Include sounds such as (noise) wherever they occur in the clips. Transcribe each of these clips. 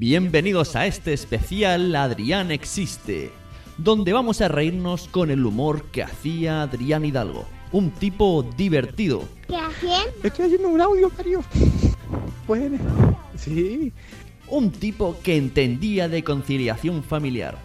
Bienvenidos a este especial Adrián existe, donde vamos a reírnos con el humor que hacía Adrián Hidalgo, un tipo divertido. ¿Qué hacen? Estoy haciendo un audio, Mario. Bueno, sí. Un tipo que entendía de conciliación familiar,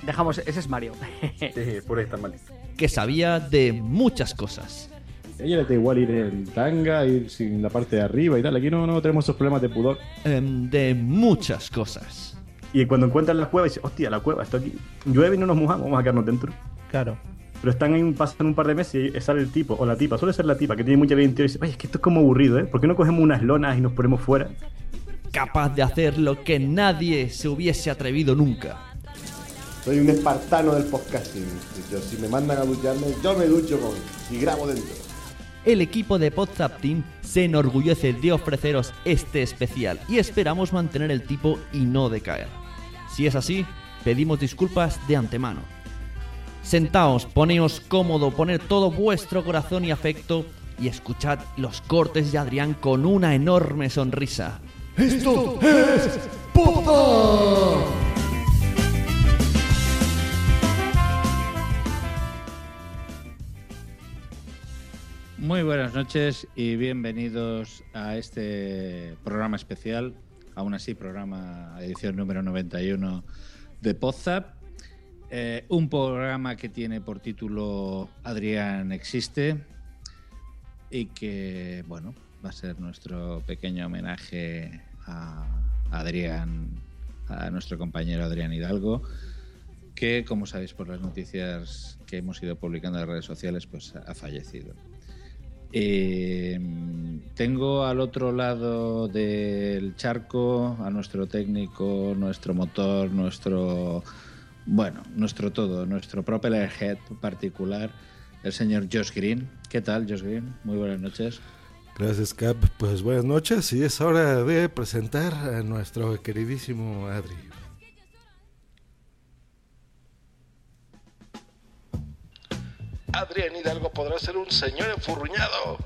Dejamos, ese es Mario. Sí, por ahí está mal. que sabía de muchas cosas. Ella le da igual ir en tanga, ir sin la parte de arriba y tal. Aquí no, no tenemos esos problemas de pudor. em, de muchas cosas. Y cuando encuentran la cueva, dicen, hostia, la cueva, esto aquí. Llueve y no nos mojamos, vamos a quedarnos dentro. Claro. Pero están ahí, pasan un par de meses y sale el tipo, o la tipa, suele ser la tipa, que tiene mucha vida interior y dice, oye, es que esto es como aburrido, ¿eh? ¿Por qué no cogemos unas lonas y nos ponemos fuera? Capaz de hacer lo que nadie se hubiese atrevido nunca. Soy un espartano del podcasting. Yo, si me mandan a ducharme, yo me ducho con y grabo dentro. El equipo de Podzap Team se enorgullece de ofreceros este especial y esperamos mantener el tipo y no decaer. Si es así, pedimos disculpas de antemano. Sentaos, poneos cómodo, poned todo vuestro corazón y afecto y escuchad los cortes de Adrián con una enorme sonrisa. ¡Esto es Podzap! Muy buenas noches y bienvenidos a este programa especial, aún así programa edición número 91 de Podzap. Eh, un programa que tiene por título Adrián existe y que, bueno, va a ser nuestro pequeño homenaje a Adrián, a nuestro compañero Adrián Hidalgo, que, como sabéis por las noticias que hemos ido publicando en redes sociales, pues ha fallecido. Eh, tengo al otro lado del charco a nuestro técnico, nuestro motor, nuestro bueno, nuestro todo, nuestro propeller head particular, el señor Josh Green. ¿Qué tal, Josh Green? Muy buenas noches. Gracias, Cap. Pues buenas noches y es hora de presentar a nuestro queridísimo Adri. Adrián Hidalgo podrá ser un señor enfurruñado.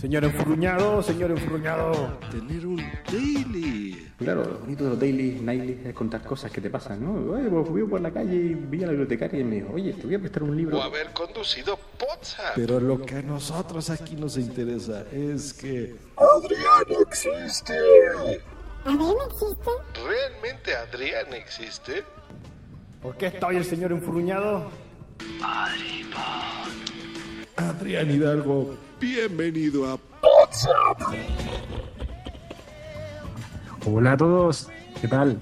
Señor enfurruñado, señor enfurruñado. Tener un daily. Claro, lo bonito de los daily, nightly es contar cosas que te pasan, ¿no? Oye, pues fui por la calle y vi a la bibliotecaria y me dijo, oye, te voy a prestar un libro. O haber conducido WhatsApp. Pero lo que a nosotros aquí nos interesa es que Adrián existe. ¿Adrián existe? ¿Realmente Adrián existe? ¿Por qué está hoy el señor enfurruñado? Adrián Hidalgo, bienvenido a Hola a todos, ¿qué tal?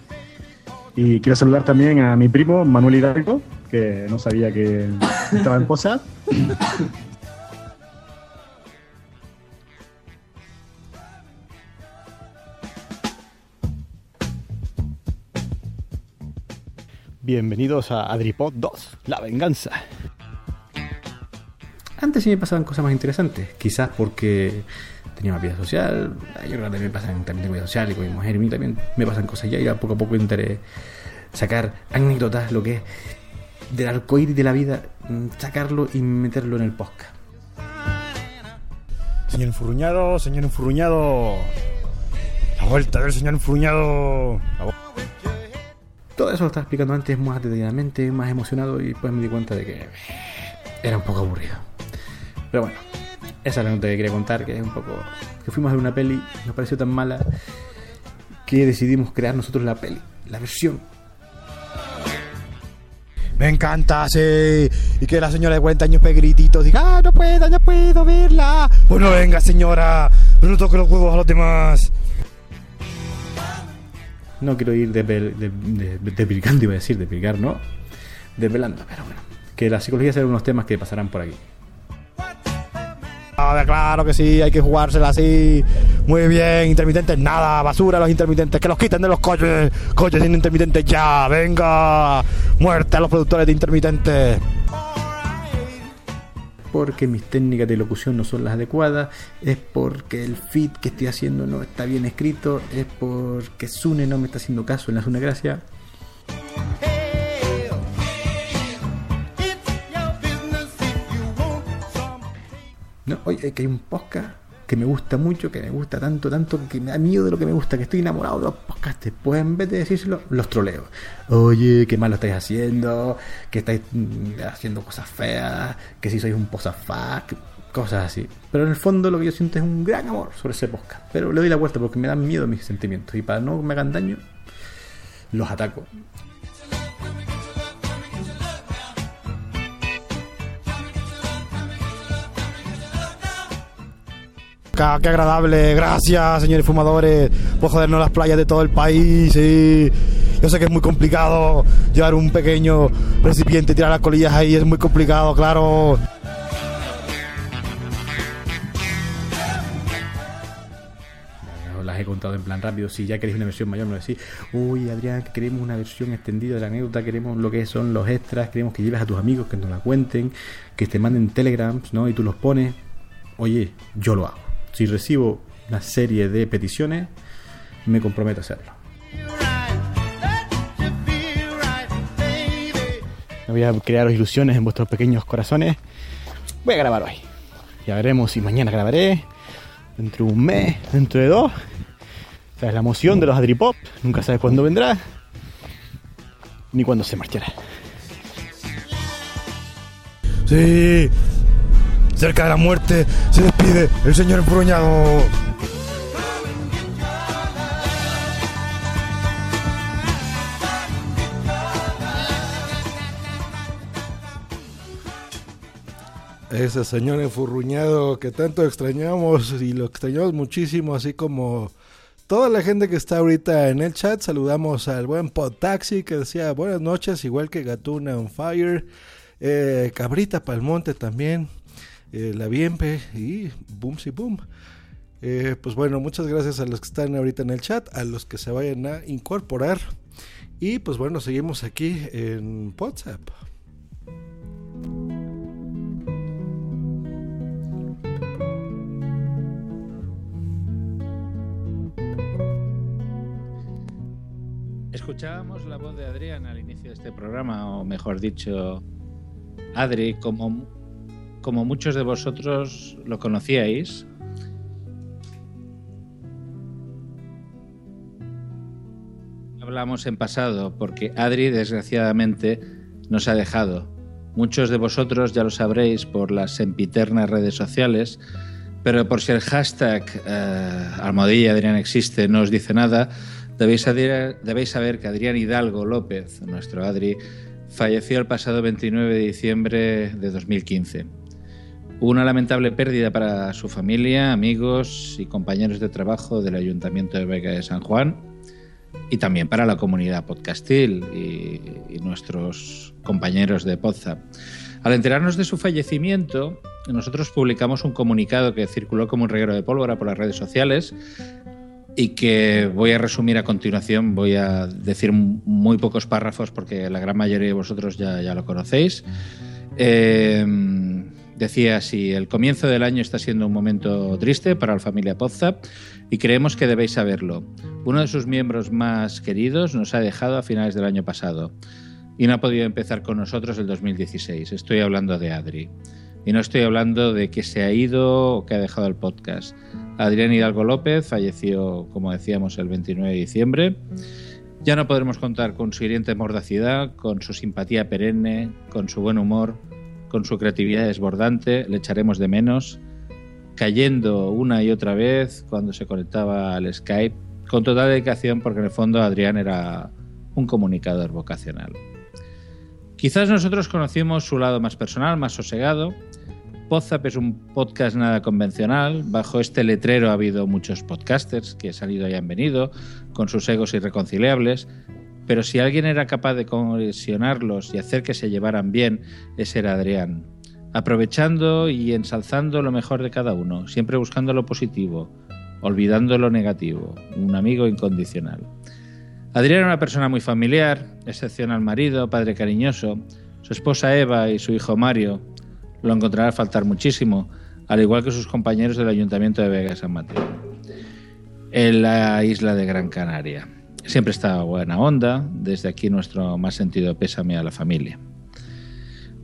Y quiero saludar también a mi primo Manuel Hidalgo, que no sabía que estaba en posa. Bienvenidos a Adripod 2, la venganza. Antes sí me pasaban cosas más interesantes, quizás porque tenía más vida social, yo creo que también me pasan también tengo vida social y con mi mujer y a mí también me pasan cosas ya y a poco a poco intentaré sacar anécdotas, lo que es del arcoíris de la vida, mm, sacarlo y meterlo en el podcast. Señor enfurruñado, señor enfurruñado. La vuelta del señor enfurruñado. La Todo eso lo estaba explicando antes más detalladamente, más emocionado y después me di cuenta de que era un poco aburrido. Pero bueno, esa es la nota que quería contar, que es un poco... que fuimos a una peli, nos pareció tan mala que decidimos crear nosotros la peli, la versión. Me encanta, sí. Y que la señora de 40 años pegue grititos diga, ah, no puedo, no puedo verla. Bueno, venga, señora. Pero no toque los huevos a los demás. No quiero ir desvel- de, de, de- despilgando, (laughs) iba a decir, despilgar, ¿no? Desvelando, pero bueno. Que la psicología será unos temas que pasarán por aquí. A ver, claro que sí, hay que jugársela así. Muy bien, intermitentes nada, basura los intermitentes, que los quiten de los coches, coches sin intermitentes ya, venga, muerte a los productores de intermitentes. Porque mis técnicas de locución no son las adecuadas, es porque el feed que estoy haciendo no está bien escrito, es porque Sune no me está haciendo caso en la Zona Gracia. No, oye, que hay un podcast que me gusta mucho, que me gusta tanto, tanto, que me da miedo de lo que me gusta, que estoy enamorado de los podcasts. Pues en vez de decírselo, los troleo. Oye, qué mal lo estáis haciendo, que estáis mm, haciendo cosas feas, que si sois un posafá, que- cosas así. Pero en el fondo lo que yo siento es un gran amor sobre ese podcast. Pero le doy la vuelta porque me dan miedo mis sentimientos. Y para no me hagan daño, los ataco. Qué agradable, gracias señores fumadores por jodernos las playas de todo el país. Yo sé que es muy complicado llevar un pequeño recipiente y tirar las colillas ahí, es muy complicado, claro. Las he contado en plan rápido. Si ya queréis una versión mayor, me lo decís. Uy, Adrián, que queremos una versión extendida de la anécdota. Queremos lo que son los extras. Queremos que lleves a tus amigos, que nos la cuenten. Que te manden telegrams, ¿no? Y tú los pones. Oye, yo lo hago. Si recibo una serie de peticiones, me comprometo a hacerlo. Me voy a crear ilusiones en vuestros pequeños corazones. Voy a grabar hoy. Ya veremos si mañana grabaré, dentro de un mes, dentro de dos. Esa es la emoción de los Adripop. Nunca sabes cuándo vendrá, ni cuándo se marchará. Sí, cerca de la muerte se despide el señor embruñado. Ese señor enfurruñado que tanto extrañamos y lo extrañamos muchísimo, así como toda la gente que está ahorita en el chat. Saludamos al buen Potaxi que decía buenas noches, igual que Gatuna on Fire, eh, Cabrita Palmonte también, eh, La Bienpe y Boom si Boom. Eh, pues bueno, muchas gracias a los que están ahorita en el chat, a los que se vayan a incorporar. Y pues bueno, seguimos aquí en WhatsApp. Escuchábamos la voz de Adrián al inicio de este programa, o mejor dicho, Adri, como, como muchos de vosotros lo conocíais. Hablamos en pasado porque Adri, desgraciadamente, nos ha dejado. Muchos de vosotros ya lo sabréis por las sempiternas redes sociales, pero por si el hashtag eh, Almohadilla Adrián existe no os dice nada, debéis saber, debéis saber que Adrián Hidalgo López, nuestro Adri, falleció el pasado 29 de diciembre de 2015. Una lamentable pérdida para su familia, amigos y compañeros de trabajo del Ayuntamiento de Vega de San Juan y también para la comunidad podcastil y, y nuestros compañeros de Podzap. Al enterarnos de su fallecimiento, nosotros publicamos un comunicado que circuló como un reguero de pólvora por las redes sociales y que voy a resumir a continuación. Voy a decir muy pocos párrafos porque la gran mayoría de vosotros ya, ya lo conocéis. Eh, decía así, el comienzo del año está siendo un momento triste para la familia Podzap y creemos que debéis saberlo. Uno de sus miembros más queridos nos ha dejado a finales del año pasado y no ha podido empezar con nosotros el 2016. Estoy hablando de Adri. Y no estoy hablando de que se ha ido o que ha dejado el podcast. Adrián Hidalgo López falleció, como decíamos, el 29 de diciembre. Ya no podremos contar con su hiriente mordacidad, con su simpatía perenne, con su buen humor, con su creatividad desbordante. Le echaremos de menos, cayendo una y otra vez cuando se conectaba al Skype, con total dedicación, porque en el fondo Adrián era un comunicador vocacional. Quizás nosotros conocimos su lado más personal, más sosegado. Podzap es un podcast nada convencional. Bajo este letrero ha habido muchos podcasters que han ido y han venido, con sus egos irreconciliables. Pero si alguien era capaz de cohesionarlos y hacer que se llevaran bien, ese era Adrián. aprovechando y ensalzando lo mejor de cada uno, siempre buscando lo positivo, olvidando lo negativo, un amigo incondicional. Adrián era una persona muy familiar, excepcional marido, padre cariñoso. Su esposa Eva y su hijo Mario lo encontrarán a faltar muchísimo, al igual que sus compañeros del Ayuntamiento de Vega San Mateo, en la isla de Gran Canaria. Siempre estaba buena onda, desde aquí nuestro más sentido pésame a la familia.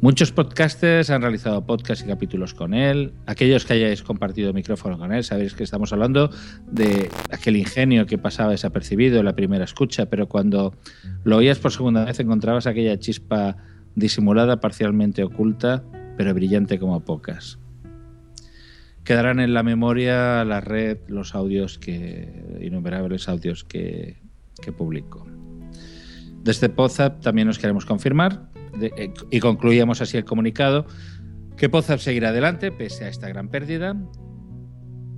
Muchos podcasters han realizado podcasts y capítulos con él. Aquellos que hayáis compartido micrófono con él, sabéis que estamos hablando de aquel ingenio que pasaba desapercibido en la primera escucha, pero cuando lo oías por segunda vez encontrabas aquella chispa disimulada, parcialmente oculta, pero brillante como pocas. Quedarán en la memoria la red, los audios que. innumerables audios que, que publico. Desde Pozap también nos queremos confirmar eh, y concluíamos así el comunicado que Pozap seguirá adelante pese a esta gran pérdida.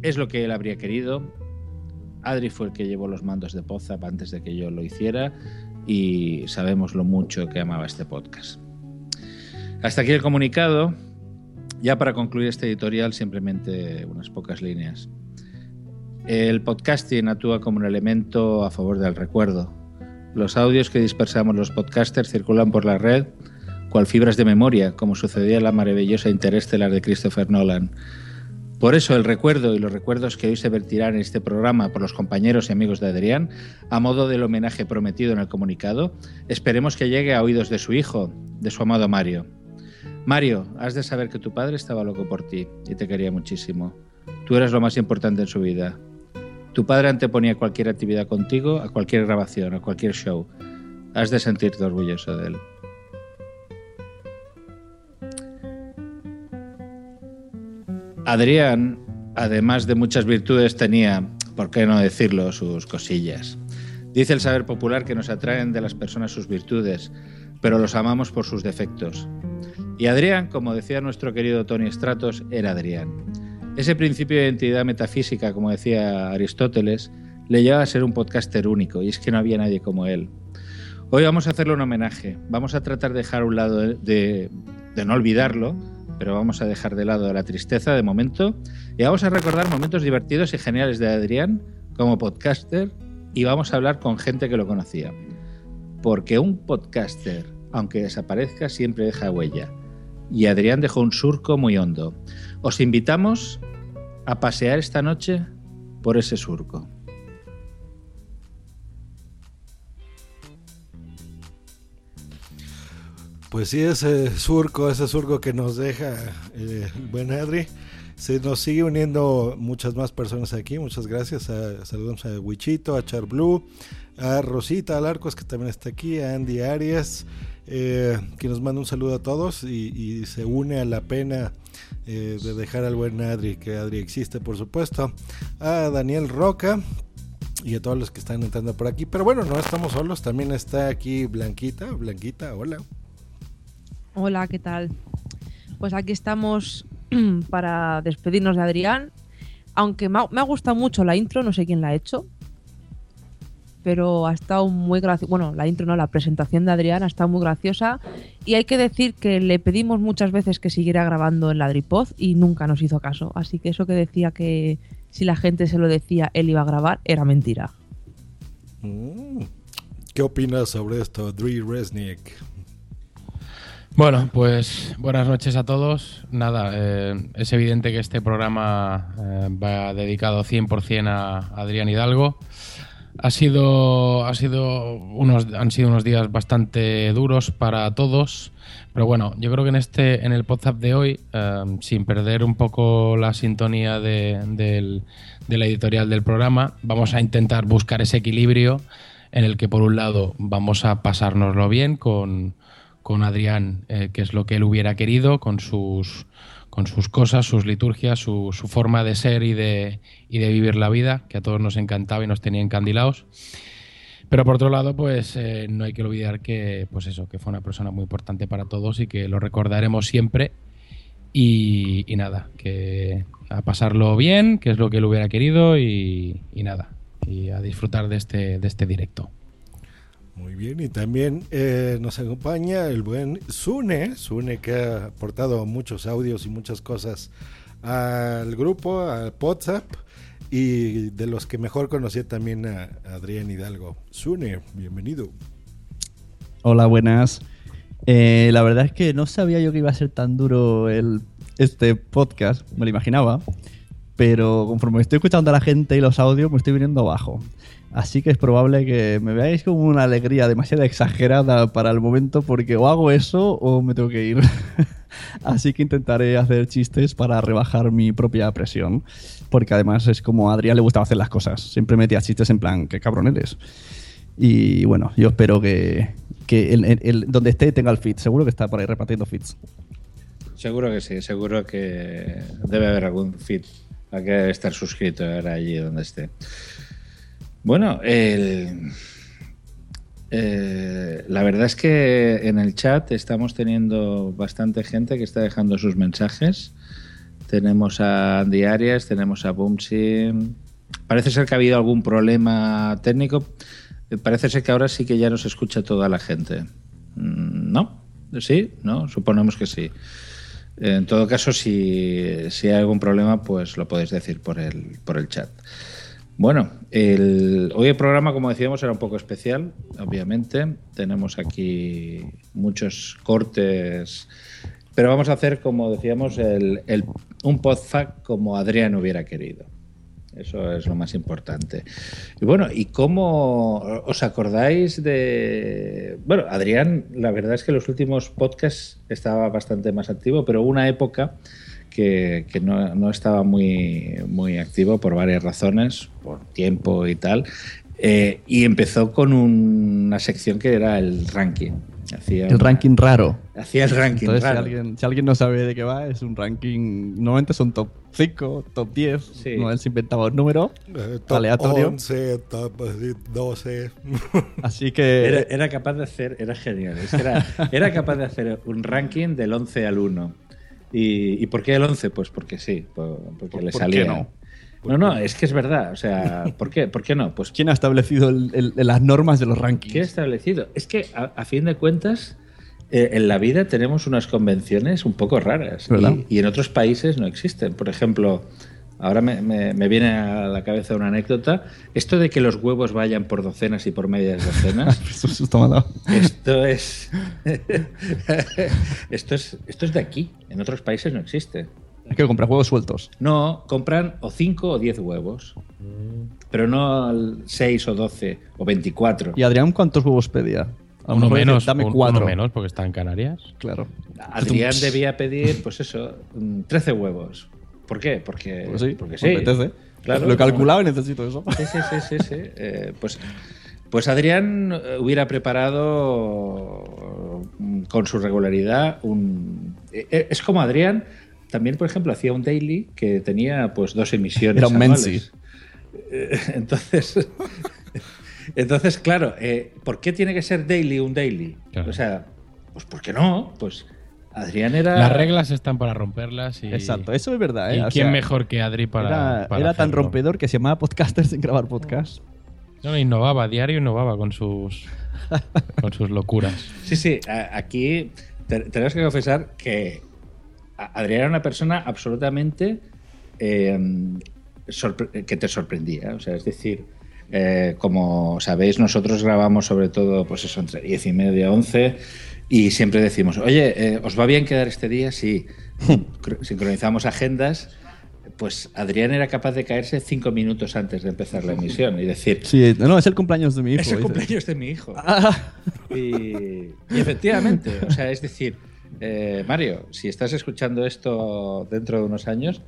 Es lo que él habría querido. Adri fue el que llevó los mandos de Pozap antes de que yo lo hiciera y sabemos lo mucho que amaba este podcast. Hasta aquí el comunicado. Ya para concluir este editorial, simplemente unas pocas líneas. El podcasting actúa como un elemento a favor del recuerdo. Los audios que dispersamos los podcasters circulan por la red cual fibras de memoria, como sucedía en la maravillosa Interestelar de Christopher Nolan. Por eso el recuerdo y los recuerdos que hoy se vertirán en este programa por los compañeros y amigos de Adrián, a modo del homenaje prometido en el comunicado, esperemos que llegue a oídos de su hijo, de su amado Mario. Mario, has de saber que tu padre estaba loco por ti y te quería muchísimo. Tú eras lo más importante en su vida. Tu padre anteponía cualquier actividad contigo a cualquier grabación, a cualquier show. Has de sentirte orgulloso de él. Adrián, además de muchas virtudes, tenía, por qué no decirlo, sus cosillas. Dice el saber popular que nos atraen de las personas sus virtudes, pero los amamos por sus defectos. Y Adrián, como decía nuestro querido Tony Stratos, era Adrián. Ese principio de identidad metafísica, como decía Aristóteles, le lleva a ser un podcaster único, y es que no había nadie como él. Hoy vamos a hacerle un homenaje. Vamos a tratar de dejar un lado de, de no olvidarlo, pero vamos a dejar de lado la tristeza de momento y vamos a recordar momentos divertidos y geniales de Adrián como podcaster y vamos a hablar con gente que lo conocía. Porque un podcaster, aunque desaparezca, siempre deja huella. Y Adrián dejó un surco muy hondo. Os invitamos a pasear esta noche por ese surco. Pues sí, ese surco, ese surco que nos deja eh, el buen Adri. Se nos sigue uniendo muchas más personas aquí. Muchas gracias. A, saludamos a Wichito, a Char Blue, a Rosita Alarcos, que también está aquí, a Andy Arias, eh, que nos manda un saludo a todos y, y se une a la pena eh, de dejar al buen Adri, que Adri existe, por supuesto. A Daniel Roca, y a todos los que están entrando por aquí. Pero bueno, no estamos solos, también está aquí Blanquita. Blanquita, hola. Hola, ¿qué tal? Pues aquí estamos (clears throat) para despedirnos de Adrián. Aunque me me ha, gustado mucho la intro, no sé quién la ha hecho. Pero ha estado muy graciosa. Bueno, la intro no, la presentación de Adrián ha estado muy graciosa. Y hay que decir que le pedimos muchas veces que siguiera grabando en Ladripoz y nunca nos hizo caso. Así que eso que decía que si la gente se lo decía él iba a grabar era mentira. Mm. ¿Qué opinas sobre esto, Dre Resnick? Bueno, pues buenas noches a todos. Nada, eh, es evidente que este programa eh, va dedicado 100% a Adrián Hidalgo. Ha sido, ha sido unos, han sido unos días bastante duros para todos, pero bueno, yo creo que en este, en el WhatsApp de hoy, eh, sin perder un poco la sintonía de, de la editorial del programa, vamos a intentar buscar ese equilibrio en el que por un lado vamos a pasárnoslo bien con con Adrián, eh, que es lo que él hubiera querido, con sus, con sus cosas, sus liturgias, su, su, forma de ser y de, y de vivir la vida, que a todos nos encantaba y nos tenía encandilados. Pero por otro lado, pues eh, no hay que olvidar que, pues eso, que fue una persona muy importante para todos y que lo recordaremos siempre. Y, y nada, que a pasarlo bien, que es lo que él hubiera querido y, y nada, y a disfrutar de este, de este directo. Muy bien, y también eh, nos acompaña el buen Sune, Sune que ha aportado muchos audios y muchas cosas al grupo, al WhatsApp, y de los que mejor conocía también a Adrián Hidalgo. Sune, bienvenido. Hola, buenas. Eh, la verdad es que no sabía yo que iba a ser tan duro el, este podcast, me lo imaginaba, pero conforme estoy escuchando a la gente y los audios me estoy viniendo abajo. Así que es probable que me veáis como una alegría demasiado exagerada para el momento porque o hago eso o me tengo que ir. (laughs) Así que intentaré hacer chistes para rebajar mi propia presión. Porque además es como a Adrián le gustaba hacer las cosas. Siempre metía chistes en plan, qué cabrón eres. Y bueno, yo espero que, que el, el- el- donde esté tenga el feed. Seguro que está por ahí repartiendo feeds. Seguro que sí, seguro que debe haber algún feed. Hay que estar suscrito ahora allí donde esté. Bueno, el- eh, la verdad es que en el chat estamos teniendo bastante gente que está dejando sus mensajes. Tenemos a Andy Arias, tenemos a Bumsy. Parece ser que ha habido algún problema técnico. Eh, Parece ser que ahora sí que ya nos escucha toda la gente. Mm, ¿No? ¿Sí? ¿No? Suponemos que sí. En todo caso, si, si hay algún problema, pues lo podéis decir por el, por el chat. Bueno, el, hoy el programa, como decíamos, era un poco especial, obviamente. Tenemos aquí muchos cortes, pero vamos a hacer, como decíamos, el, un podfact como Adrián hubiera querido. Eso es lo más importante. Y bueno, ¿y cómo os acordáis de... Bueno, Adrián, la verdad es que los últimos podcasts estaba bastante más activo, pero hubo una época que, que no, no estaba muy, muy activo por varias razones, por tiempo y tal. Eh, y empezó con un- una sección que era el ranking. Hacía El una- ranking raro. Hacía el ranking Entonces, raro. Si, alguien, si alguien no sabe de qué va, es un ranking. Normalmente son top 5, top 10. Sí. No él se inventaba un número Eh, top aleatorio. 11, top eh, 12. (laughs) Así que. Era, era capaz de hacer, era genial, era, era capaz de hacer un ranking del 11 al 1. ¿Y, y por qué el 11? Pues porque sí, por- porque ¿Por- le por salía. qué no? No, no, es que es verdad. O sea, ¿por qué? ¿Por qué no? Pues ¿Quién ha establecido el- el- las normas de los rankings? ¿Qué ha establecido? Es que, a, a fin de cuentas, eh, en la vida tenemos unas convenciones un poco raras. Y, y en otros países no existen. Por ejemplo, ahora me, me- me viene a la cabeza una anécdota. Esto de que los huevos vayan por docenas y por medias docenas. (laughs) Esto es. (laughs) esto es. Esto es de aquí. En otros países no existe. Es que comprar huevos sueltos. No, compran o 5 o 10 huevos. Pero no 6 o 12 o 24. ¿Y Adrián cuántos huevos pedía? A Uno menos, Dame un- cuatro. uno menos porque está en Canarias. Claro. Adrián debía pedir, pues eso, mm, 13 huevos. ¿Por qué? Porque, Pues sí, porque me sí. apetece. Claro. Lo he calculado y necesito eso. Sí, sí, sí, sí. sí. (laughs) Eh, pues, pues Adrián eh, hubiera preparado mm, con su regularidad un... eh, Es como Adrián también, por ejemplo, hacía un daily que tenía pues dos emisiones Era un. Menzi. (laughs) Entonces, (laughs) entonces claro, eh, ¿por qué tiene que ser daily un daily? Claro. O sea, pues ¿por qué no? Pues Adrián era... Las reglas están para romperlas y. Exacto, eso es verdad. ¿eh? ¿Y O quién sea, mejor que Adri para. Era, para era tan rompedor que se llamaba podcaster sin grabar podcast. No, no, innovaba, diario innovaba con sus. con sus locuras. Sí, sí, aquí te- tenemos que confesar que Adrián era una persona absolutamente eh, que te sorprendía. O sea, es decir, eh, como sabéis, nosotros grabamos sobre todo, pues eso, entre 10 y media, 11, y siempre decimos, oye, eh, ¿os va bien quedar este día? Sí. (laughs) Cr- Sincronizamos agendas. Pues Adrián era capaz de caerse cinco minutos antes de empezar la emisión y decir, Sí, no, es el cumpleaños de mi hijo. es el dice. cumpleaños de mi hijo. (laughs) Ah. Y, y efectivamente, o sea, es decir, eh, Mario, si estás escuchando esto dentro de unos años,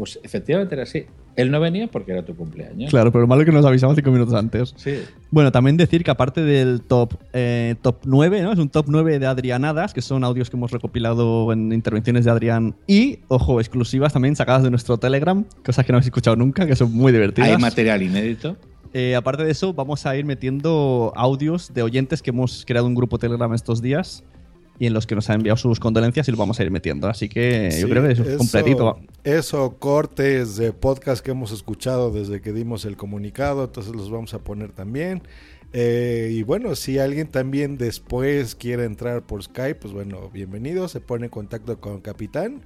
pues efectivamente era así. Él no venía porque era tu cumpleaños. Claro, pero lo malo es que nos avisamos cinco minutos antes. Sí. Bueno, también decir que aparte del top, eh, top 9, ¿no? Es un top 9 de Adrianadas, que son audios que hemos recopilado en intervenciones de Adrián. Y, ojo, exclusivas también sacadas de nuestro Telegram, cosas que no habéis escuchado nunca, que son muy divertidas. Hay material inédito. Eh, aparte de eso, vamos a ir metiendo audios de oyentes que hemos creado un grupo Telegram estos días. Y en los que nos han enviado sus condolencias y lo vamos a ir metiendo. Así que yo creo que es eso- completito. Eso, cortes de podcast que hemos escuchado desde que dimos el comunicado, entonces los vamos a poner también. Eh, y bueno, si alguien también después quiere entrar por Skype, pues bueno, bienvenido, se pone en contacto con Capitán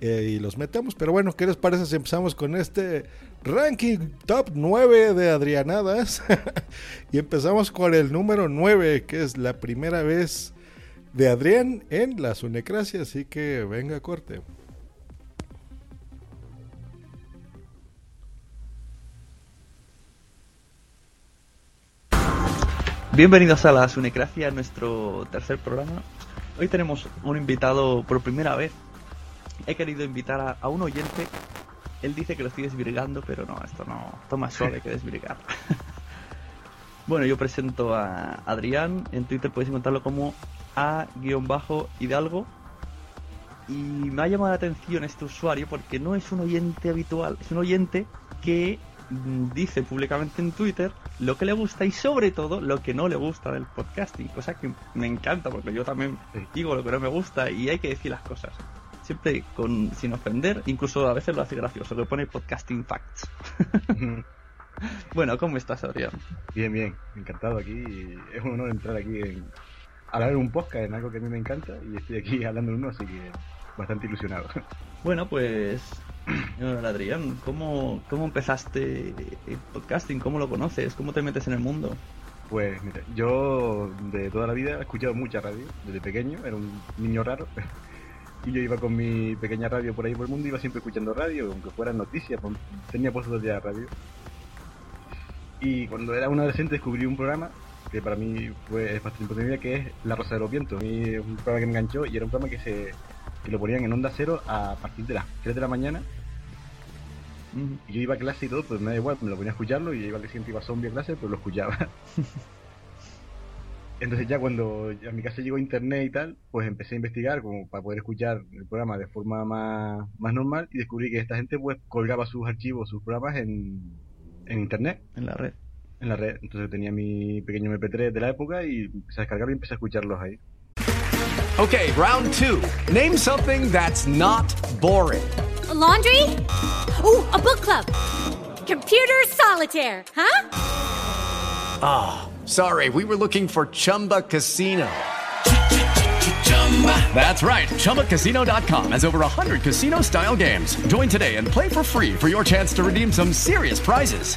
eh, y los metemos. Pero bueno, ¿qué les parece si empezamos con este ranking top 9 de Adrianadas? (laughs) y empezamos con el número 9, que es la primera vez de Adrián en la Sunecracia, así que venga corte. Bienvenidos a la Sunecracia, nuestro tercer programa. Hoy tenemos un invitado por primera vez. He querido invitar a, a un oyente. Él dice que lo estoy desvirgando, pero no, esto no. Más suave que desvirgar. (laughs) bueno, yo presento a Adrián. En Twitter podéis encontrarlo como a-hidalgo. Y me ha llamado la atención este usuario porque no es un oyente habitual, es un oyente que mm, dice públicamente en Twitter lo que le gusta y sobre todo lo que no le gusta del podcasting, cosa que me encanta porque yo también digo lo que no me gusta y hay que decir las cosas. Siempre con, sin ofender, incluso a veces lo hace gracioso, le pone podcasting facts. (laughs) bueno, ¿cómo estás, Adrián? Bien, bien, encantado aquí. Es un honor entrar aquí en hablar en un podcast, en algo que a mí me encanta, y estoy aquí (laughs) hablando en uno, así que bastante ilusionado. (laughs) Bueno, pues, (clears throat) señor Adrián, ¿cómo, ¿cómo empezaste el podcasting? ¿Cómo lo conoces? ¿Cómo te metes en el mundo? Pues mira, yo de toda la vida he escuchado mucha radio, desde pequeño, era un niño raro. (laughs) Y yo iba con mi pequeña radio por ahí por el mundo, iba siempre escuchando radio, aunque fueran noticias, tenía puestos de radio. Y cuando era un adolescente descubrí un programa que para mí fue es bastante vida, que es La Rosa de los Vientos. A mí es un programa que me enganchó y era un programa que se que lo ponían en onda cero a partir de las 3 de la mañana. Y yo iba a clase y todo, pues me da igual, me lo ponía a escucharlo y iba al siguiente iba zombie a clase, pero lo escuchaba. (laughs) Entonces ya cuando a mi casa llegó internet y tal, pues empecé a investigar como para poder escuchar el programa de forma más, más normal y descubrí que esta gente pues colgaba sus archivos, sus programas en, en internet. En la red. En la red. Entonces tenía mi pequeño MP3 de la época y empecé a descargarlo y empecé a escucharlos ahí. Okay, round two. Name something that's not boring. A laundry? Ooh, a book club. Computer solitaire, huh? Ah, sorry, we were looking for Chumba Casino. That's right, ChumbaCasino.com has over 100 casino style games. Join today and play for free for your chance to redeem some serious prizes.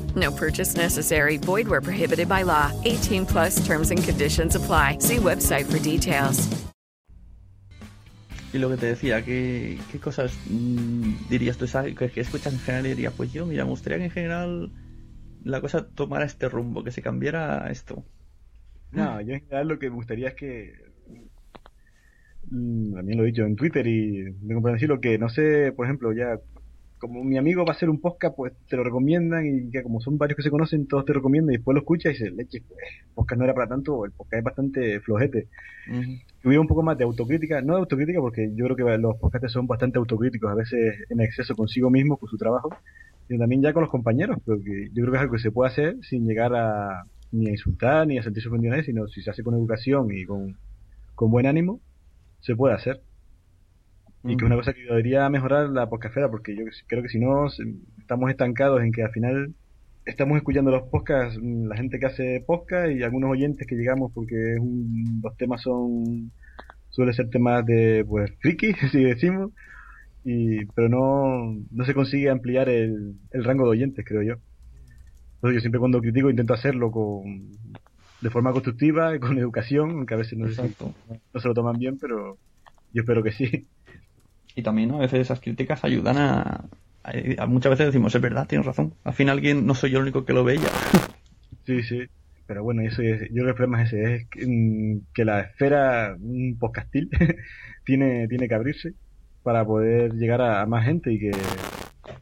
No purchase necessary. Void where prohibited by law. 18 plus terms and conditions apply. See website for details. Y lo que te decía, ¿qué, qué cosas mm, dirías tú? ¿sabes? ¿Qué, qué escuchas en general? Y dirías, pues yo, mira, me gustaría que en general la cosa tomara este rumbo, que se cambiara a esto. No, yo en general lo que me gustaría es que. mm, También lo he dicho en Twitter y me compran decirlo que no sé, por ejemplo, ya como mi amigo va a hacer un podcast, pues te lo recomiendan y que como son varios que se conocen, todos te recomiendan y después lo escuchas y dices, leche, pues, el podcast no era para tanto, el podcast es bastante flojete. Hubiera un poco más de autocrítica, no de autocrítica porque yo creo que los podcasts son bastante autocríticos, a veces en exceso consigo mismo, con su trabajo, sino también ya con los compañeros, porque yo creo que es algo que se puede hacer sin llegar a ni a insultar ni a sentirse ofendido a nadie, sino si se hace con educación y con, con buen ánimo, se puede hacer. Y que es una cosa que ayudaría a mejorar la podcastfera, porque yo creo que si no, estamos estancados en que al final estamos escuchando los podcasts, mm, la gente que hace podcast y algunos oyentes que llegamos porque es un- los temas son, suele ser temas de, pues, friki, (laughs) si decimos, y, pero no, no se consigue ampliar el, el rango de oyentes, creo yo. Entonces yo siempre cuando critico intento hacerlo con, de forma constructiva con educación, aunque a veces no, sé si- Exacto. no se lo toman bien, pero yo espero que sí. Y también. A veces esas críticas ayudan a, Muchas veces decimos, es verdad, tienes razón. Al final alguien, no soy yo el único que lo veía. (laughs) Sí, sí. pero bueno, eso es, yo creo que el problema es ese, es que, mm, la esfera un podcastil (laughs) tiene, tiene que abrirse para poder llegar a, más gente y que,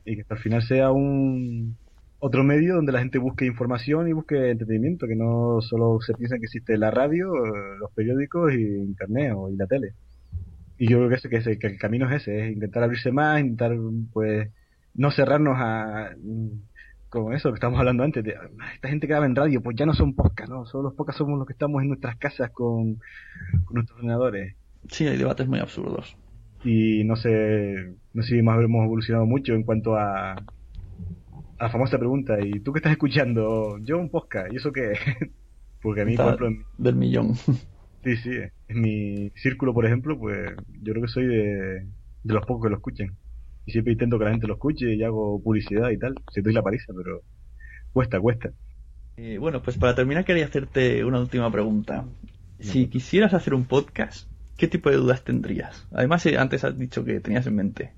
y que al final sea un otro medio donde la gente busque información y busque entretenimiento, que no solo se piensa que existe la radio, los periódicos y internet o, y la tele. Y yo creo que, ese, que, ese- que el camino es ese, es intentar abrirse más, intentar pues no cerrarnos a como eso que estábamos hablando antes, de "Ah, esta gente que graba en radio, pues ya no son podcasts, ¿no? Solo los podcasts somos los que estamos en nuestras casas con, con nuestros ordenadores. Sí, hay debates muy absurdos. Y no sé, no sé si más hemos evolucionado mucho en cuanto a, a la famosa pregunta, ¿y tú qué estás escuchando? Yo un podcast, ¿y eso qué? es?". (laughs) Porque a mí, por ejemplo, en- Del millón. Sí, sí, en mi círculo, por ejemplo, pues yo creo que soy de, de los pocos que lo escuchen. Y siempre intento que la gente lo escuche y hago publicidad y tal. Si doy la paliza, pero cuesta, cuesta. Eh, bueno, pues para terminar quería hacerte una última pregunta. Si quisieras hacer un podcast, ¿qué tipo de dudas tendrías? Además, eh, antes has dicho que tenías en mente.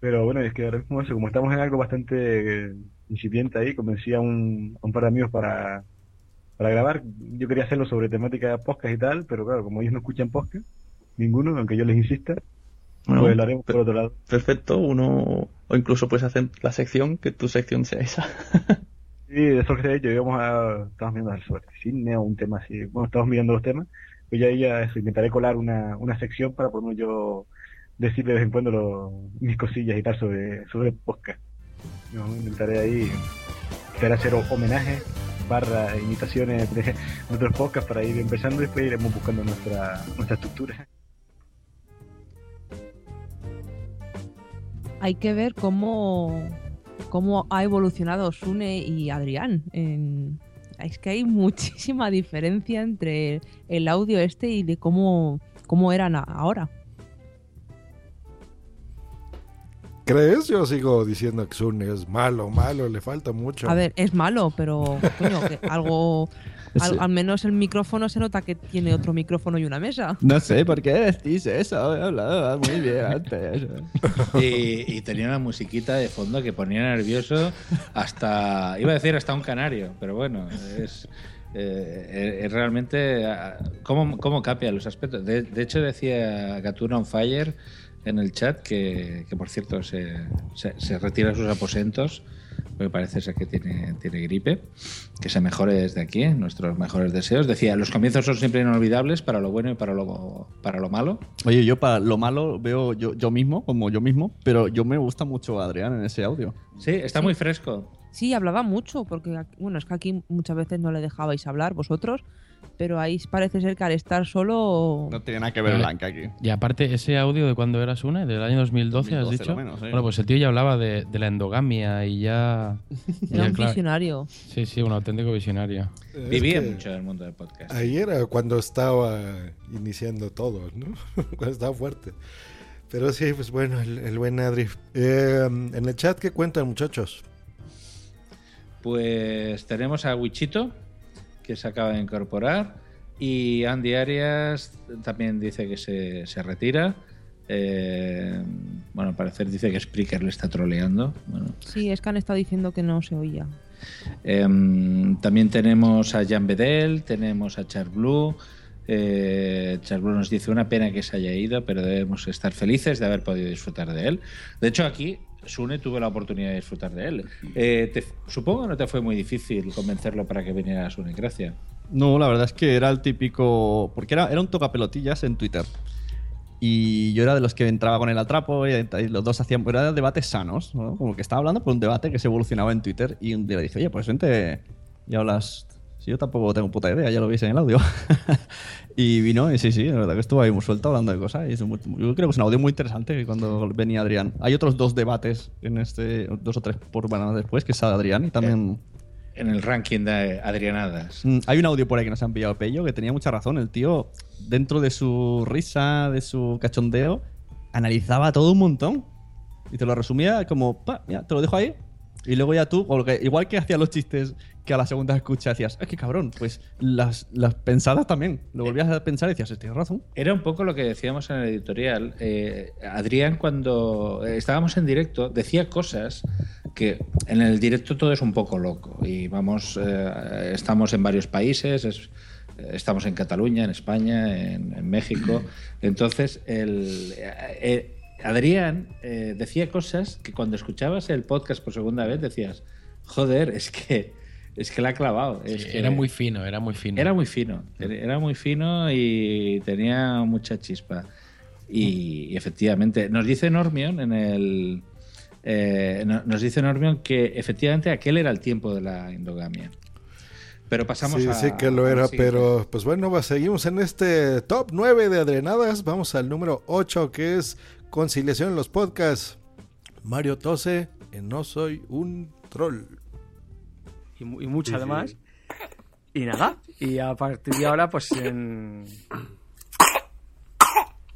Pero bueno, es que ahora mismo eso, como estamos en algo bastante eh, incipiente ahí, convencí a un, a un par de amigos para, para grabar. Yo quería hacerlo sobre temática de podcast y tal, pero claro, como ellos no escuchan podcast, ninguno, aunque yo les insista, Bueno, pues lo haremos por otro lado. Perfecto, uno o incluso puedes hacer la sección, que tu sección sea esa. (laughs) Sí, eso que te he dicho, íbamos a, estamos viendo sobre cine o un tema así. Bueno, estamos mirando los temas. Pues ya, ya eso, intentaré colar una, una sección para por yo decir de vez en cuando lo- mis cosillas y tal sobre, sobre podcast. Yo intentaré ahí intentar hacer ho- homenajes barra imitaciones de otros podcasts para ir empezando y después iremos buscando nuestra, nuestra estructura. Hay que ver cómo, cómo ha evolucionado Sune y Adrián. Es que hay muchísima diferencia entre el audio este y de cómo, cómo eran ahora. ¿Crees? Yo sigo diciendo que Sune es malo, malo, le falta mucho. A ver, es malo, pero coño, que algo. (laughs) Al, al menos el micrófono se nota que tiene otro micrófono y una mesa. No sé por qué decís eso, hablaba muy bien antes. (laughs) Y, y tenía una musiquita de fondo que ponía nervioso hasta, iba a decir hasta un canario, pero bueno, es, eh, es realmente ah, cómo, cómo cambia los aspectos. De, de hecho decía Gatuna on Fire en el chat que, que, por cierto se, se, se retira de sus aposentos porque parece ser que tiene, tiene gripe, que se mejore desde aquí, nuestros mejores deseos. Decía, los comienzos son siempre inolvidables para lo bueno y para lo, para lo malo. Oye, yo para lo malo veo yo, yo mismo, como yo mismo, pero yo me gusta mucho Adrián en ese audio. Sí, está muy fresco. Sí, hablaba mucho, porque bueno, es que aquí muchas veces no le dejabais hablar vosotros, pero ahí parece ser que al estar solo. No tiene nada que ver Vale. Blanca aquí. Y aparte, ese audio de cuando eras una, del año 2012, has 2012 dicho. lo menos. Bueno, pues el tío ya hablaba de, de la endogamia y (laughs) ya. Era un claro. visionario. Sí, sí, un auténtico visionario. Es Vivía que mucho en el mundo del podcast. Ahí era cuando estaba iniciando todo, ¿no? (laughs) cuando estaba fuerte. Pero sí, pues bueno, el, el buen Adri. Eh, en el chat, ¿qué cuentan, muchachos? Pues tenemos a Wichito, que se acaba de incorporar, y Andy Arias también dice que se, se retira. Eh, bueno, al parecer dice que Spreaker le está troleando. Bueno, Sí, es que han estado diciendo que no se oía. Em, también tenemos a Jan Bedel, tenemos a Char Blue. Eh, nos dice una pena que se haya ido, pero debemos estar felices de haber podido disfrutar de él. De hecho, aquí Sune tuve la oportunidad de disfrutar de él. Eh, te- supongo que no te fue muy difícil convencerlo para que viniera a Sune Gracia. No, la verdad es que era el típico. Porque era, era un tocapelotillas en Twitter. Y yo era de los que entraba con el atrapo y, y los dos hacían. Eran debates sanos, ¿no? Como que estaba hablando por un debate que se evolucionaba en Twitter. Y un día le dije, oye, pues vente y hablas. Si yo tampoco tengo puta idea, ya lo veis en el audio. (laughs) y vino, y sí, sí, la verdad que estuvo ahí muy suelto hablando de cosas. Y muy- yo creo que es un audio muy interesante cuando venía Adrián. Hay otros dos debates en este, dos o tres por semana después, que es Adrián y también. En el ranking de Adrianadas. Mm, Hay un audio por ahí que nos han pillado Pello que tenía mucha razón. El tío, dentro de su risa, de su cachondeo, analizaba todo un montón. Y te lo resumía como, pa, mira, te lo dejo ahí. Y luego ya tú, o lo que- igual que hacía los chistes que a la segunda escucha decías, es que cabrón, pues las, las pensadas también. Lo volvías a pensar y decías, tienes razón. Era un poco lo que decíamos en el editorial. Eh, Adrián, cuando estábamos en directo, decía cosas que en el directo todo es un poco loco y vamos, eh, estamos en varios países, es- estamos en Cataluña, en España, en, en México. (clears throat) Entonces, el, eh, Adrián eh, decía cosas que cuando escuchabas el podcast por segunda vez decías, joder, es que, es que la ha clavado. Es Sí, que era muy fino, era muy fino. Era muy fino, era muy fino y tenía mucha chispa. Y, y efectivamente, nos dice Normion en el. eh, no- nos dice Normion que efectivamente aquel era el tiempo de la endogamia. Pero pasamos sí, a. sí que lo era, pero pues bueno, seguimos en este top 9 de adrenadas. Vamos al número 8 que es conciliación en los podcasts. Mario Tose en No Soy un Troll. Y, y mucho Sí, sí. además. Y nada, y a partir de ahora, pues en...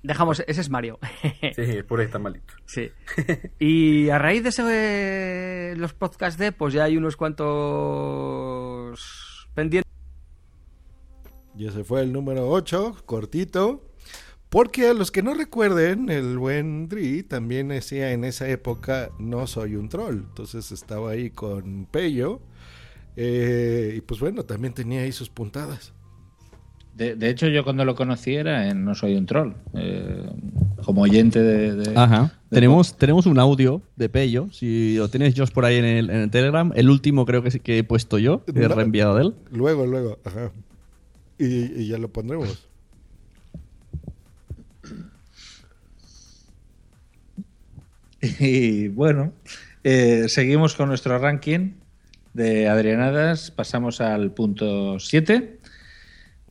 Dejamos, ese es Mario. (laughs) Sí, por ahí está malito. Sí. (laughs) Y a raíz de ese, los podcasts de, pues ya hay unos cuantos pendientes. Y ese fue el número 8, cortito. Porque a los que no recuerden, el buen Dri también decía en esa época No soy un troll. Entonces estaba ahí con Pello. eh, y pues bueno, también tenía ahí sus puntadas. De, de hecho, yo cuando lo conocí era en No Soy un Troll, eh, como oyente de. de- Ajá. de- Tenemos, tenemos un audio de Pello. Si lo tienes Josh por ahí en el, en el Telegram, el último creo que, sí que he puesto yo, que he No. reenviado de él. Luego, luego, ajá. Y, y ya lo pondremos. (laughs) Y bueno, eh, seguimos con nuestro ranking de Adrianadas. Pasamos al punto 7.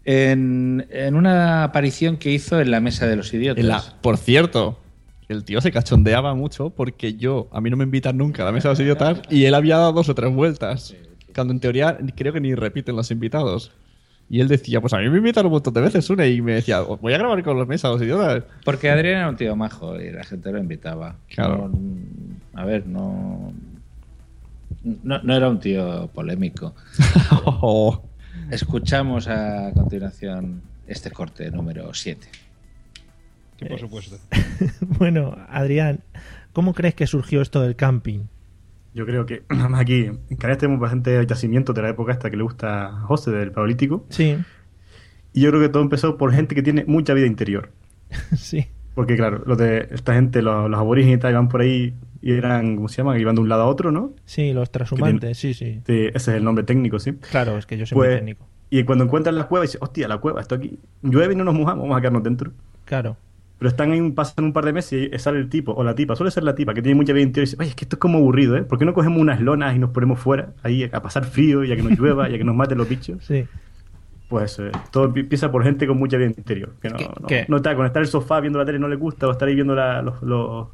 En, en una aparición que hizo en la Mesa de los Idiotas. La- por cierto, el tío se cachondeaba mucho porque yo, a mí no me invitan nunca a la mesa de los idiotas y él había dado dos o tres vueltas. Cuando en teoría creo que ni repiten los invitados. Y él decía, pues a mí me invitan un montón de veces una y me decía, "Os voy a grabar con los mesas los idiotas. Porque Adrián era un tío majo y la gente lo invitaba. Claro. No- a ver, no, no. no era un tío polémico. (laughs) Oh. Escuchamos a continuación este corte número 7. por supuesto. (laughs) bueno, Adrián, ¿cómo crees que surgió esto del camping? Yo creo que, (clears throat) además aquí, en Canarias tenemos bastante yacimiento de la época esta que le gusta a José del Paleolítico. Sí. Y yo creo que todo empezó por gente que tiene mucha vida interior. (laughs) sí. Porque claro, los de esta gente, los, los aborígenes y tal, iban por ahí y eran, ¿cómo se llama? Iban de un lado a otro, ¿no? Sí, los transhumantes, sí, sí. Sí, ese es el nombre técnico, sí. Claro, es que yo soy Pues, muy técnico. Y cuando encuentran la cueva, dicen, hostia, la cueva, esto aquí llueve y no nos mojamos, vamos a quedarnos dentro. Claro. Pero están ahí, un- pasan un par de meses y sale el tipo o la tipa, suele ser la tipa, que tiene mucha vida interior y dice, oye, es que esto es como aburrido, ¿eh? ¿Por qué no cogemos unas lonas y nos ponemos fuera, ahí a pasar frío y a que nos llueva y a que nos maten los bichos? Sí. Pues eh, todo empieza por gente con mucha vida interior, que no, no, qué? no está, con estar en el sofá viendo la tele no le gusta, o estar ahí viendo la- los, los,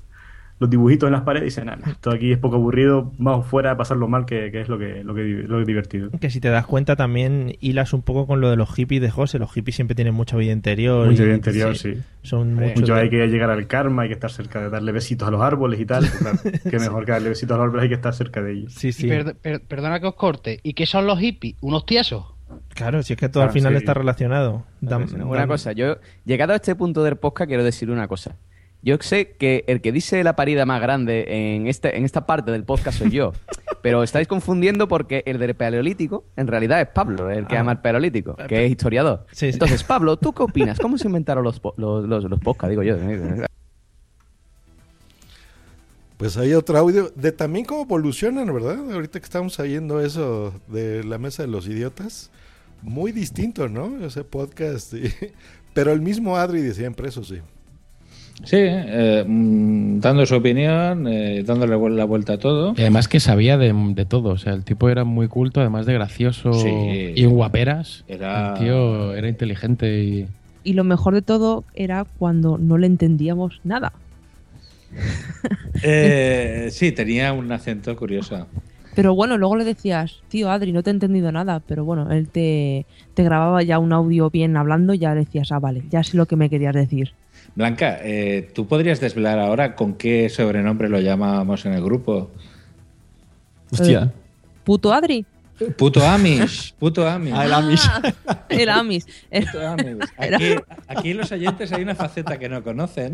los dibujitos en las paredes y dicen, nada, esto aquí es poco aburrido, vamos fuera a pasarlo mal, que, que es lo que, lo, que, lo que es divertido. Que si te das cuenta también hilas un poco con lo de los hippies de José. Los hippies siempre tienen mucha vida interior. Mucha vida interior, sí. Son muchos Mucho de- hay que llegar al karma, hay que estar cerca de darle besitos a los árboles y tal. claro, (laughs) que mejor que darle besitos a los árboles, hay que estar cerca de ellos. Sí, per- per- perdona que os corte. ¿Y qué son los hippies? ¿Unos tiesos? Claro, si es que todo al final sí. está relacionado. Una cosa, yo, llegado a este punto del podcast, quiero decir una cosa. Yo sé que el que dice la parida más grande en, este, en esta parte del podcast soy yo. (laughs) pero estáis confundiendo porque el del paleolítico en realidad es Pablo, el que Ah. ama el paleolítico, que es historiador. Sí, sí. Entonces, (laughs) Pablo, ¿tú qué opinas? ¿Cómo se inventaron los, los, los, los podcasts? Digo yo. Pues hay otro audio de también cómo evolucionan, ¿verdad? Ahorita que estamos oyendo eso de la mesa de los idiotas, muy distinto, ¿no? Ese podcast, y- (laughs) pero el mismo Adri de siempre, eso sí. Sí, eh, mm, dando su opinión, eh, dándole la vuelta a todo. Y además que sabía de, de todo. O sea, el tipo era muy culto, además de gracioso Sí. y guaperas. Era- El tío era inteligente y. Y lo mejor de todo era cuando no le entendíamos nada. Eh, (laughs) sí, tenía un acento curioso. Pero bueno, luego le decías, tío Adri, no te he entendido nada. Pero bueno, él te, te grababa ya un audio bien hablando y ya decías, ah, vale, ya sé lo que me querías decir. Blanca, eh, ¿tú podrías desvelar ahora con qué sobrenombre lo llamábamos en el grupo? Hostia. ¿Puto Adri? Puto Amish, puto Amish. Ah, el Amish. el Amish. Puto Amish. (laughs) Aquí, aquí los oyentes hay una faceta que no conocen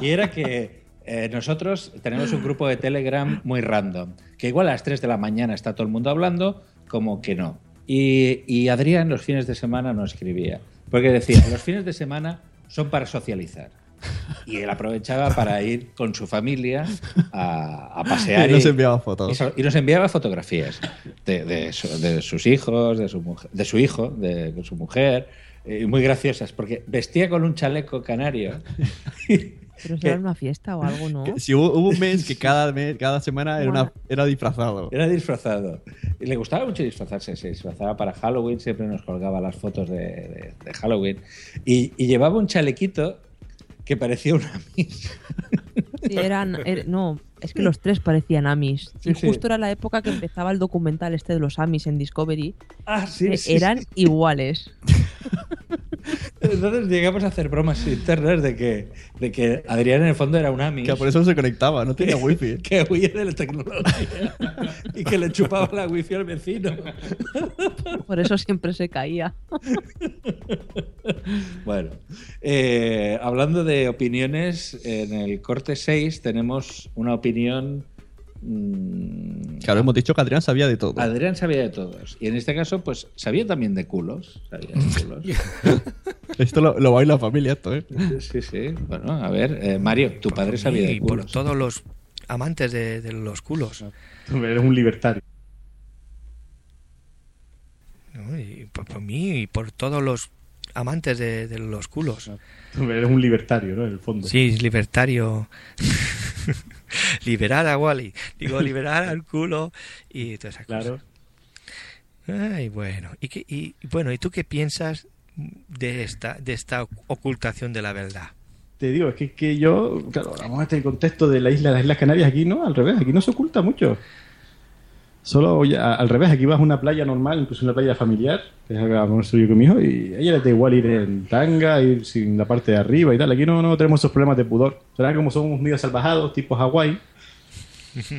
y era que eh, nosotros tenemos un grupo de Telegram muy random, que igual a las 3 de la mañana está todo el mundo hablando, como que no. Y, y Adrián los fines de semana no escribía, porque decía, los fines de semana son para socializar. Y él aprovechaba para ir con su familia a, a pasear. (laughs) Y nos enviaba fotos. Y, so- y nos enviaba fotografías de, de su- de sus hijos, de su, mujer, de su hijo, de, de su mujer, eh, muy graciosas, porque vestía con un chaleco canario. (laughs) Pero eso era una fiesta o algo, ¿no? (laughs) Si hubo, hubo un mes que cada, mes, cada semana era, una, era disfrazado. Era disfrazado. Y le gustaba mucho disfrazarse. Se disfrazaba para Halloween, siempre nos colgaba las fotos de, de- de Halloween. Y, y llevaba un chalequito que parecía una Amis. Sí, eran, (laughs) er- no, es que los tres parecían Amis. Sí, y sí. justo era la época que empezaba el documental este de los Amis en Discovery. Ah, sí, que sí, eran sí. iguales. (laughs) Entonces llegamos a hacer bromas internas de que, de que Adrián en el fondo era un Amis. Que por eso no se conectaba, no tenía wifi. (laughs) Que huía de la tecnología y que le chupaba la wifi al vecino. Por eso siempre se caía. Bueno, eh, hablando de opiniones, en el corte 6 tenemos una opinión. Mm, Claro, hemos dicho que Adrián sabía de todo. Adrián sabía de todos. Y en este caso, pues sabía también de culos. Sabía de culos. (laughs) Esto lo, lo baila la familia, esto, ¿eh? Sí, sí. Bueno, a ver, eh, Mario, tu padre sabía Y de por culos. todos los amantes de, de los culos. Eres un libertario. ¿no? Y por, por mí y por todos los amantes de, de los culos. Eres un libertario, ¿no? En el fondo. Sí, libertario. (laughs) (laughs) liberar a Wally. Digo, liberar al culo y todas esas Claro. cosas. Ay, bueno. ¿Y, qué, y bueno, ¿y tú qué piensas de esta, de esta ocultación de la verdad? Te digo, es que, que yo, claro, vamos a este contexto de la isla, las Islas Canarias, aquí no, al revés, aquí no se oculta mucho. Solo ya- al revés, aquí vas a una playa normal, incluso una playa familiar, que es a vamos yo con mi hijo, y a ella les da igual ir en tanga, ir sin la parte de arriba y tal. Aquí no, no tenemos esos problemas de pudor. Será como somos medio salvajados, tipo Hawái. (laughs)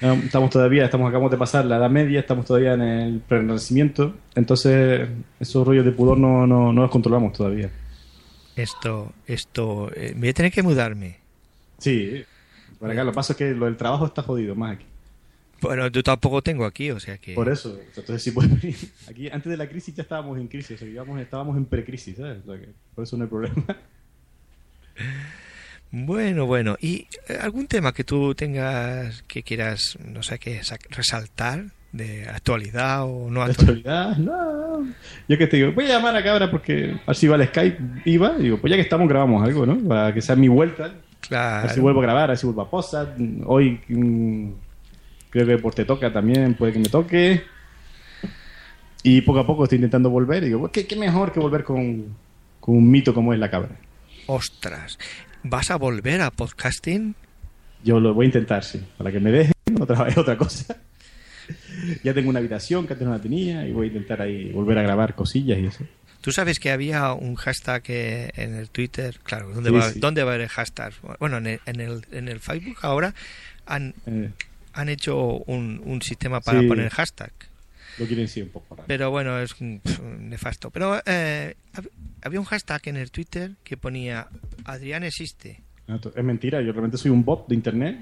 Estamos todavía, estamos acabamos de pasar la Edad Media, estamos todavía en el Renacimiento, entonces esos rollos de pudor no, no, no los controlamos todavía. Esto, esto, eh, voy a tener que mudarme. Sí, para acá lo que pasa es que lo del trabajo está jodido más aquí. Bueno, yo tampoco tengo aquí, o sea que... Por eso, entonces sí puedes venir. (laughs) Aquí antes de la crisis ya estábamos en crisis, o sea, íbamos- estábamos en precrisis, ¿sabes? O sea, que por eso no hay problema. (laughs) Bueno, bueno. ¿Y eh, algún tema que tú tengas que quieras, no sé qué, sac- resaltar de actualidad o no De actualidad, no. Yo que te digo, voy a llamar a Cabra porque así va el Skype, iba, y digo, pues ya que estamos grabamos algo, ¿no? Para que sea mi vuelta. Claro. si vuelvo a grabar, a ver si vuelvo a posar. Hoy mm, creo que por te toca también, puede que me toque. Y poco a poco estoy intentando volver y digo, ¿qué, qué mejor que volver con, con un mito como es la cabra? Ostras, ¿vas a volver a podcasting? Yo lo voy a intentar, sí, para que me dejen (laughs) otra vez otra cosa. (laughs) ya tengo una habitación que antes no la tenía y voy a intentar ahí volver a grabar cosillas y eso. Tú sabes que había un hashtag en el Twitter, claro, ¿dónde, Sí, va, sí. ¿dónde va a haber hashtag? Bueno, en el, en el, en el Facebook ahora han, Eh, han hecho un, un sistema para Sí. poner hashtag. lo quieren decir un poco raro. Pero bueno, es un- pf, nefasto. Pero eh, hab- había un hashtag en el Twitter que ponía Adrián existe. To- Es mentira, yo realmente soy un bot de internet.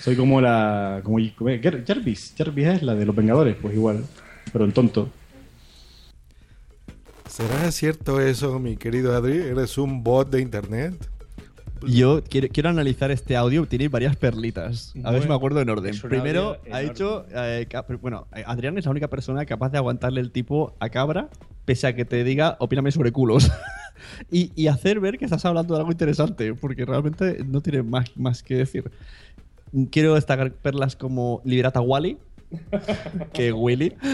Soy como la. como como- Jar- Jarvis. Jarvis es la de los Vengadores, pues igual. Pero en tonto. ¿Será cierto eso, mi querido Adri? ¿Eres un bot de internet? Yo quiero, quiero analizar este audio, tiene varias perlitas. A ver si me acuerdo en orden. Primero, ha enorme. dicho. eh, bueno, eh, Adrián es la única persona capaz de aguantarle el tipo a cabra, pese a que te diga, opíname sobre culos. (laughs) y, y hacer ver que estás hablando de algo interesante, porque realmente no tiene más, más que decir. Quiero destacar perlas como Liberata Wally, que Willy. (laughs)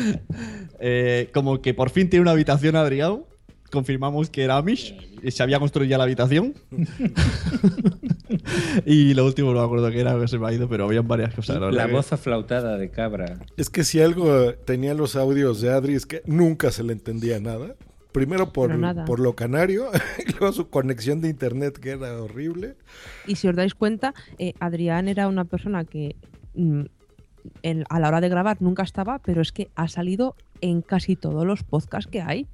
Eh, como que por fin tiene una habitación Adrián. Confirmamos que era Amish. y Se había construido ya la habitación. (laughs) y lo último no me acuerdo qué era, que se me ha ido, pero habían varias cosas. La que- voz aflautada de cabra. Es que si algo tenía los audios de Adri es que nunca se le entendía nada. Primero por, por lo canario, (laughs) y luego su conexión de internet que era horrible. Y si os dais cuenta, eh, Adrián era una persona que mm, en- a la hora de grabar nunca estaba, pero es que ha salido en casi todos los podcasts que hay.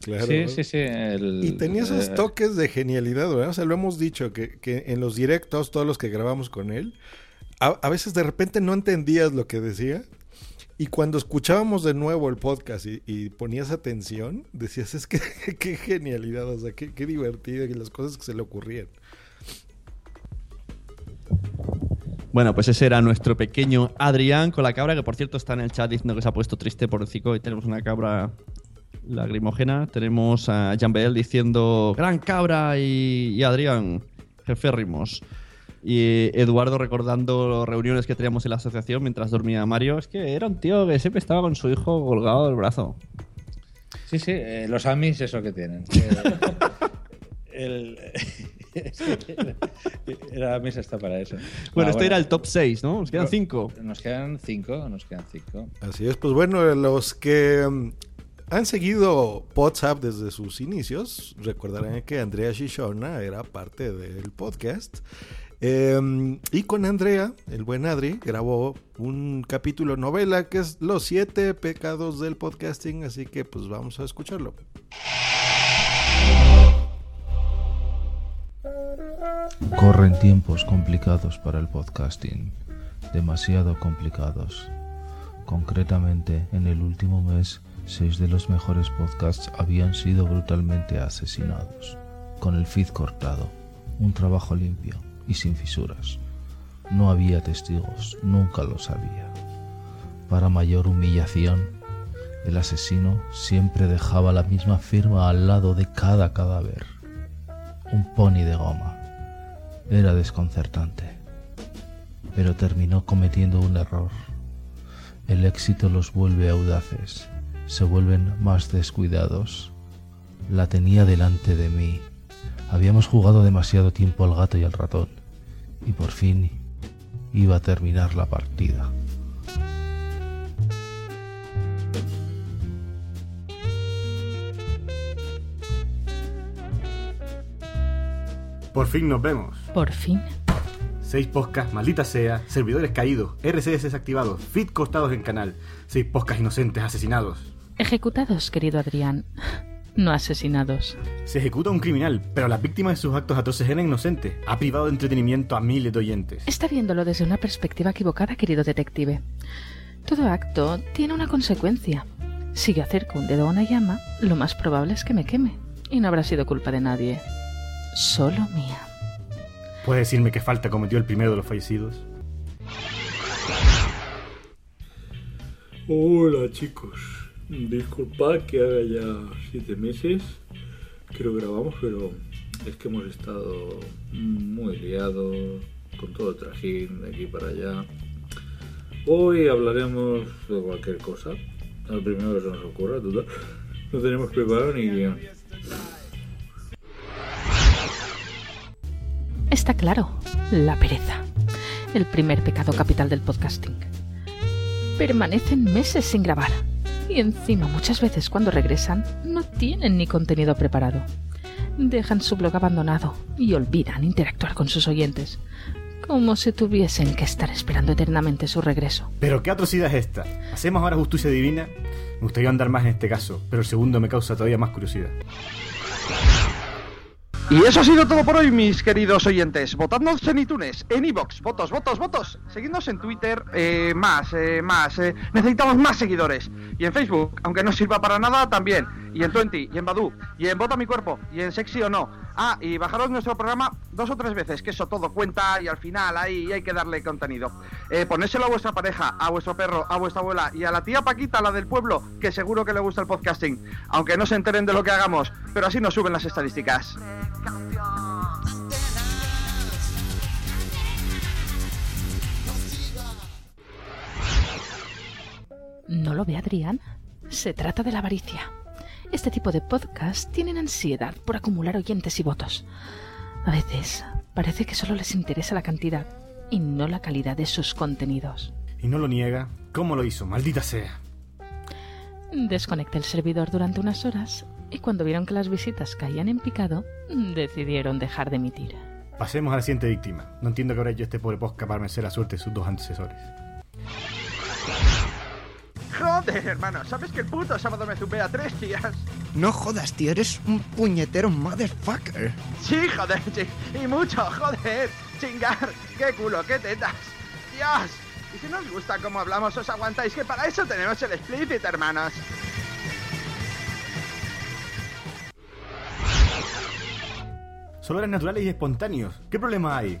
Claro. Sí, sí, sí. el- Y tenía esos eh, toques de genialidad, ¿verdad? O sea, lo hemos dicho, que, que en los directos, todos los que grabamos con él, a, a veces de repente no entendías lo que decía. Y cuando escuchábamos de nuevo el podcast y, y ponías atención, decías, es que (laughs) qué genialidad, o sea, qué, qué divertido y las cosas que se le ocurrían. Bueno, pues ese era nuestro pequeño Adrián con la cabra, que por cierto está en el chat diciendo que se ha puesto triste por el cico y tenemos una cabra lagrimógena. Tenemos a Jean Bell diciendo gran cabra y, y Adrián, jeférrimos. Y Eduardo recordando reuniones que teníamos en la asociación mientras dormía Mario. Es que era un tío que siempre estaba con su hijo colgado del brazo. Sí, sí, eh, los Amis es lo que tienen. (laughs) El, el Amis está para eso. Bueno, Ah, este era el top 6, ¿no? Nos quedan No, 5. Nos quedan 5, nos quedan 5. Así es, pues bueno, los que han seguido WhatsApp desde sus inicios, recordarán que Andrea Shishona era parte del podcast. Eh, y con Andrea, el buen Adri, grabó un capítulo novela que es Los siete pecados del podcasting, así que pues vamos a escucharlo. Corren tiempos complicados para el podcasting, demasiado complicados. Concretamente, en el último mes, seis de los mejores podcasts habían sido brutalmente asesinados, con el feed cortado, un trabajo limpio y sin fisuras. No había testigos, nunca los había. Para mayor humillación, el asesino siempre dejaba la misma firma al lado de cada cadáver. Un pony de goma. Era desconcertante. Pero terminó cometiendo un error. El éxito los vuelve audaces, se vuelven más descuidados. La tenía delante de mí. Habíamos jugado demasiado tiempo al gato y al ratón, y por fin iba a terminar la partida. Por fin nos vemos. Por fin. Seis podcasts, maldita sea, servidores caídos, RCS desactivados, feed cortados en canal, seis podcasts inocentes asesinados. Ejecutados, querido Adrián. No asesinados. Se ejecuta a un criminal, pero la víctima de sus actos atroces era inocente. Ha privado de entretenimiento a miles de oyentes. Está viéndolo desde una perspectiva equivocada, querido detective. Todo acto tiene una consecuencia. Si yo acerco un dedo a una llama, lo más probable es que me queme. Y no habrá sido culpa de nadie. Solo mía. ¿Puede decirme qué falta cometió el primero de los fallecidos? Hola chicos, disculpad que haga ya siete meses que lo grabamos, pero es que hemos estado muy liados con todo el trajín de aquí para allá. Hoy hablaremos de cualquier cosa, lo primero que se nos ocurra, total. No tenemos preparado ni guion. Está claro, la pereza. El primer pecado capital del podcasting. Permanecen meses sin grabar. Y encima muchas veces cuando regresan no tienen ni contenido preparado. Dejan su blog abandonado y olvidan interactuar con sus oyentes. Como si tuviesen que estar esperando eternamente su regreso. ¿Pero qué atrocidad es esta? ¿Hacemos ahora justicia divina? Me gustaría andar más en este caso, pero el segundo me causa todavía más curiosidad. Y eso ha sido todo por hoy, mis queridos oyentes. Votadnos en iTunes, en iVoox, votos, votos, votos. Seguidnos en Twitter, eh, más, eh, más. eh, necesitamos más seguidores. Y en Facebook, aunque no sirva para nada, también. Y en Twenty, y en Badu, y en Vota mi cuerpo, y en Sexy o no. Ah, y bajaros nuestro programa dos o tres veces, que eso todo cuenta y al final ahí hay que darle contenido. Eh, ponéselo a vuestra pareja, a vuestro perro, a vuestra abuela y a la tía Paquita, la del pueblo, que seguro que le gusta el podcasting. Aunque no se enteren de lo que hagamos, pero así nos suben las estadísticas. ¿No lo ve Adrián? Se trata de la avaricia. Este tipo de podcast tienen ansiedad por acumular oyentes y votos. A veces parece que solo les interesa la cantidad y no la calidad de sus contenidos. Y no lo niega. ¿Cómo lo hizo? Maldita sea. Desconecté el servidor durante unas horas y cuando vieron que las visitas caían en picado, decidieron dejar de emitir. Pasemos a la siguiente víctima. No entiendo que habrá hecho este pobre podcast para la suerte de sus dos antecesores. Joder, hermano, ¿sabes que el puto sábado me zumbé a tres tías? No jodas, tío, eres un puñetero motherfucker. Sí, joder, sí. Y mucho, joder. Chingar. Qué culo, qué tetas. Dios. Y si no os gusta cómo hablamos, os aguantáis, que para eso tenemos el explicit, hermanos. Solo eran naturales y espontáneos. ¿Qué problema hay?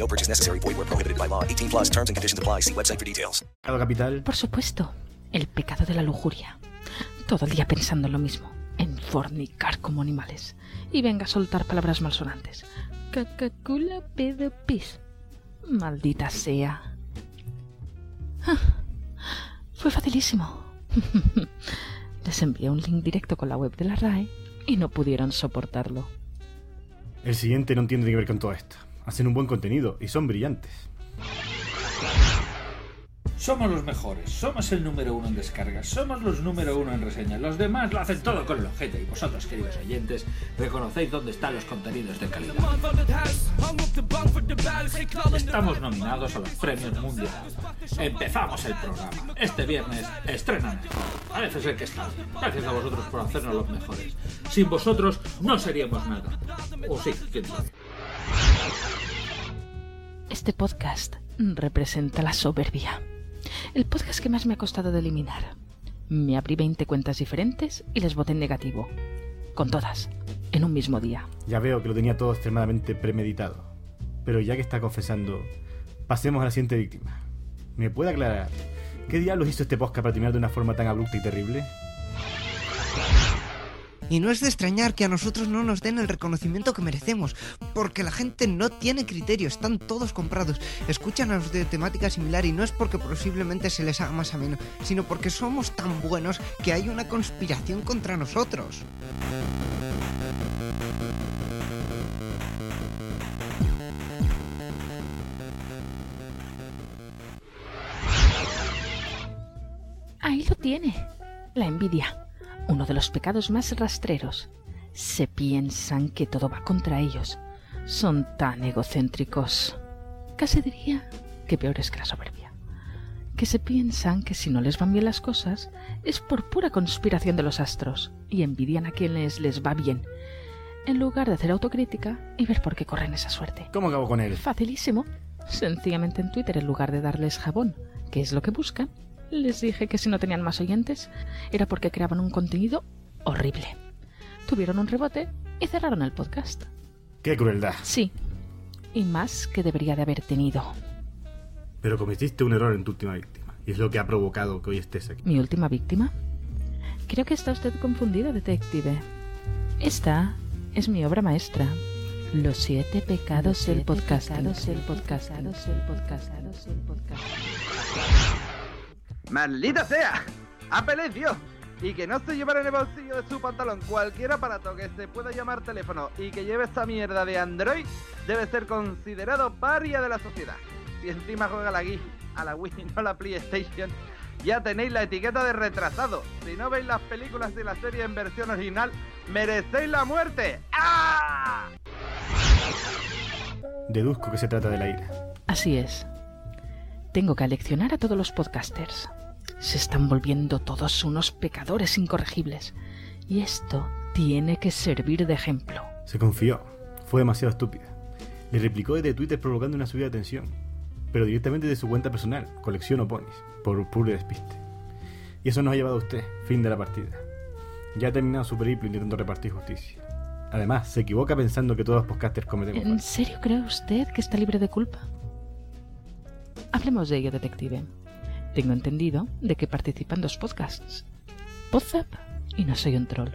No purchase necessary. Void were prohibited by law. 18 plus terms and conditions apply. See website for details. Pecado capital. Por supuesto, el pecado de la lujuria. Todo el día pensando en lo mismo, en fornicar como animales. Y venga a soltar palabras malsonantes. Cacacula pedo pis. Maldita sea. Ah, fue facilísimo. (laughs) Les envié un link directo con la web de la RAE y no pudieron soportarlo. El siguiente no tiene que ver con todo esto. Hacen un buen contenido y son brillantes. Somos los mejores, somos el número uno en descargas, somos los número uno en reseñas. Los demás lo hacen todo con el ojete y vosotros, queridos oyentes, reconocéis dónde están los contenidos de calidad. Estamos nominados a los premios mundiales. Empezamos el programa. Este viernes estrenan. Parece ser que está. Gracias a vosotros por hacernos los mejores. Sin vosotros no seríamos nada. O sí, quién sabe. Este podcast representa la soberbia. El podcast que más me ha costado de eliminar. Me abrí 20 cuentas diferentes y les voté en negativo. Con todas, en un mismo día. Ya veo que lo tenía todo extremadamente premeditado. Pero ya que está confesando, pasemos a la siguiente víctima. ¿Me puede aclarar qué diablos hizo este podcast para terminar de una forma tan abrupta y terrible? Y no es de extrañar que a nosotros no nos den el reconocimiento que merecemos, porque la gente no tiene criterio, están todos comprados, escuchan a los de temática similar y no es porque posiblemente se les haga más ameno, sino porque somos tan buenos que hay una conspiración contra nosotros. Ahí lo tiene. La envidia. Uno de los pecados más rastreros. Se piensan que todo va contra ellos. Son tan egocéntricos. Casi diría que peores que la soberbia. Que se piensan que si no les van bien las cosas es por pura conspiración de los astros y envidian a quienes les va bien, en lugar de hacer autocrítica y ver por qué corren esa suerte. ¿Cómo acabo con él? Facilísimo. Sencillamente en Twitter, en lugar de darles jabón, que es lo que buscan, les dije que si no tenían más oyentes era porque creaban un contenido horrible. Tuvieron un rebote y cerraron el podcast. ¡Qué crueldad! Sí. Y más que debería de haber tenido. Pero cometiste un error en tu última víctima. Y es lo que ha provocado que hoy estés aquí. ¿Mi última víctima? Creo que está usted confundido, detective. Esta es mi obra maestra. Los siete pecados del podcast. el podcast. el podcast. el podcast. ¡Maldita sea! ¡Apple Dios! Y que no se llevara en el bolsillo de su pantalón cualquier aparato que se pueda llamar teléfono y que lleve esta mierda de Android debe ser considerado paria de la sociedad. Si encima juega la Wii, a la Wii, (laughs) no a la PlayStation, ya tenéis la etiqueta de retrasado. Si no veis las películas de la serie en versión original, merecéis la muerte. ¡Ah! Deduzco que se trata de la ira. Así es. Tengo que aleccionar a todos los podcasters. Se están volviendo todos unos pecadores incorregibles. Y esto tiene que servir de ejemplo. Se confió. Fue demasiado estúpida. Le replicó desde Twitter provocando una subida de tensión. Pero directamente de su cuenta personal, colecciono ponis, por puro despiste. Y eso nos ha llevado a usted, fin de la partida. Ya ha terminado su periplo intentando repartir justicia. Además, se equivoca pensando que todos los podcasters cometemos ¿En serio cree usted que está libre de culpa? Hablemos de ello, detective. Tengo entendido de que participa en dos podcasts. Podzap y No Soy un Troll.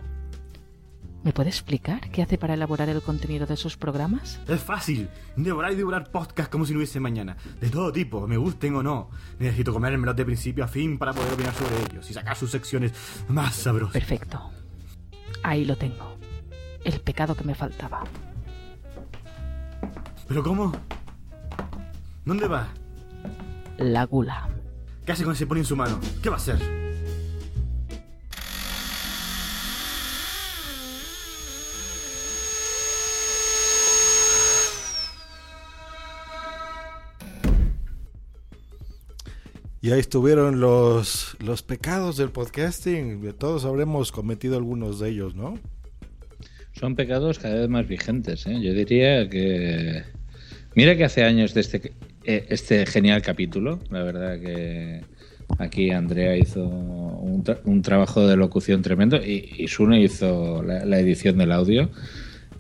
¿Me puede explicar qué hace para elaborar el contenido de sus programas? Es fácil. Devorar y devorar podcast como si no hubiese mañana. De todo tipo, me gusten o no. Necesito comérmelos de principio a fin para poder opinar sobre ellos y sacar sus secciones más sabrosas. Perfecto. Ahí lo tengo. El pecado que me faltaba. ¿Pero cómo? ¿Dónde va? La gula. ¿Qué hace con ese pone en su mano? ¿Qué va a hacer? Y ahí estuvieron los, los pecados del podcasting. Todos habremos cometido algunos de ellos, ¿no? Son pecados cada vez más vigentes. ¿eh? Yo diría que. Mira que hace años de este, este genial capítulo. La verdad que aquí Andrea hizo un, tra- un trabajo de locución tremendo y, y Sune hizo la, la edición del audio.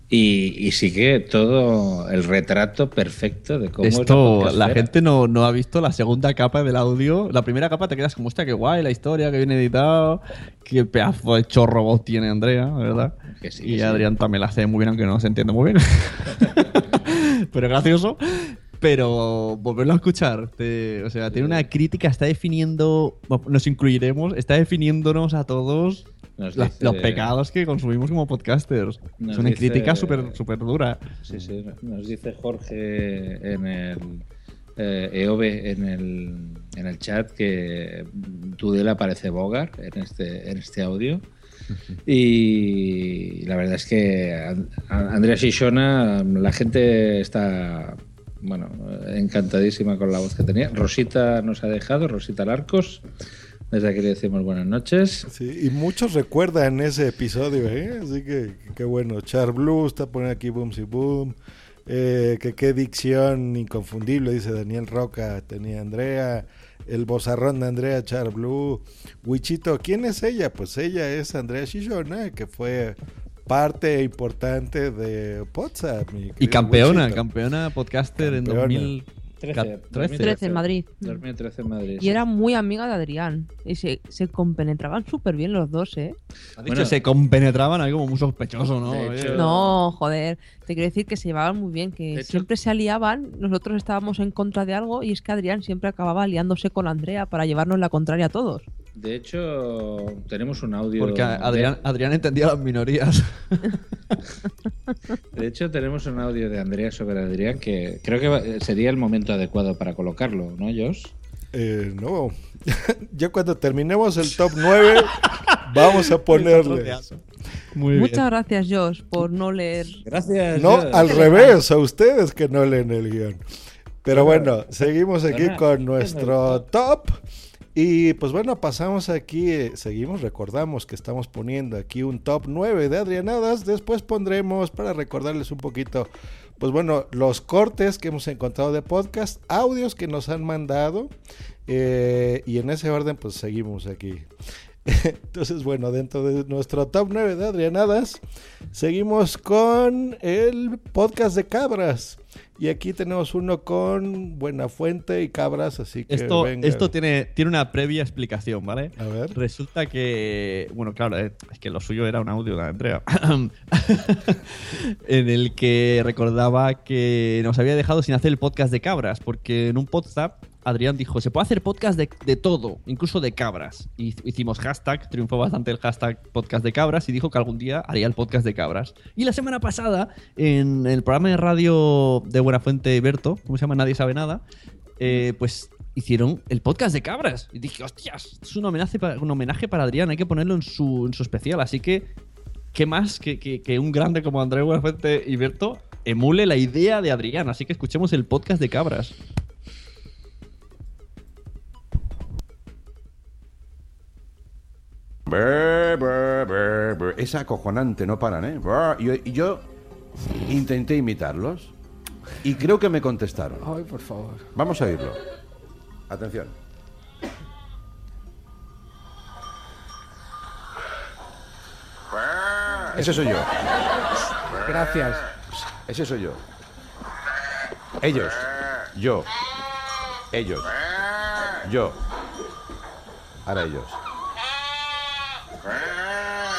Y, y sigue todo el retrato perfecto de cómo es la Esto, la podcastfera. gente no, no ha visto la segunda capa del audio. La primera capa te quedas como, hostia, qué guay la historia, que viene editado. Qué pedazo de chorro voz tiene Andrea, ¿verdad? Que sí, y que sí. Adrián también la hace muy bien, aunque no se entiende muy bien. (laughs) Pero gracioso. Pero volverlo a escuchar, te- o sea, tiene una crítica, está definiendo, nos incluiremos, está definiéndonos a todos Nos las- dice- los pecados que consumimos como podcasters. Es una dice- crítica súper súper dura. Sí, sí. Nos dice Jorge en el eh, Eove en el, en el chat que Tudela parece Bogart en este, en este audio. (laughs) Y la verdad es que An- Andrea Shishona, la gente está bueno, encantadísima con la voz que tenía. Rosita nos ha dejado, Rosita Larcos. Desde aquí le decimos buenas noches. Sí, y muchos recuerdan ese episodio, ¿eh? Así que qué bueno. Char Blue está poniendo aquí Boom Si Boom. Eh, que qué dicción inconfundible, dice Daniel Roca. Tenía Andrea. El bozarrón de Andrea Char Blue. Wichito, ¿quién es ella? Pues ella es Andrea Shishona, que fue parte importante de WhatsApp. mi Y campeona, campeona podcaster en Campeona. 2013. 13 en Madrid. 2013 en Madrid. Y era muy amiga de Adrián. Y se, se compenetraban súper bien los dos, ¿eh? Has dicho, se compenetraban ahí como muy sospechoso, ¿no? Hecho- No, joder. Te quiero decir que se llevaban muy bien, que siempre se aliaban. Nosotros estábamos en contra de algo y es que Adrián siempre acababa aliándose con Andrea para llevarnos la contraria a todos. De hecho, tenemos un audio. Porque de- Adrián, Adrián entendía las minorías. (laughs) De hecho, tenemos un audio de Andrea sobre Adrián que creo que sería el momento adecuado para colocarlo, ¿no, Josh? Eh, no. (laughs) Yo cuando terminemos el top 9 vamos a (laughs) ponerle. Muy Muchas gracias, Josh, por no leer. Gracias. No, al revés, a ustedes que no leen el guion. Pero bueno, seguimos aquí con nuestro top. Y pues bueno, pasamos aquí, eh, seguimos, recordamos que estamos poniendo aquí un top 9 de Adrianadas. Después pondremos, para recordarles un poquito, pues bueno, los cortes que hemos encontrado de podcast, audios que nos han mandado. eh, y en ese orden, pues seguimos aquí. (laughs) Entonces, bueno, dentro de nuestro top 9 de Adrianadas, seguimos con el podcast de cabras. Y aquí tenemos uno con Buenafuente y cabras, así que Esto, venga. esto tiene, tiene una previa explicación, ¿vale? A ver. Resulta que, bueno, claro, eh, es que lo suyo era un audio de Andrea, (laughs) en el que recordaba que nos había dejado sin hacer el podcast de cabras, porque en un WhatsApp Adrián dijo, se puede hacer podcast de, de todo, incluso de cabras. Y hicimos hashtag, triunfó bastante el hashtag podcast de cabras y dijo que algún día haría el podcast de cabras. Y la semana pasada, en el programa de radio de Buenafuente Berto, ¿cómo se llama? Nadie sabe nada, eh, pues hicieron el podcast de cabras. Y dije, hostias, es un homenaje para, un homenaje para Adrián, hay que ponerlo en su, en su especial. Así que, ¿qué más que, que- que un grande como Andrés Buenafuente y Berto emule la idea de Adrián? Así que escuchemos el podcast de cabras. Es acojonante, no paran, ¿eh? Brr. Y, y yo intenté imitarlos y creo que me contestaron. Ay, por favor. Vamos a oírlo. Atención. Ese soy yo. Gracias. Ese soy yo. Ellos. Yo. Ellos. Yo. Ahora ellos.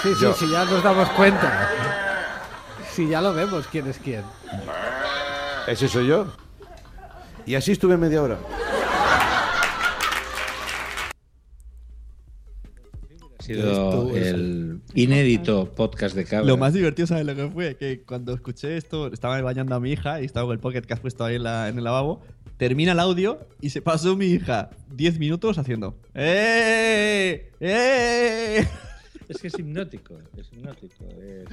Sí, sí, Yo. sí, ya nos damos cuenta. Sí, ya lo vemos quién es quién. Ese soy yo. Y así estuve media hora. Ha sido el inédito podcast de cabra. Lo más divertido, ¿sabes lo que fue? Que cuando escuché esto, estaba bañando a mi hija y estaba con el pocket que has puesto ahí en, la- en el lavabo. Termina el audio y se pasó mi hija 10 minutos haciendo. ¡Eh! ¡Eh! Es que es hipnótico, es hipnótico. es-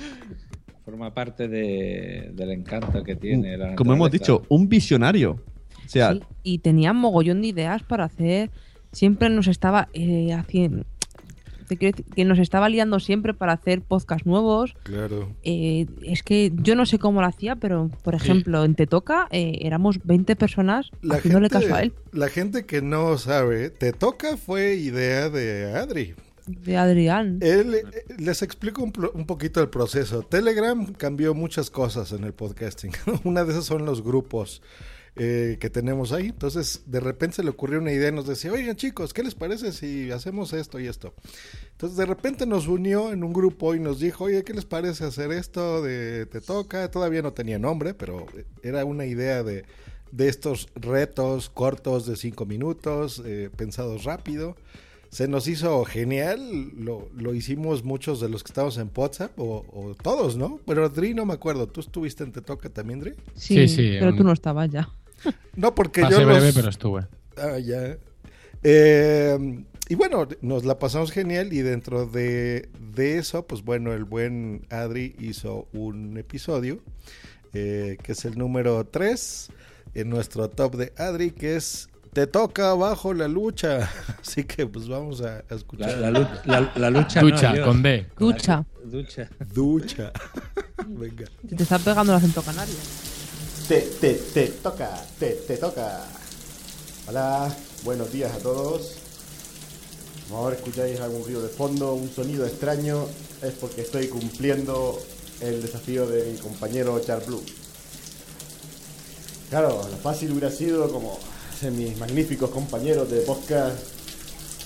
forma parte de- del encanto que tiene la Como hemos dicho, un visionario. O sea, Sí, y tenía mogollón de ideas para hacer. Siempre nos estaba eh, haciendo. Te quiero decir que nos estaba liando siempre para hacer podcast nuevos. Claro. Eh, es que yo no sé cómo lo hacía, pero por ejemplo, en Te Toca eh, éramos 20 personas La haciéndole gente, caso a él, la gente que no sabe, Te Toca fue idea de Adri. De Adrián. Eh, les explico un, poquito el proceso. Telegram cambió muchas cosas en el podcasting. (laughs) Una de esas son los grupos eh, que tenemos ahí. Entonces, de repente se le ocurrió una idea y nos decía, oigan chicos, ¿qué les parece si hacemos esto y esto? Entonces, de repente nos unió en un grupo y nos dijo, oye, ¿qué les parece hacer esto Te Toca? Todavía no tenía nombre, pero era una idea de, de estos retos cortos de cinco minutos, eh, pensados rápido. Se nos hizo genial, lo, lo hicimos muchos de los que estamos en WhatsApp, o, o todos, ¿no? Pero Dri no me acuerdo, ¿tú estuviste en Te Toca también, Dri? Sí, Sí, sí, pero un- tú no estabas ya. (laughs) No, porque Pasé yo los- breve, pero estuve. Ah, ya. Eh, y bueno, nos la pasamos genial y dentro de, de eso, pues bueno, el buen Adri hizo un episodio eh, que es el número 3 en nuestro top de Adri, que es Te toca bajo la lucha. (laughs) Así que pues vamos a, a escuchar. La- la la- la lucha Ducha, no, con D. Ducha. Ducha. Ducha. (laughs) Venga. Se te está pegando el acento canario. Te, te, te toca, te, te toca. Hola, buenos días a todos. Ahora escucháis algún ruido de fondo, un sonido extraño, es porque estoy cumpliendo el desafío de mi compañero Char Blue. Claro, lo fácil hubiera sido como mis magníficos compañeros de podcast,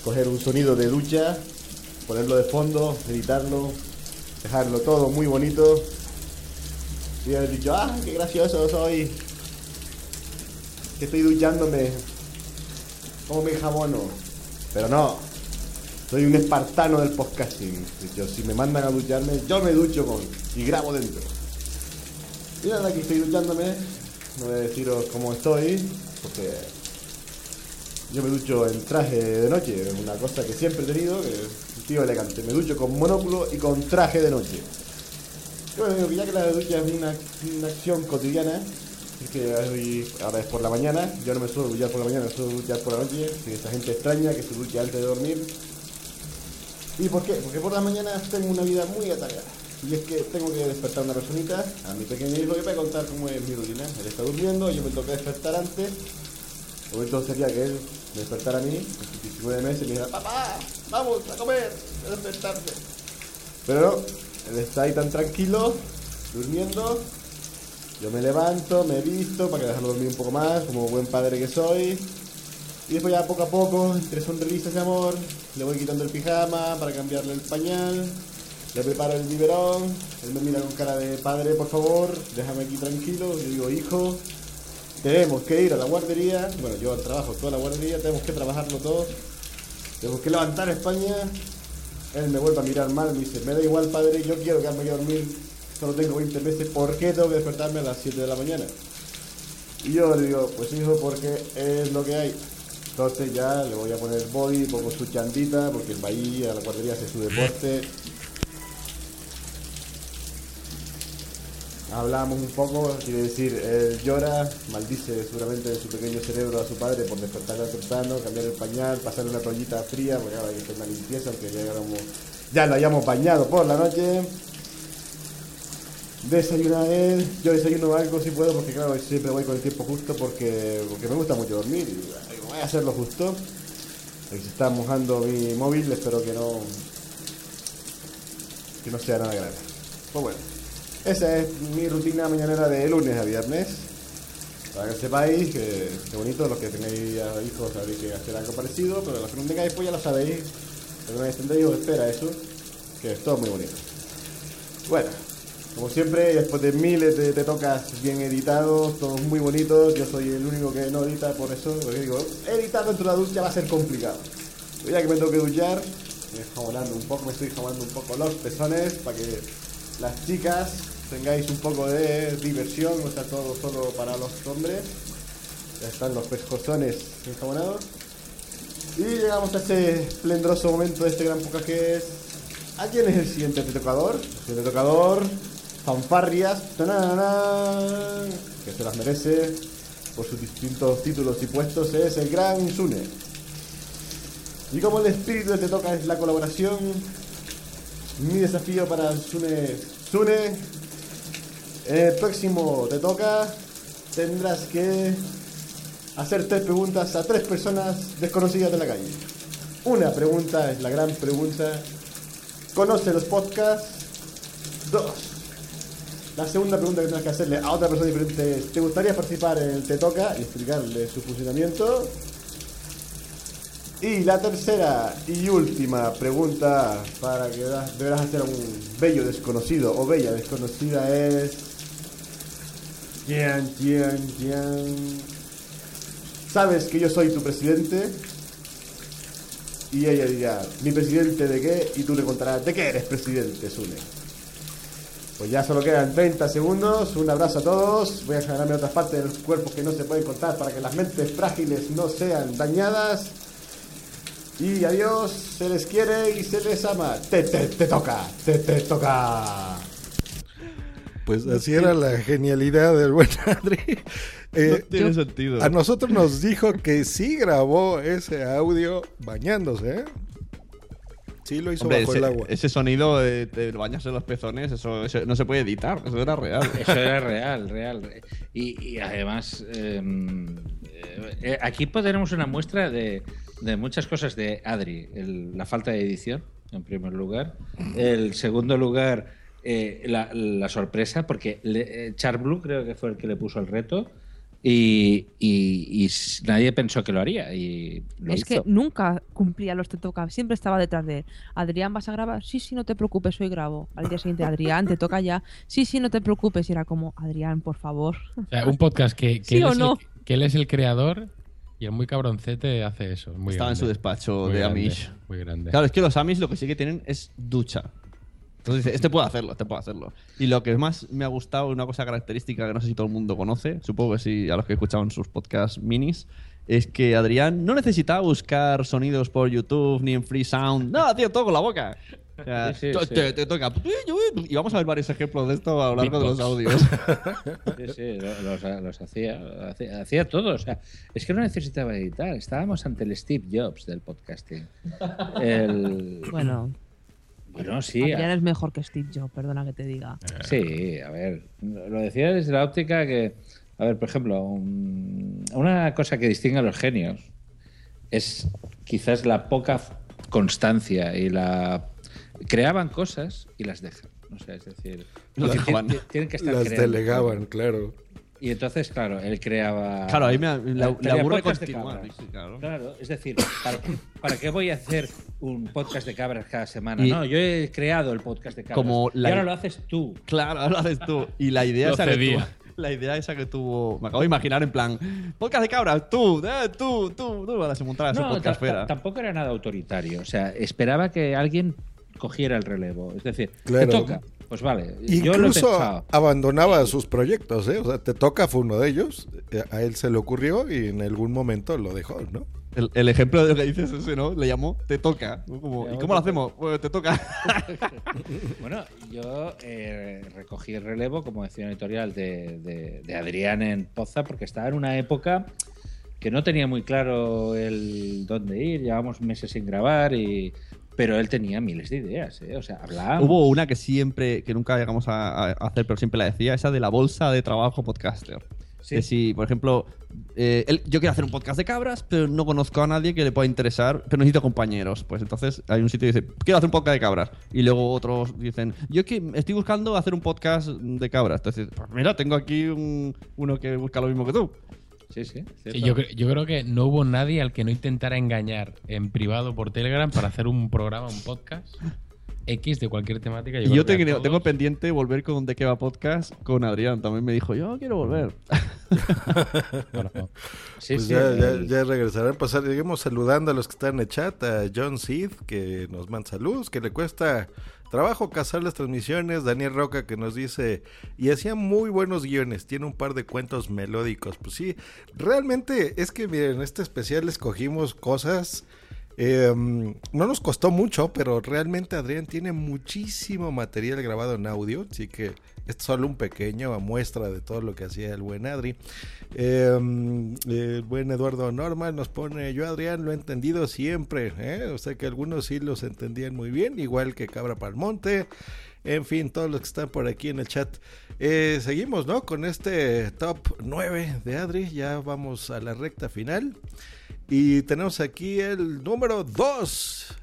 coger un sonido de ducha, ponerlo de fondo, editarlo, dejarlo todo muy bonito y haber dicho, ah, qué gracioso soy. Que estoy duchándome. Como me jabono. Pero no. Soy un espartano del podcasting. Yo, si me mandan a ducharme, yo me ducho con. y grabo dentro. Y nada, aquí estoy duchándome. No voy a deciros cómo estoy. Porque yo me ducho en traje de noche. Es una cosa que siempre he tenido. Que es un tío elegante. Me ducho con monóculo y con traje de noche. Yo bueno, digo ya que la ducha es una, acción cotidiana, es que ahora es por la mañana, yo no me suelo duchar por la mañana, me suelo duchar por la noche, soy esa gente extraña que se ducha antes de dormir. ¿Y por qué? Porque por las mañanas tengo una vida muy atareada. Y es que tengo que despertar a una personita, a mi pequeño hijo, que me a contar cómo es mi rutina. Él está durmiendo, yo me toca despertar antes. Lo bonito sería que él me despertara a mí, con sus 19 meses, y me dijera, papá, vamos a comer, a despertarse. Pero no, él está ahí tan tranquilo, durmiendo. Yo me levanto, me visto para que dejarlo dormir un poco más, como buen padre que soy. Y después ya poco a poco, entre sonrisas de amor, le voy quitando el pijama para cambiarle el pañal. Le preparo el biberón. Él me mira con cara de padre, por favor, déjame aquí tranquilo. Yo digo, hijo, tenemos que ir a la guardería. Bueno, yo trabajo toda la guardería, tenemos que trabajarlo todo. Tenemos que levantar España. Él me vuelve a mirar mal, me dice, me da igual padre, yo quiero quedarme aquí a dormir, solo tengo 20 meses, ¿por qué tengo que despertarme a las 7 de la mañana? Y yo le digo, pues hijo, porque es lo que hay. Entonces ya le voy a poner body, pongo su chandita, porque va ahí a la guardería a hacer su deporte. Hablamos un poco, quiere decir, él llora, maldice seguramente en su pequeño cerebro a su padre por despertarle temprano, cambiar el pañal, pasarle una toallita fría, porque ahora hay que hacer una limpieza, aunque ya, éramos- ya lo hayamos bañado por la noche. Desayuna él, yo desayuno algo si puedo, porque claro, siempre voy con el tiempo justo porque, porque me gusta mucho dormir y voy a hacerlo justo. Ahí se está mojando mi móvil, espero que no, que no sea nada grave. Pues bueno, esa es mi rutina mañanera de lunes a viernes. Para que sepáis que, que bonito, los que tengáis ya hijos sabéis que hacer algo parecido, pero los que no tengáis pues ya lo sabéis. Pero no tendréis espera eso, que es todo muy bonito. Bueno, como siempre, después de miles de te tocas bien editados, todos muy bonitos, yo soy el único que no edita por eso, porque digo, editar dentro de la ducha va a ser complicado. Pero ya que me tengo que duchar, me estoy un poco, me estoy jabonando un poco los pezones para que las chicas tengáis un poco de diversión, no está todo solo para los hombres. Ya están los pescozones enjabonados. Y llegamos a ese esplendoroso momento de este gran podcast que es... ¿A quién es el siguiente tocador? El siguiente tocador, fanfarrias, que se las merece por sus distintos títulos y puestos, es el gran Sune. Y como el espíritu de Te Toca es la colaboración, mi desafío para Sune, Sune, el próximo Te Toca tendrás que hacer tres preguntas a tres personas desconocidas de la calle. Una pregunta es la gran pregunta. ¿Conoce los podcasts? Dos. La segunda pregunta que tienes que hacerle a otra persona diferente es, ¿te gustaría participar en el Te Toca y explicarle su funcionamiento? Y la tercera y última pregunta para que deberás hacer a un bello desconocido o bella desconocida es... ¿Quién, quién, quién? ¿Sabes que yo soy tu presidente? Y ella dirá, ¿mi presidente de qué? Y tú le contarás, ¿de qué eres presidente, Sune? Pues ya solo quedan 30 segundos. Un abrazo a todos. Voy a ganarme otras partes del cuerpo que no se pueden contar para que las mentes frágiles no sean dañadas. Y adiós, se les quiere y se les ama. Te, te, te toca, te, te toca. Pues así era la genialidad del buen (laughs) Adri. Eh, tiene yo- sentido. A nosotros nos dijo que sí grabó ese audio bañándose, ¿eh? Sí lo hizo Hombre, bajo ese, el agua. ese sonido de, de bañarse los pezones, eso, eso no se puede editar, eso era real. (laughs) Eso era real, real. Y, y además, eh, eh, aquí tenemos una muestra de, de muchas cosas de Adri. El- la falta de edición, en primer lugar. El segundo lugar, eh, la, la sorpresa, porque le, eh, Charblue creo que fue el que le puso el reto. Y, y- y s- nadie pensó que lo haría. Y lo es hizo. que nunca cumplía los te toca, siempre estaba detrás de él. Adrián, ¿vas a grabar? Sí, sí, no te preocupes, hoy grabo. Al día siguiente, Adrián, te toca ya. Sí, sí, no te preocupes. Y era como, Adrián, por favor. O sea, un podcast que, que (laughs) ¿Sí él o es no? el, que él es el creador y el muy cabroncete hace eso. Muy Estaba en su despacho Muy de grande, Amish. Muy grande. Claro, es que los Amish lo que sí que tienen es ducha. Entonces dice, este puede hacerlo, este puede hacerlo. Y lo que más me ha gustado, una cosa característica que no sé si todo el mundo conoce, supongo que sí, a los que escuchaban sus podcasts minis, es que Adrián no necesitaba buscar sonidos por YouTube ni en Free Sound. No, tío, todo con la boca. O sea, Sí, sí, te, sí. te- te toca. Y vamos a ver varios ejemplos de esto a lo largo de los audios. (laughs) Sí, sí, lo- los, los hacía, hacía, hacía todo. O sea, es que no necesitaba editar. Estábamos ante el Steve Jobs del podcasting. El- Bueno, Bueno, sí. Adrián es mejor que Steve Jobs, perdona que te diga. Sí, a ver. Lo decía desde la óptica que, a ver, por ejemplo, un- una cosa que distingue a los genios es quizás la poca constancia y la. Creaban cosas y las dejan. O sea, es decir, Las- tienen que estar las creando. delegaban, claro. Y entonces, claro, él creaba. Claro, ahí me- de cabras. sí, claro. Claro, es decir, ¿para qué, para qué voy a hacer un podcast de cabras cada semana? Y- no, yo he creado el podcast de cabras. Como y la- ahora lo haces tú. Claro, ahora lo haces tú. Y la idea tuvo, la idea esa que tuvo, me acabo de imaginar en plan, podcast de cabras, tú, eh, tú, tú, tú, ahora se montara su No, podcast ta- ta- tampoco era nada autoritario. O sea, esperaba que alguien cogiera el relevo. Es decir, Claro. te toca. Pues vale, yo lo he Incluso abandonaba sus proyectos, ¿eh? O sea, Te Toca fue uno de ellos. eh, A él se le ocurrió y en algún momento lo dejó, ¿no? El, el ejemplo de lo que dices ese, ¿no? Le llamó Te toca. ¿Y cómo lo hacemos? Pues te toca. (laughs) Bueno, yo eh, recogí el relevo, como decía una editorial, de, de- de Adrián en Poza, porque estaba en una época que no tenía muy claro el dónde ir, llevábamos meses sin grabar, y pero él tenía miles de ideas, ¿eh? O sea, hablábamos. Hubo una que siempre, que nunca llegamos a, a hacer, pero siempre la decía, esa de la bolsa de trabajo podcaster. Que si, por ejemplo, eh, él- yo quiero hacer un podcast de cabras, pero no conozco a nadie que le pueda interesar, pero necesito compañeros. Pues entonces hay un sitio que dice, quiero hacer un podcast de cabras. Y luego otros dicen, yo que estoy buscando hacer un podcast de cabras. Entonces, pues mira, tengo aquí un- uno que busca lo mismo que tú. Yo, yo creo que no hubo nadie al que no intentara engañar en privado por Telegram para hacer un programa, un podcast X de cualquier temática. Y yo tengo, pendiente volver con De qué va podcast con Adrián. También me dijo, yo quiero volver. (laughs) pues ya, ya, ya regresarán. Pues seguimos saludando a los que están en el chat. A John Seed, que nos manda saludos, que le cuesta trabajo cazar las transmisiones. Daniel Roca, que nos dice, y hacía muy buenos guiones. Tiene un par de cuentos melódicos. Pues sí, realmente es que, miren, en este especial escogimos cosas. Eh, no nos costó mucho, pero realmente Adrián tiene muchísimo material grabado en audio, así que es solo un pequeño muestra de todo lo que hacía el buen Adri. Eh, el buen Eduardo Norman nos pone, yo Adrián lo he entendido siempre, ¿eh? o sea que algunos sí los entendían muy bien, igual que Cabra Palmonte, en fin, todos los que están por aquí en el chat. Eh, seguimos, ¿no? Con este top 9 de Adri, ya vamos a la recta final. Y tenemos aquí el número 2.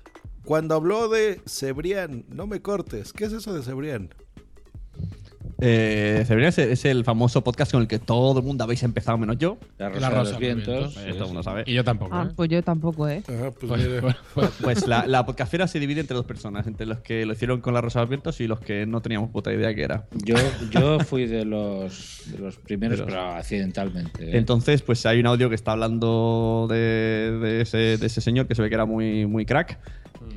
Cuando habló de Cebrián, no me cortes. ¿Qué es eso de Cebrián? Eh, Cebrián es, es el famoso podcast con el que todo el mundo habéis empezado, menos yo. La Rosa de los Vientos. Eh, todo el mundo sabe. Y yo tampoco. Ah, ¿eh? pues yo tampoco, ¿eh? Pues- pues- pues- (laughs) Pues la, la podcastera se divide entre dos personas, entre los que lo hicieron con la Rosa de los Vientos y los que no teníamos puta idea que era. Yo, yo fui de los, de los primeros, pero accidentalmente. ¿eh? Entonces, pues hay un audio que está hablando de, de ese, de ese señor que se ve que era muy, muy crack.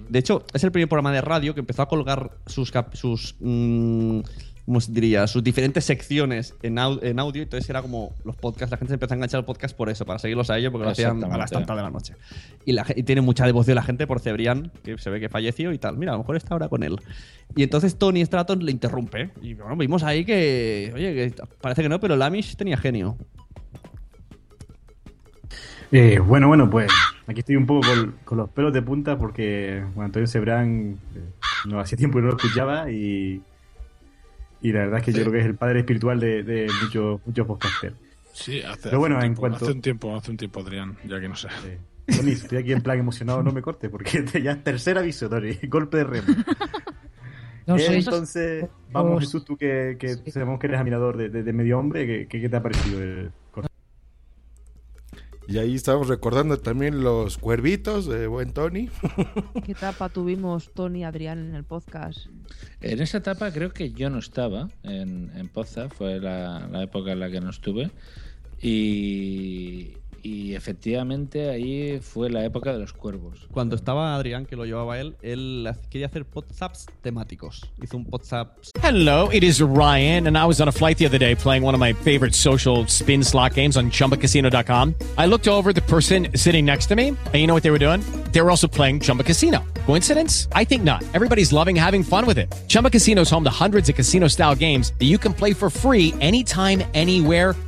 De hecho, es el primer programa de radio que empezó a colgar sus, sus mm, ¿cómo se diría? Sus diferentes secciones en, au- en audio. Entonces era como los podcasts, la gente se empezó a enganchar al podcast por eso, para seguirlos a ellos, porque lo hacían a las tantas de la noche. Y, la, y tiene mucha devoción la gente por Cebrián, que se ve que falleció y tal. Mira, a lo mejor está ahora con él. Y entonces Tony Stratton le interrumpe. Y bueno, vimos ahí que, oye, que parece que no, pero Lamish tenía genio. Eh, bueno, bueno, pues aquí estoy un poco con, con los pelos de punta porque bueno, Antonio Cebrán eh, no hacía tiempo que no lo escuchaba y, y la verdad es que yo creo que es el padre espiritual de, de muchos, muchos podcasters. Sí, hace, Pero bueno, hace un en tiempo, cuanto- hace un tiempo, hace un tiempo, Adrián, ya que no sé. Tony, estoy aquí en plan emocionado, no me cortes porque (laughs) ya es tercer aviso, Tony, (laughs) golpe de remo. No sé. Entonces, vamos Os- Jesús, tú que, que sabemos que eres admirador de, de- de medio hombre, ¿qué, qué, te ha parecido el? Y ahí estamos recordando también los cuervitos de buen Tony. (laughs) ¿Qué etapa tuvimos Tony y Adrián en el podcast? En esa etapa creo que yo no estaba en, en Poza, fue la, la época en la que no estuve. Y, y efectivamente ahí fue la época de los cuervos. Cuando estaba Adrián, que lo llevaba él, él quería hacer podzaps temáticos. Hizo un podzaps. Hello, it is Ryan, and I was on a flight the other day playing one of my favorite social spin slot games on chumbacasino.com. I looked over the person sitting next to me, and you know what they were doing? They were also playing Chumba Casino. Coincidence? I think not. Everybody's loving having fun with it. Chumba Casino is home to hundreds of casino style games that you can play for free anytime, anywhere,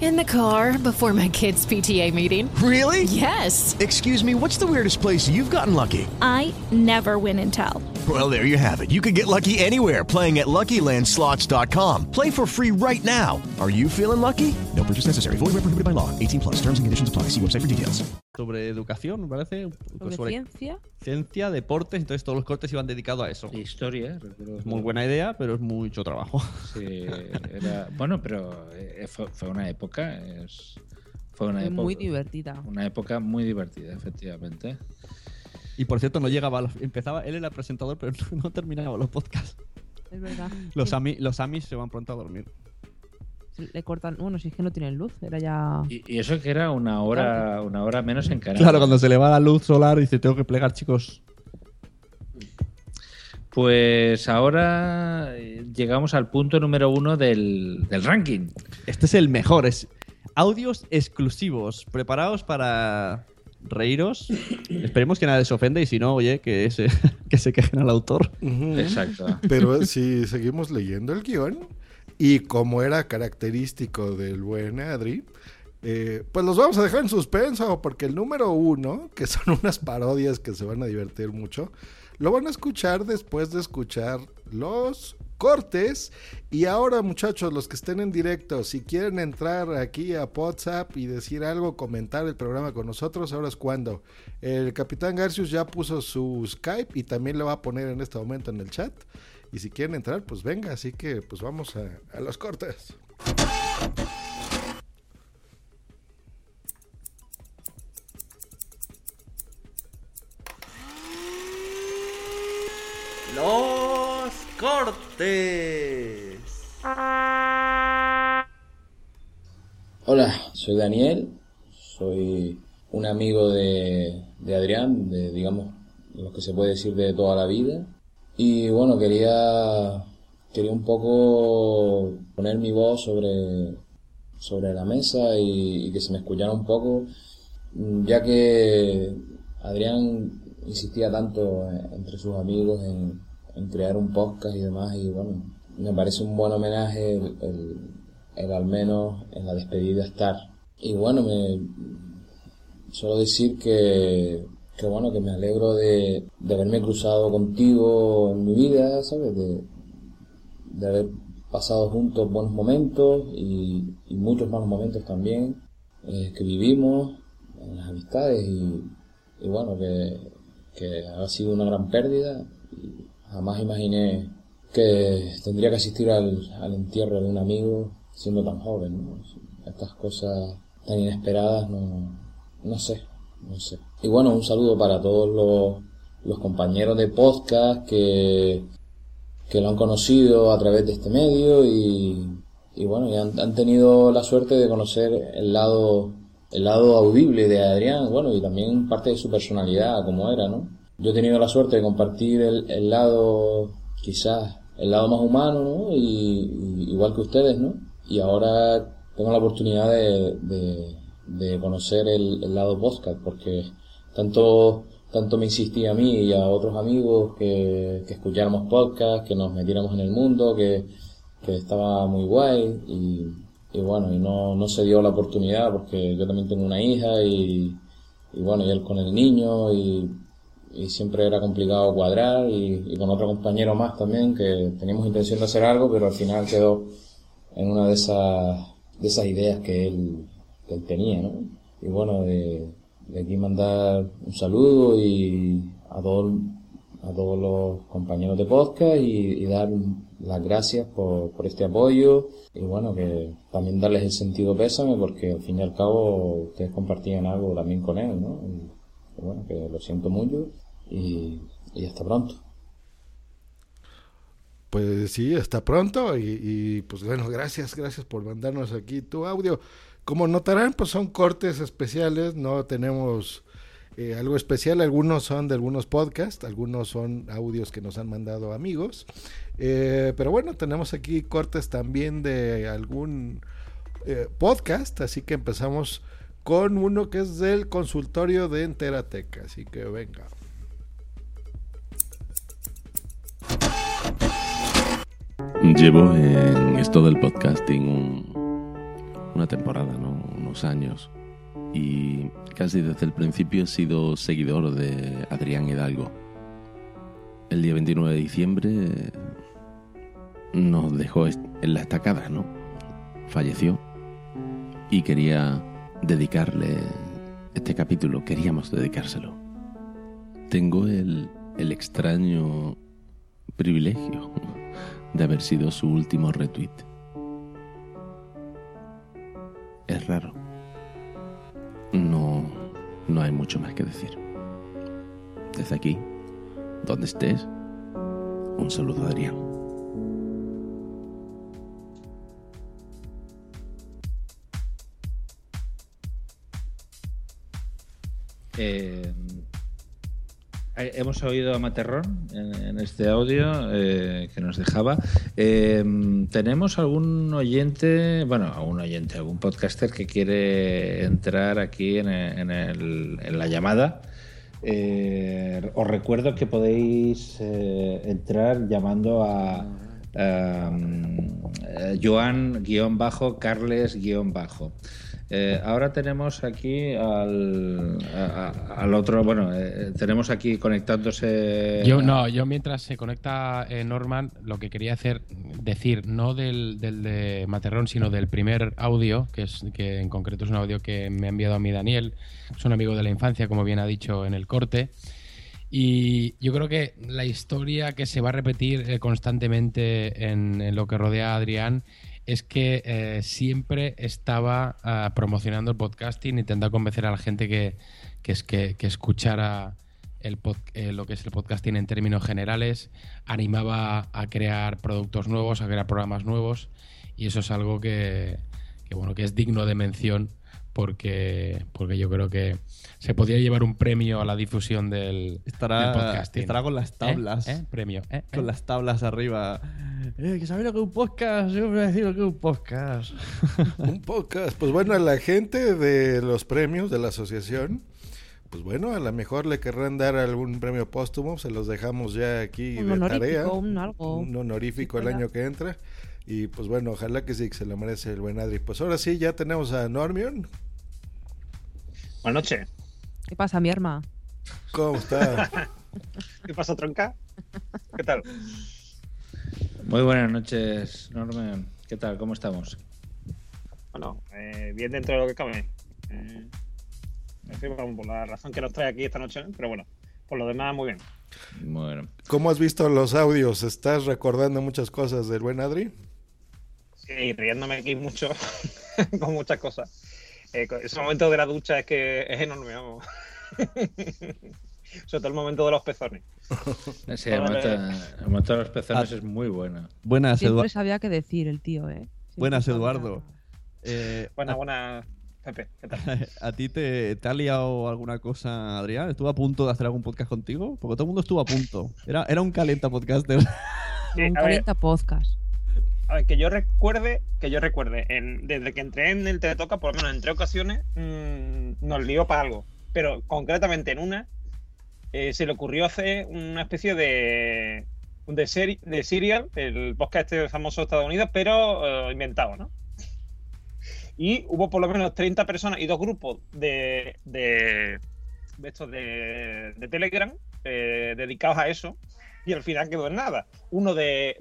In the car before my kids' PTA meeting. Really? Yes. Excuse me, what's the weirdest place you've gotten lucky? I never win and tell. Well, there you have it. You can get lucky anywhere playing at LuckyLandSlots.com. Play for free right now. Are you feeling lucky? No purchase necessary. Void where prohibited by law. 18 plus. Terms and conditions apply. See website for details. Sobre educación, me parece. ¿Sobre ciencia? Ciencia, deportes, entonces todos los cortes iban dedicados a eso. Historia, recuerdo. Es muy buena idea, pero es mucho trabajo. Sí, era, bueno, pero eh, fue, fue una época, es, fue una época muy divertida. Una época muy divertida, efectivamente. Y por cierto, no llegaba a los- Empezaba, él era presentador, pero no, (laughs) no terminaba los podcasts. Es verdad. Los, Sí. ami- los amis se van pronto a dormir. Le cortan. Bueno, si es que no tienen luz, era ya. Y, y eso que era una hora, una hora menos en Canarias. Claro, cuando se le va la luz solar, dice: Tengo que plegar, chicos. Pues ahora eh, llegamos al punto número uno del, del ranking. Este es el mejor. Es audios exclusivos, preparados para reíros. Esperemos que nadie se ofenda y si no, oye, que se, (laughs) que se quejen al autor. Exacto. Pero si seguimos leyendo el guion, y como era característico del buen Adri, eh, pues los vamos a dejar en suspenso, porque el número uno, que son unas parodias que se van a divertir mucho, lo van a escuchar después de escuchar los cortes. Y ahora, muchachos, los que estén en directo, si quieren entrar aquí a WhatsApp y decir algo, comentar el programa con nosotros, ahora es cuando. El capitán Garcius ya puso su Skype y también lo va a poner en este momento en el chat. Y si quieren entrar, pues venga. Así que, pues vamos a, a los cortes. Los cortes. Hola, soy Daniel, soy un amigo de, de Adrián, de digamos lo que se puede decir de toda la vida. Y bueno, quería, quería un poco poner mi voz sobre, sobre la mesa y, y que se me escuchara un poco, ya que Adrián insistía tanto eh, entre sus amigos en, crear un podcast y demás, y bueno, me parece un buen homenaje el, el- el al menos en la despedida estar. Y bueno, me solo decir que, que bueno, que me alegro de, de haberme cruzado contigo en mi vida, ¿sabes? De, de haber pasado juntos buenos momentos y, muchos malos momentos también eh, que vivimos en las amistades y bueno, que, que ha sido una gran pérdida y jamás imaginé que tendría que asistir al, al entierro de un amigo siendo tan joven, ¿no? Estas cosas tan inesperadas, no, no sé, no sé. Y bueno, un saludo para todos los, los compañeros de podcast que, que lo han conocido a través de este medio y, y bueno, y han, han tenido la suerte de conocer el lado, el lado audible de Adrián, bueno, y también parte de su personalidad, como era, ¿no? Yo he tenido la suerte de compartir el, el lado, quizás, el lado más humano, ¿no? Y, igual que ustedes, ¿no? Y ahora tengo la oportunidad de, de, de conocer el, el lado podcast, porque tanto, tanto me insistía a mí y a otros amigos que, que escucháramos podcast, que nos metiéramos en el mundo, que, que estaba muy guay y, y bueno, y no, no se dio la oportunidad porque yo también tengo una hija y, y bueno, y él con el niño y, y siempre era complicado cuadrar y, con otro compañero más también que teníamos intención de hacer algo, pero al final quedó en una de esas, de esas ideas que él, que él tenía, ¿no? Y bueno, de, de aquí mandar un saludo y a todos, a todos los compañeros de podcast y, y dar las gracias por, por este apoyo y bueno, que también darles el sentido pésame porque al fin y al cabo ustedes compartían algo también con él, ¿no? Y, bueno, que lo siento mucho y, y hasta pronto. Pues sí, hasta pronto y, y, pues bueno, gracias, gracias por mandarnos aquí tu audio. Como notarán, pues son cortes especiales, no tenemos eh, algo especial, algunos son de algunos podcasts, algunos son audios que nos han mandado amigos, Eh, pero bueno, tenemos aquí cortes también de algún eh, podcast, así que empezamos con uno que es del consultorio de Enterateca, así que venga. Llevo en esto del podcasting un- una temporada, ¿no? unos años. Y casi desde el principio he sido seguidor de Adrián Hidalgo. El día 29 de diciembre nos dejó en la estacada, ¿no? Falleció. Y quería dedicarle este capítulo, queríamos dedicárselo. Tengo el, el extraño privilegio de haber sido su último retweet. Es raro. No, no hay mucho más que decir. Desde aquí, donde estés, un saludo Adrián. Eh, hemos oído a Materrón en, este audio eh, que nos dejaba. Eh, tenemos algún oyente, bueno, algún oyente, algún podcaster que quiere entrar aquí en, la llamada. Os recuerdo que podéis entrar llamando a eh, Joan-Carles-Bajo. Eh, ahora tenemos aquí al, a- a- al otro, bueno, eh, tenemos aquí conectándose. Yo no, yo mientras se conecta eh, Norman, lo que quería hacer, decir, no del, del de Materrón, sino del primer audio, que es que en concreto es un audio que me ha enviado a mí Daniel, es un amigo de la infancia, como bien ha dicho en el corte. Y yo creo que la historia que se va a repetir eh, constantemente en, en lo que rodea a Adrián es que eh, siempre estaba ah, promocionando el podcasting, intentando convencer a la gente que, que, es, que, que escuchara el eh, lo que es el podcasting en términos generales, animaba a crear productos nuevos, a crear programas nuevos, y eso es algo que, que, bueno, que es digno de mención porque, porque yo creo que se podría llevar un premio a la difusión del, Estará, del podcasting. estará con las tablas. ¿Eh? ¿Eh? Premio. ¿eh? Con las tablas arriba. Eh, que sabéis lo que es un podcast. Yo voy a decir lo que es un podcast. (laughs) Un podcast. Pues bueno, a la gente de los premios de la asociación, pues bueno, a lo mejor le querrán dar algún premio póstumo, se los dejamos ya aquí Un de honorífico, tarea. un algo. Un honorífico el año que entra. Y pues bueno, ojalá que sí, que se lo merece el buen Adri. Pues ahora sí, ya tenemos a Normion. Buenas noches. ¿Qué pasa, mi arma? ¿Cómo está? (laughs) ¿Qué pasa, tronca? ¿Qué tal? Muy buenas noches, Norman. ¿Qué tal? ¿Cómo estamos? Bueno, eh, bien dentro de lo que cabe. Eh, por la razón que nos trae aquí esta noche, ¿no? pero bueno, por lo demás, muy bien. Bueno. ¿Cómo has visto los audios? ¿Estás recordando muchas cosas del buen Adri? Sí, riéndome aquí mucho (laughs) con muchas cosas. Eh, ese momento de la ducha es que es enorme, vamos. (laughs) Sobre todo el momento de los pezones. Sí, el momento, el momento de los pezones Ah. es muy bueno. Buenas, Siempre Eduardo. sabía qué decir el tío, ¿eh? Buenas, Eduardo. Eh, Buena, buena, Pepe. ¿Qué tal? (laughs) ¿A ti te, te ha liado alguna cosa, Adrián? ¿Estuvo a punto de hacer algún podcast contigo? Porque todo el mundo estuvo a punto. Era, era un calienta podcaster. Sí, Un a ver, 40 podcast. A ver, que yo recuerde, que yo recuerde, desde que entré en el Teletoca, por lo menos en tres ocasiones, mm, nos lió para algo. Pero concretamente en una, eh, se le ocurrió hacer una especie de de, de Serial, el podcast este famoso de Estados Unidos, pero eh, inventado, ¿no? Y hubo por lo menos 30 personas y dos grupos de, de, estos de, de Telegram eh, dedicados a eso. Y al final quedó en nada. Uno de,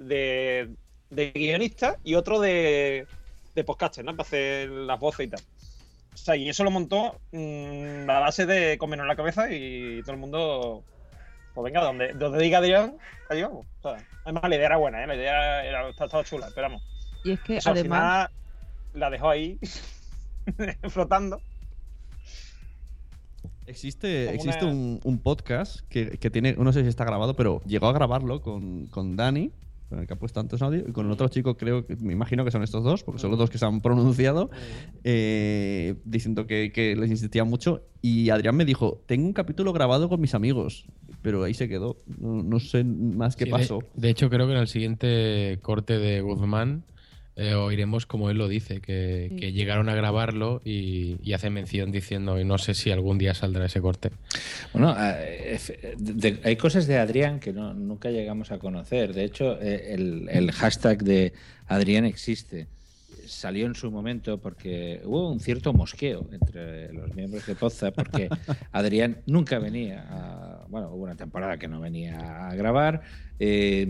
de, guionista y otro de, de podcaster, ¿no? Para hacer las voces y tal. O sea, y eso lo montó mm, a base de comernos la cabeza y todo el mundo. Pues venga, donde, donde diga Adrián, ahí vamos. O sea, además, la idea era buena, ¿eh? La idea era, estaba, estaba chula, pero vamos. Y es que además. final la dejó ahí (laughs) flotando. Existe, existe una- un, un podcast que, que tiene, no sé si está grabado, pero llegó a grabarlo con, con Dani, con el que ha puesto tantos audios, y con el otro chico, creo que me imagino que son estos dos, porque son los dos que se han pronunciado, eh, diciendo que, que les insistía mucho. Y Adrián me dijo: Tengo un capítulo grabado con mis amigos, pero ahí se quedó. No, no sé más qué Sí, pasó. De, de hecho, creo que en el siguiente corte de Guzmán eh, oiremos como él lo dice, que, que llegaron a grabarlo y, y hace mención diciendo, y no sé si algún día saldrá ese corte. Bueno, eh, de- hay cosas de Adrián que no, nunca llegamos a conocer. De hecho, eh, el, el hashtag de Adrián existe. Salió en su momento porque hubo un cierto mosqueo entre los miembros de Poza porque (laughs) Adrián nunca venía a, bueno, hubo una temporada que no venía a grabar eh,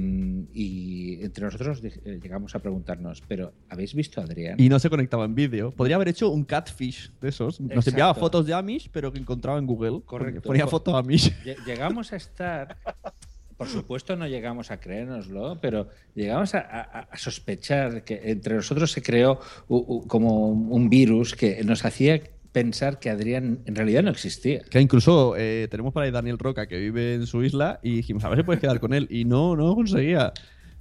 y entre nosotros eh, llegamos a preguntarnos, pero ¿habéis visto a Adrián? Y no se conectaba en vídeo. Podría haber hecho un catfish de esos. Nos Exacto. enviaba fotos de Amish, pero que encontraba en Google. Correcto. Ponía Co- foto Amish. Lle- Llegamos a estar, (laughs) por supuesto no llegamos a creérnoslo, pero llegamos a, a- a sospechar que entre nosotros se creó u- u- como un virus que nos hacía pensar que Adrián en realidad no existía. Que incluso eh, tenemos por ahí Daniel Roca que vive en su isla y dijimos, a ver si puedes quedar con él. Y no, no conseguía.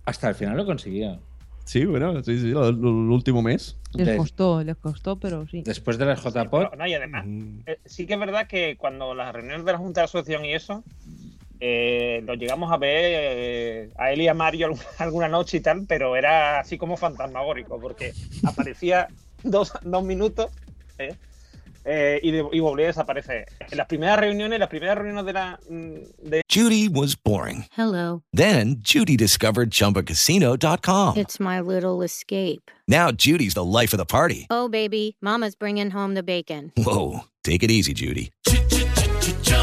Hasta el final lo conseguía. Sí, bueno, sí, sí, el último mes. Les costó, les costó, pero sí. Después de la JPOT, No, y además, eh, sí que es verdad que cuando las reuniones de la Junta de Asociación y eso, eh, lo llegamos a ver eh, a él y a Mario (laughs) alguna noche y tal, pero era así como fantasmagórico, porque aparecía (laughs) dos, dos minutos ¿eh? Eh, y, de- y volvía a desaparecer. En las primeras reuniones, las primeras reuniones de la. mm, De, Judy was boring. Hello. Then Judy discovered ChumbaCasino.com. It's my little escape. Now Judy's the life of the party. Oh, baby, Mama's bringing home the bacon. Whoa, take it easy, Judy.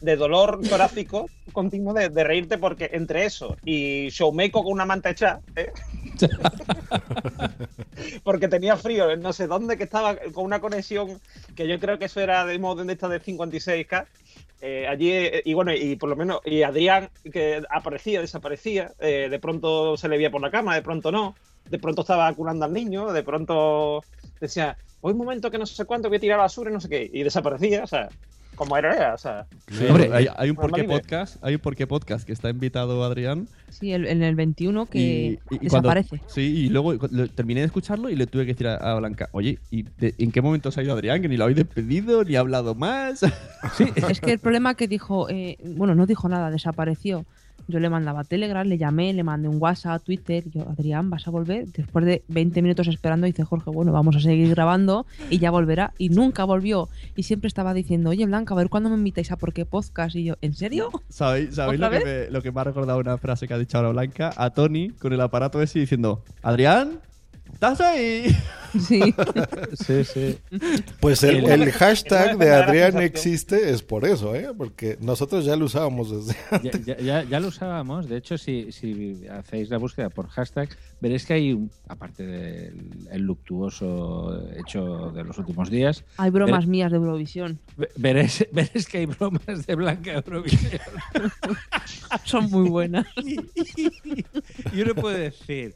de dolor torácico (laughs) continuo de, de reírte porque entre eso y Showmeko con una manta hecha, ¿eh? (laughs) porque tenía frío no sé dónde que estaba con una conexión que yo creo que eso era de modo de esta de 56k. eh, allí, eh, y bueno, y por lo menos, y Adrián, que aparecía, desaparecía, eh, de pronto se le veía por la cama, de pronto no, de pronto estaba curando al niño, de pronto decía, hoy un momento que no sé cuánto voy a tirar basura y no sé qué, y desaparecía, o sea, como era, era, o sea. Hombre, hay, hay un porqué podcast, hay un porqué podcast que está invitado Adrián. Sí, el- en el 21 que y, y cuando- desaparece. sí, y luego lo- terminé de escucharlo y le tuve que decir a, a Blanca, oye, ¿y de- en qué momento se ha ido Adrián? Que ni lo habéis despedido, ni ha hablado más. Sí, es que el problema que dijo, eh, bueno, no dijo nada, desapareció. Yo le mandaba Telegram, le llamé, le mandé un WhatsApp, Twitter. y Yo, Adrián, ¿vas a volver? Después de 20 minutos esperando, dice Jorge, bueno, vamos a seguir grabando y ya volverá. Y nunca volvió. Y siempre estaba diciendo, oye, Blanca, a ver cuándo me invitáis a por qué podcast. Y yo, ¿en serio? ¿Sabéis, sabéis ¿Otra lo, que me, lo que me ha recordado una frase que ha dicho ahora Blanca? A Tony con el aparato ese diciendo, Adrián, ¿estás ahí? (laughs) Sí. Sí, sí. Pues el, (laughs) hashtag de Adrián existe es por eso, ¿eh? Porque nosotros ya lo usábamos desde Ya, antes. ya- ya- ya lo usábamos. De hecho, si, si hacéis la búsqueda por hashtag, veréis que hay, un- aparte del el luctuoso hecho de los últimos días, Hay bromas ver- mías de Eurovisión. ve- veréis, (laughs) veréis que hay bromas de Blanca Eurovisión. Son muy buenas. y uno puede decir,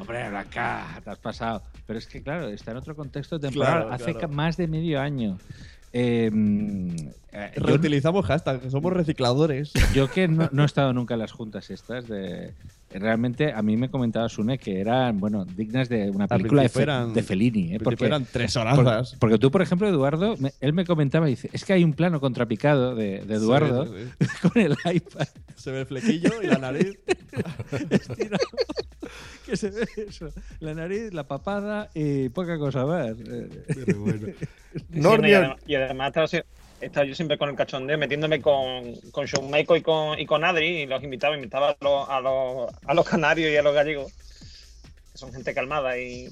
hombre, Blanca, te has pasado. Pero es que, claro, está en otro contexto temporal. Claro, Hace claro. más de medio año. Eh, eh, Reutilizamos hashtag, somos recicladores. Yo que no, no he estado nunca en las juntas estas de realmente a mí me comentaba Sune que eran bueno dignas de una película de, eran- de Fellini ¿eh? principio eran tres horazas. por- porque tú por ejemplo Eduardo me- él me comentaba dice es que hay un plano contrapicado de, de Eduardo Sí, sí, (laughs) con el iPad Se ve el flequillo y la nariz. (laughs) que se ve eso la nariz la papada y poca cosa más Pero bueno. Sí, no, y, además, y además estaba, yo siempre con el cachondeo, metiéndome con, con y con, y con Adri, y los invitaba, invitaba a los, a, los, a los canarios y a los gallegos, que son gente calmada y,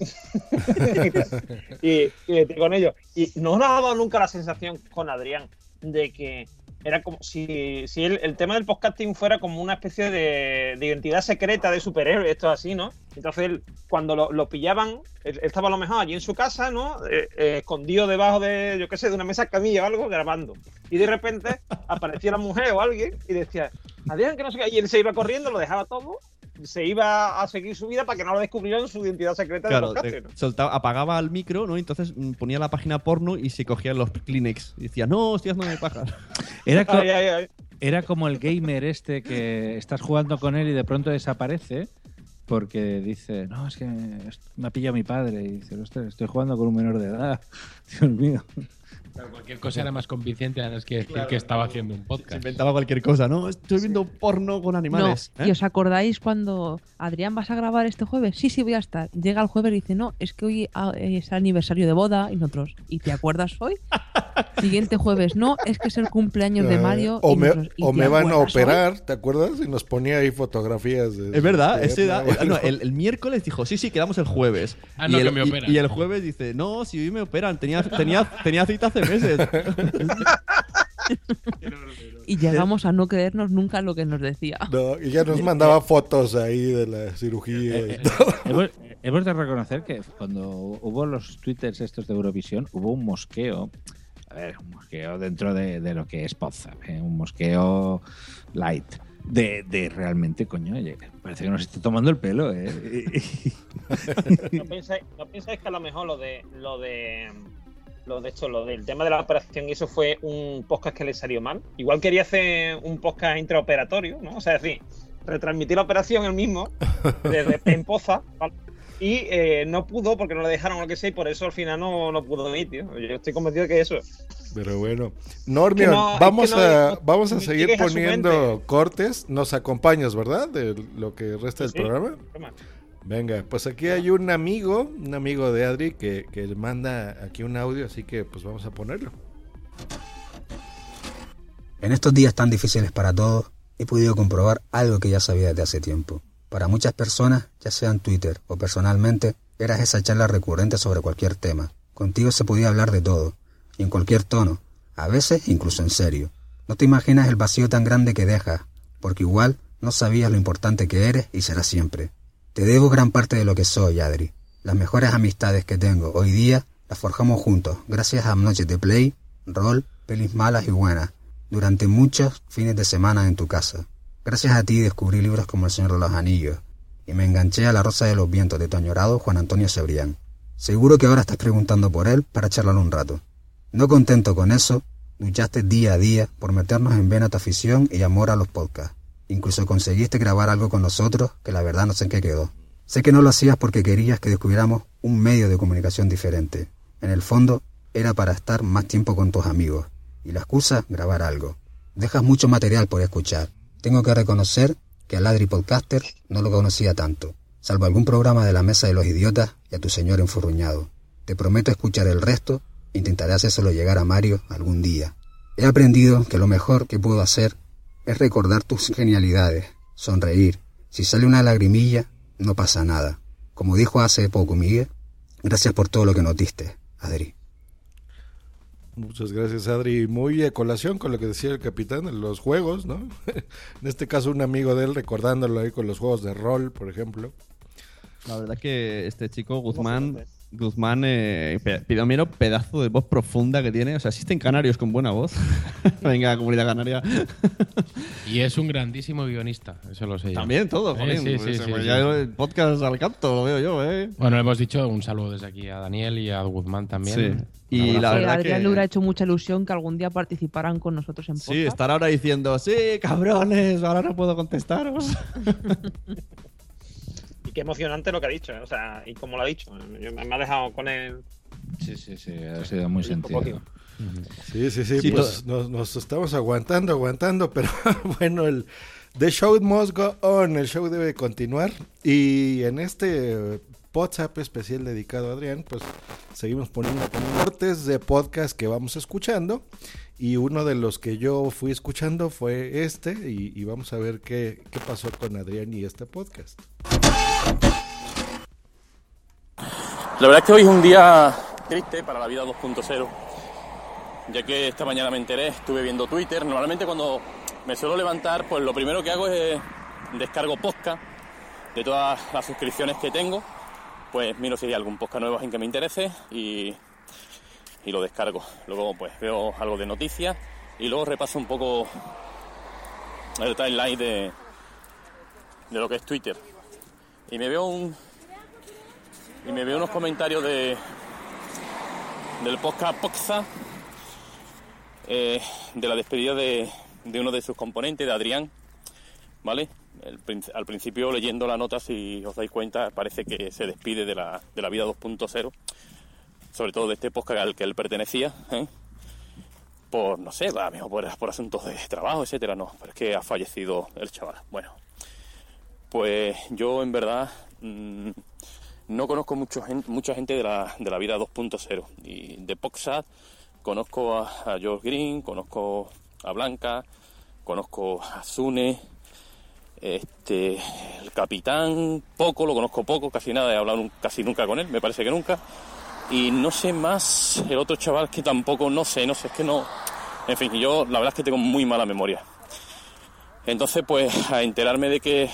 (laughs) y, y con ellos. Y no nos ha dado nunca la sensación con Adrián de que era como si, si el, tema del podcasting fuera como una especie de, de identidad secreta de superhéroe, esto así, ¿no? Entonces, él, cuando lo, pillaban, él, él estaba a lo mejor allí en su casa, ¿no? Eh, eh, escondido debajo de, yo qué sé, de una mesa camilla o algo, grabando. Y de repente aparecía la mujer o alguien y decía, Adrián, que no sé qué. Y él se iba corriendo, lo dejaba todo, se iba a seguir su vida para que no lo descubrieran su identidad secreta Claro, de soltaba, apagaba el micro, ¿no? Y entonces mm, ponía la página porno y se cogían los Kleenex. Y decía, no, estoy haciendo paja. (laughs) Era, co- Ay, ay, ay. era como el gamer este que estás jugando con él y de pronto desaparece porque dice, no, es que me ha pillado mi padre. Y dice, "Ostras, estoy jugando con un menor de edad. (laughs) Dios mío. Cualquier cosa era más convincente antes que decir que estaba haciendo un Se podcast. inventaba cualquier cosa, ¿no? Estoy viendo porno con animales. No, ¿eh? ¿y os acordáis cuando Adrián vas a grabar este jueves? Sí, sí, voy a estar. Llega el jueves y dice, no, es que hoy ah, es el aniversario de boda y nosotros. ¿Y te acuerdas hoy? (laughs) Siguiente jueves, no, es que es el cumpleaños de Ah, Mario. o y me, nosotros, ¿y o me van a hoy? operar, ¿te acuerdas? Y nos ponía ahí fotografías. De Es verdad, ese da- no, bueno. (laughs) el, el miércoles dijo, sí, sí, quedamos el jueves. Ah, no, y, el, que me y- operan. y el jueves dice, no, si hoy me operan, tenía, tenía, tenía cita hace meses. (laughs) Y llegamos a no creernos nunca lo que nos decía. No, y ya nos mandaba fotos ahí de la cirugía Eh, y todo. hemos, hemos de reconocer que cuando hubo los twitters estos de Eurovisión, hubo un mosqueo. A ver, un mosqueo dentro de, de lo que es Podzap, ¿eh? un mosqueo light. De, de realmente, coño, oye, parece que nos está tomando el pelo, ¿eh? (laughs) ¿No pensáis, no pensáis que a lo mejor lo de lo de lo de esto, lo del tema de la operación y eso fue un podcast que le salió mal? Igual quería hacer un podcast intraoperatorio, ¿no? O sea, es decir, retransmitir la operación el mismo (laughs) desde en Poza, ¿vale? Y eh, no pudo porque no le dejaron lo que sea y por eso al final no, no pudo ir, tío. Yo estoy convencido de que eso. Pero bueno, Normion, Es que no- es vamos, que no- a, vamos a seguir a poniendo cortes. Nos acompañas, ¿verdad? De lo que resta del Sí, programa. toma. Venga, pues aquí hay un amigo, un amigo de Adri que, que le manda aquí un audio, así que pues vamos a ponerlo. En estos días tan difíciles para todos, he podido comprobar algo que ya sabía desde hace tiempo. Para muchas personas, ya sea en Twitter o personalmente, eras esa charla recurrente sobre cualquier tema. Contigo se podía hablar de todo, y en cualquier tono, a veces incluso en serio. No te imaginas el vacío tan grande que dejas, porque igual no sabías lo importante que eres y serás siempre. Te debo gran parte de lo que soy, Adri. Las mejores amistades que tengo hoy día las forjamos juntos, gracias a noches de play, rol, pelis malas y buenas, durante muchos fines de semana en tu casa. Gracias a ti descubrí libros como El Señor de los Anillos, y me enganché a La Rosa de los Vientos de tu añorado Juan Antonio Cebrián. Seguro que ahora estás preguntando por él para charlar un rato. No contento con eso, luchaste día a día por meternos en vena tu afición y amor a los podcasts. Incluso conseguiste grabar algo con nosotros que la verdad no sé en qué quedó. Sé que no lo hacías porque querías que descubriéramos un medio de comunicación diferente. En el fondo, era para estar más tiempo con tus amigos. Y la excusa, grabar algo. Dejas mucho material por escuchar. Tengo que reconocer que al Ladri Podcaster no lo conocía tanto, salvo algún programa de la Mesa de los Idiotas y a tu señor enfurruñado. Te prometo escuchar el resto intentaré hacérselo llegar a Mario algún día. He aprendido que lo mejor que puedo hacer es recordar tus genialidades, sonreír. Si sale una lagrimilla, no pasa nada. Como dijo hace poco Miguel, gracias por todo lo que nos diste, Adri. Muchas gracias, Adri. Muy a colación con lo que decía el capitán de los juegos, ¿no? (laughs) en este caso, un amigo de él recordándolo ahí con los juegos de rol, por ejemplo. La verdad que este chico, Guzmán, Guzmán, eh, Pidomiro, pedazo de voz profunda que tiene. O sea, existen canarios con buena voz. (laughs) Venga, comunidad canaria. Y es un grandísimo guionista, eso lo sé yo. También todo, Eh, jolín. sí, Pues, sí, sí, pues sí, ya sí. el podcast al canto, lo veo yo, ¿eh? Bueno, hemos dicho un saludo desde aquí a Daniel y a Guzmán también. Sí. Y la verdad Adrián que- le hubiera hecho mucha ilusión que algún día participaran con nosotros en Sí, podcast. estar ahora diciendo, sí, cabrones, ahora no puedo contestaros. (laughs) Qué emocionante lo que ha dicho, ¿eh? o sea, y como lo ha dicho. Yo- me ha dejado con él. Sí, sí, sí, ha sido muy Sí, sentido. Sí, sí, sí, Sí, pues nos, nos estamos aguantando, aguantando, pero (laughs) bueno, el The Show Must Go On, el show debe continuar. Y en este WhatsApp especial dedicado a Adrián, pues seguimos poniendo cortes de podcast que vamos escuchando. Y uno de los que yo fui escuchando fue este, y, vamos a ver qué, qué pasó con Adrián y este podcast. La verdad es que hoy es un día triste para la vida 2.0, ya que esta mañana me enteré, estuve viendo Twitter. Normalmente cuando me suelo levantar, pues lo primero que hago es descargo podcast de todas las suscripciones que tengo, pues miro si hay algún podcast nuevo en que me interese y, y lo descargo. Luego pues veo algo de noticias y luego repaso un poco el timeline de, de lo que es Twitter. Y me veo un, y me veo unos comentarios de del podcast Poxa eh, de la despedida de, de uno de sus componentes, de Adrián, ¿vale? Al principio leyendo la nota, si os dais cuenta, parece que se despide de la, de la vida 2.0, sobre todo de este podcast al que él pertenecía, ¿eh? por, no sé, a lo mejor por, por asuntos de trabajo, etcétera, no, pero es que ha fallecido el chaval. Bueno, pues yo en verdad mm, no conozco mucho mucha gente de la, de la vida 2.0 y de Poxat conozco a, a George Green, conozco a Blanca, conozco a Zune, este, el capitán, poco, lo conozco poco, casi nada, he hablado casi nunca con él, me parece que nunca. Y no sé más el otro chaval que tampoco, no sé, no sé, es que no. En fin, yo la verdad es que tengo muy mala memoria. Entonces, pues, a enterarme de que,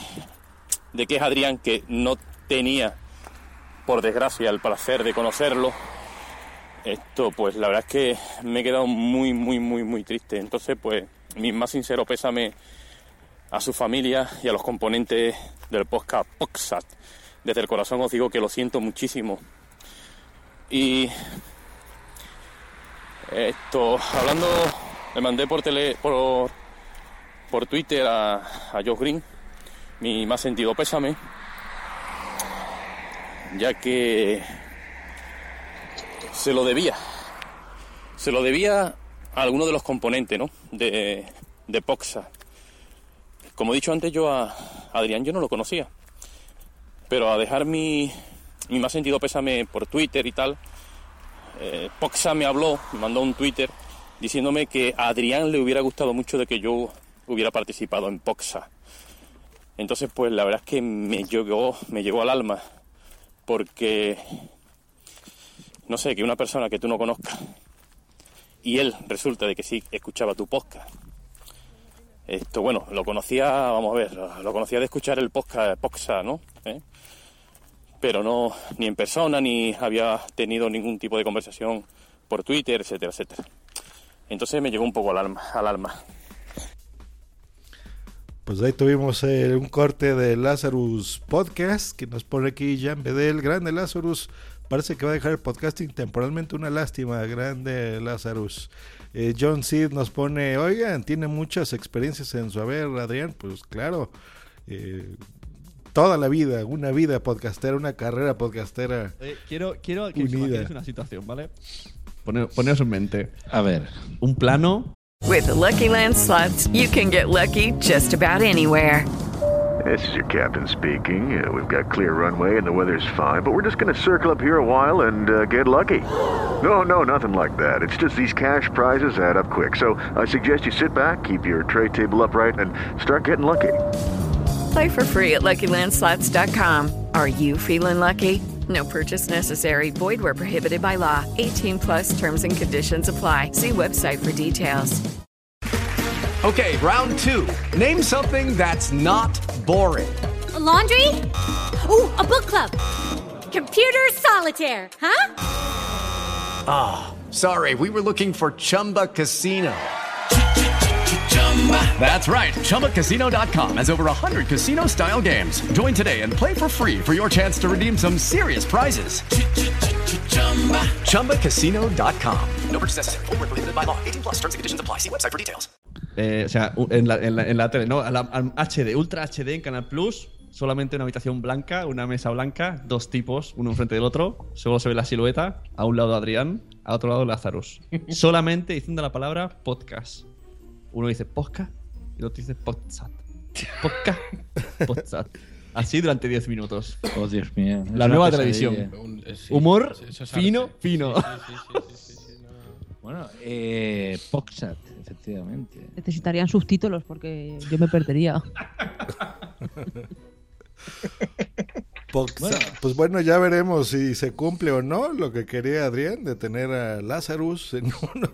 de que es Adrián, que no tenía, por desgracia, el placer de conocerlo, esto, pues, la verdad es que me he quedado muy, muy, muy, muy triste. Entonces, pues, mi más sincero pésame a su familia y a los componentes del podcast Poxat. Desde el corazón os digo que lo siento muchísimo. Y esto, hablando, le mandé por tele, por, Twitter a, a Josh Green mi más sentido pésame, ya que se lo debía. Se lo debía a alguno de los componentes, ¿no? De, de Poxa. Como he dicho antes, yo a Adrián yo no lo conocía. Pero a dejar mi, mi más sentido pésame por Twitter y tal, eh, Poxa me habló, me mandó un Twitter diciéndome que a Adrián le hubiera gustado mucho de que yo hubiera participado en Poxa. Entonces, pues la verdad es que me llegó, me llegó al alma, porque no sé, que una persona que tú no conozcas y él resulta de que sí escuchaba tu podcast. Esto, bueno, lo conocía, vamos a ver, lo lo conocía de escuchar el podcast Poxa, ¿no? ¿Eh? Pero no, ni en persona, ni había tenido ningún tipo de conversación por Twitter, etcétera, etcétera. Entonces me llegó un poco al alma, al alma. Pues ahí tuvimos eh, un corte de Lazarus Podcast que nos pone aquí Jan Bedel, grande Lazarus. Parece que va a dejar el podcasting temporalmente, una lástima, grande Lazarus. Eh, John Seed nos pone, oigan, tiene muchas experiencias en su haber, Adrián. Pues claro, eh, toda la vida, una vida podcastera, una carrera podcastera. Eh, quiero quiero que Unida. una situación, ¿vale? Poneos en mente. A ver. Un plano. With the Lucky Land slots, you can get lucky just about anywhere. This is your captain speaking. Uh, we've got clear runway and the weather's fine, but we're just going to circle up here a while and uh, get lucky. No, no, nothing like that. It's just these cash prizes add up quick. So I suggest you sit back, keep your tray table upright, and start getting lucky. Play for free at LuckyLandSlots.com. Are you feeling lucky? No purchase necessary. Void where prohibited by law. 18 plus terms and conditions apply. See website for details. Okay, round two. Name something that's not boring. A laundry? Ooh, a book club. Computer solitaire, huh? Ah, sorry, we were looking for Chumba Casino. That's right. ChumbaCasino.com has over 100 casino style games. Join today and play for free for your chance to redeem some serious prizes. ChumbaCasino.com. No purchase necessary. Void where prohibited by law. 18 plus terms and conditions apply. See website for details. Eh, o sea, en la, en la- en la tele, ¿no? A la- al HD, Ultra HD en Canal Plus, solamente una habitación blanca, una mesa blanca, dos tipos, uno enfrente del otro, solo se ve la silueta, a un lado Adrián, a otro lado Lazarus. (laughs) solamente diciendo la palabra podcast. Uno dice podcast y el otro dice podcast. Podcast, (laughs) podcast. Así durante 10 minutos. Oh, Dios mío. La nueva televisión. Un- sí, Humor fino, fino. Bueno, eh, Poxat, efectivamente. Necesitarían subtítulos porque yo me perdería. (laughs) Poxa- Bueno. Pues bueno, ya veremos si se cumple o no lo que quería Adrián de tener a Lazarus en (laughs) uno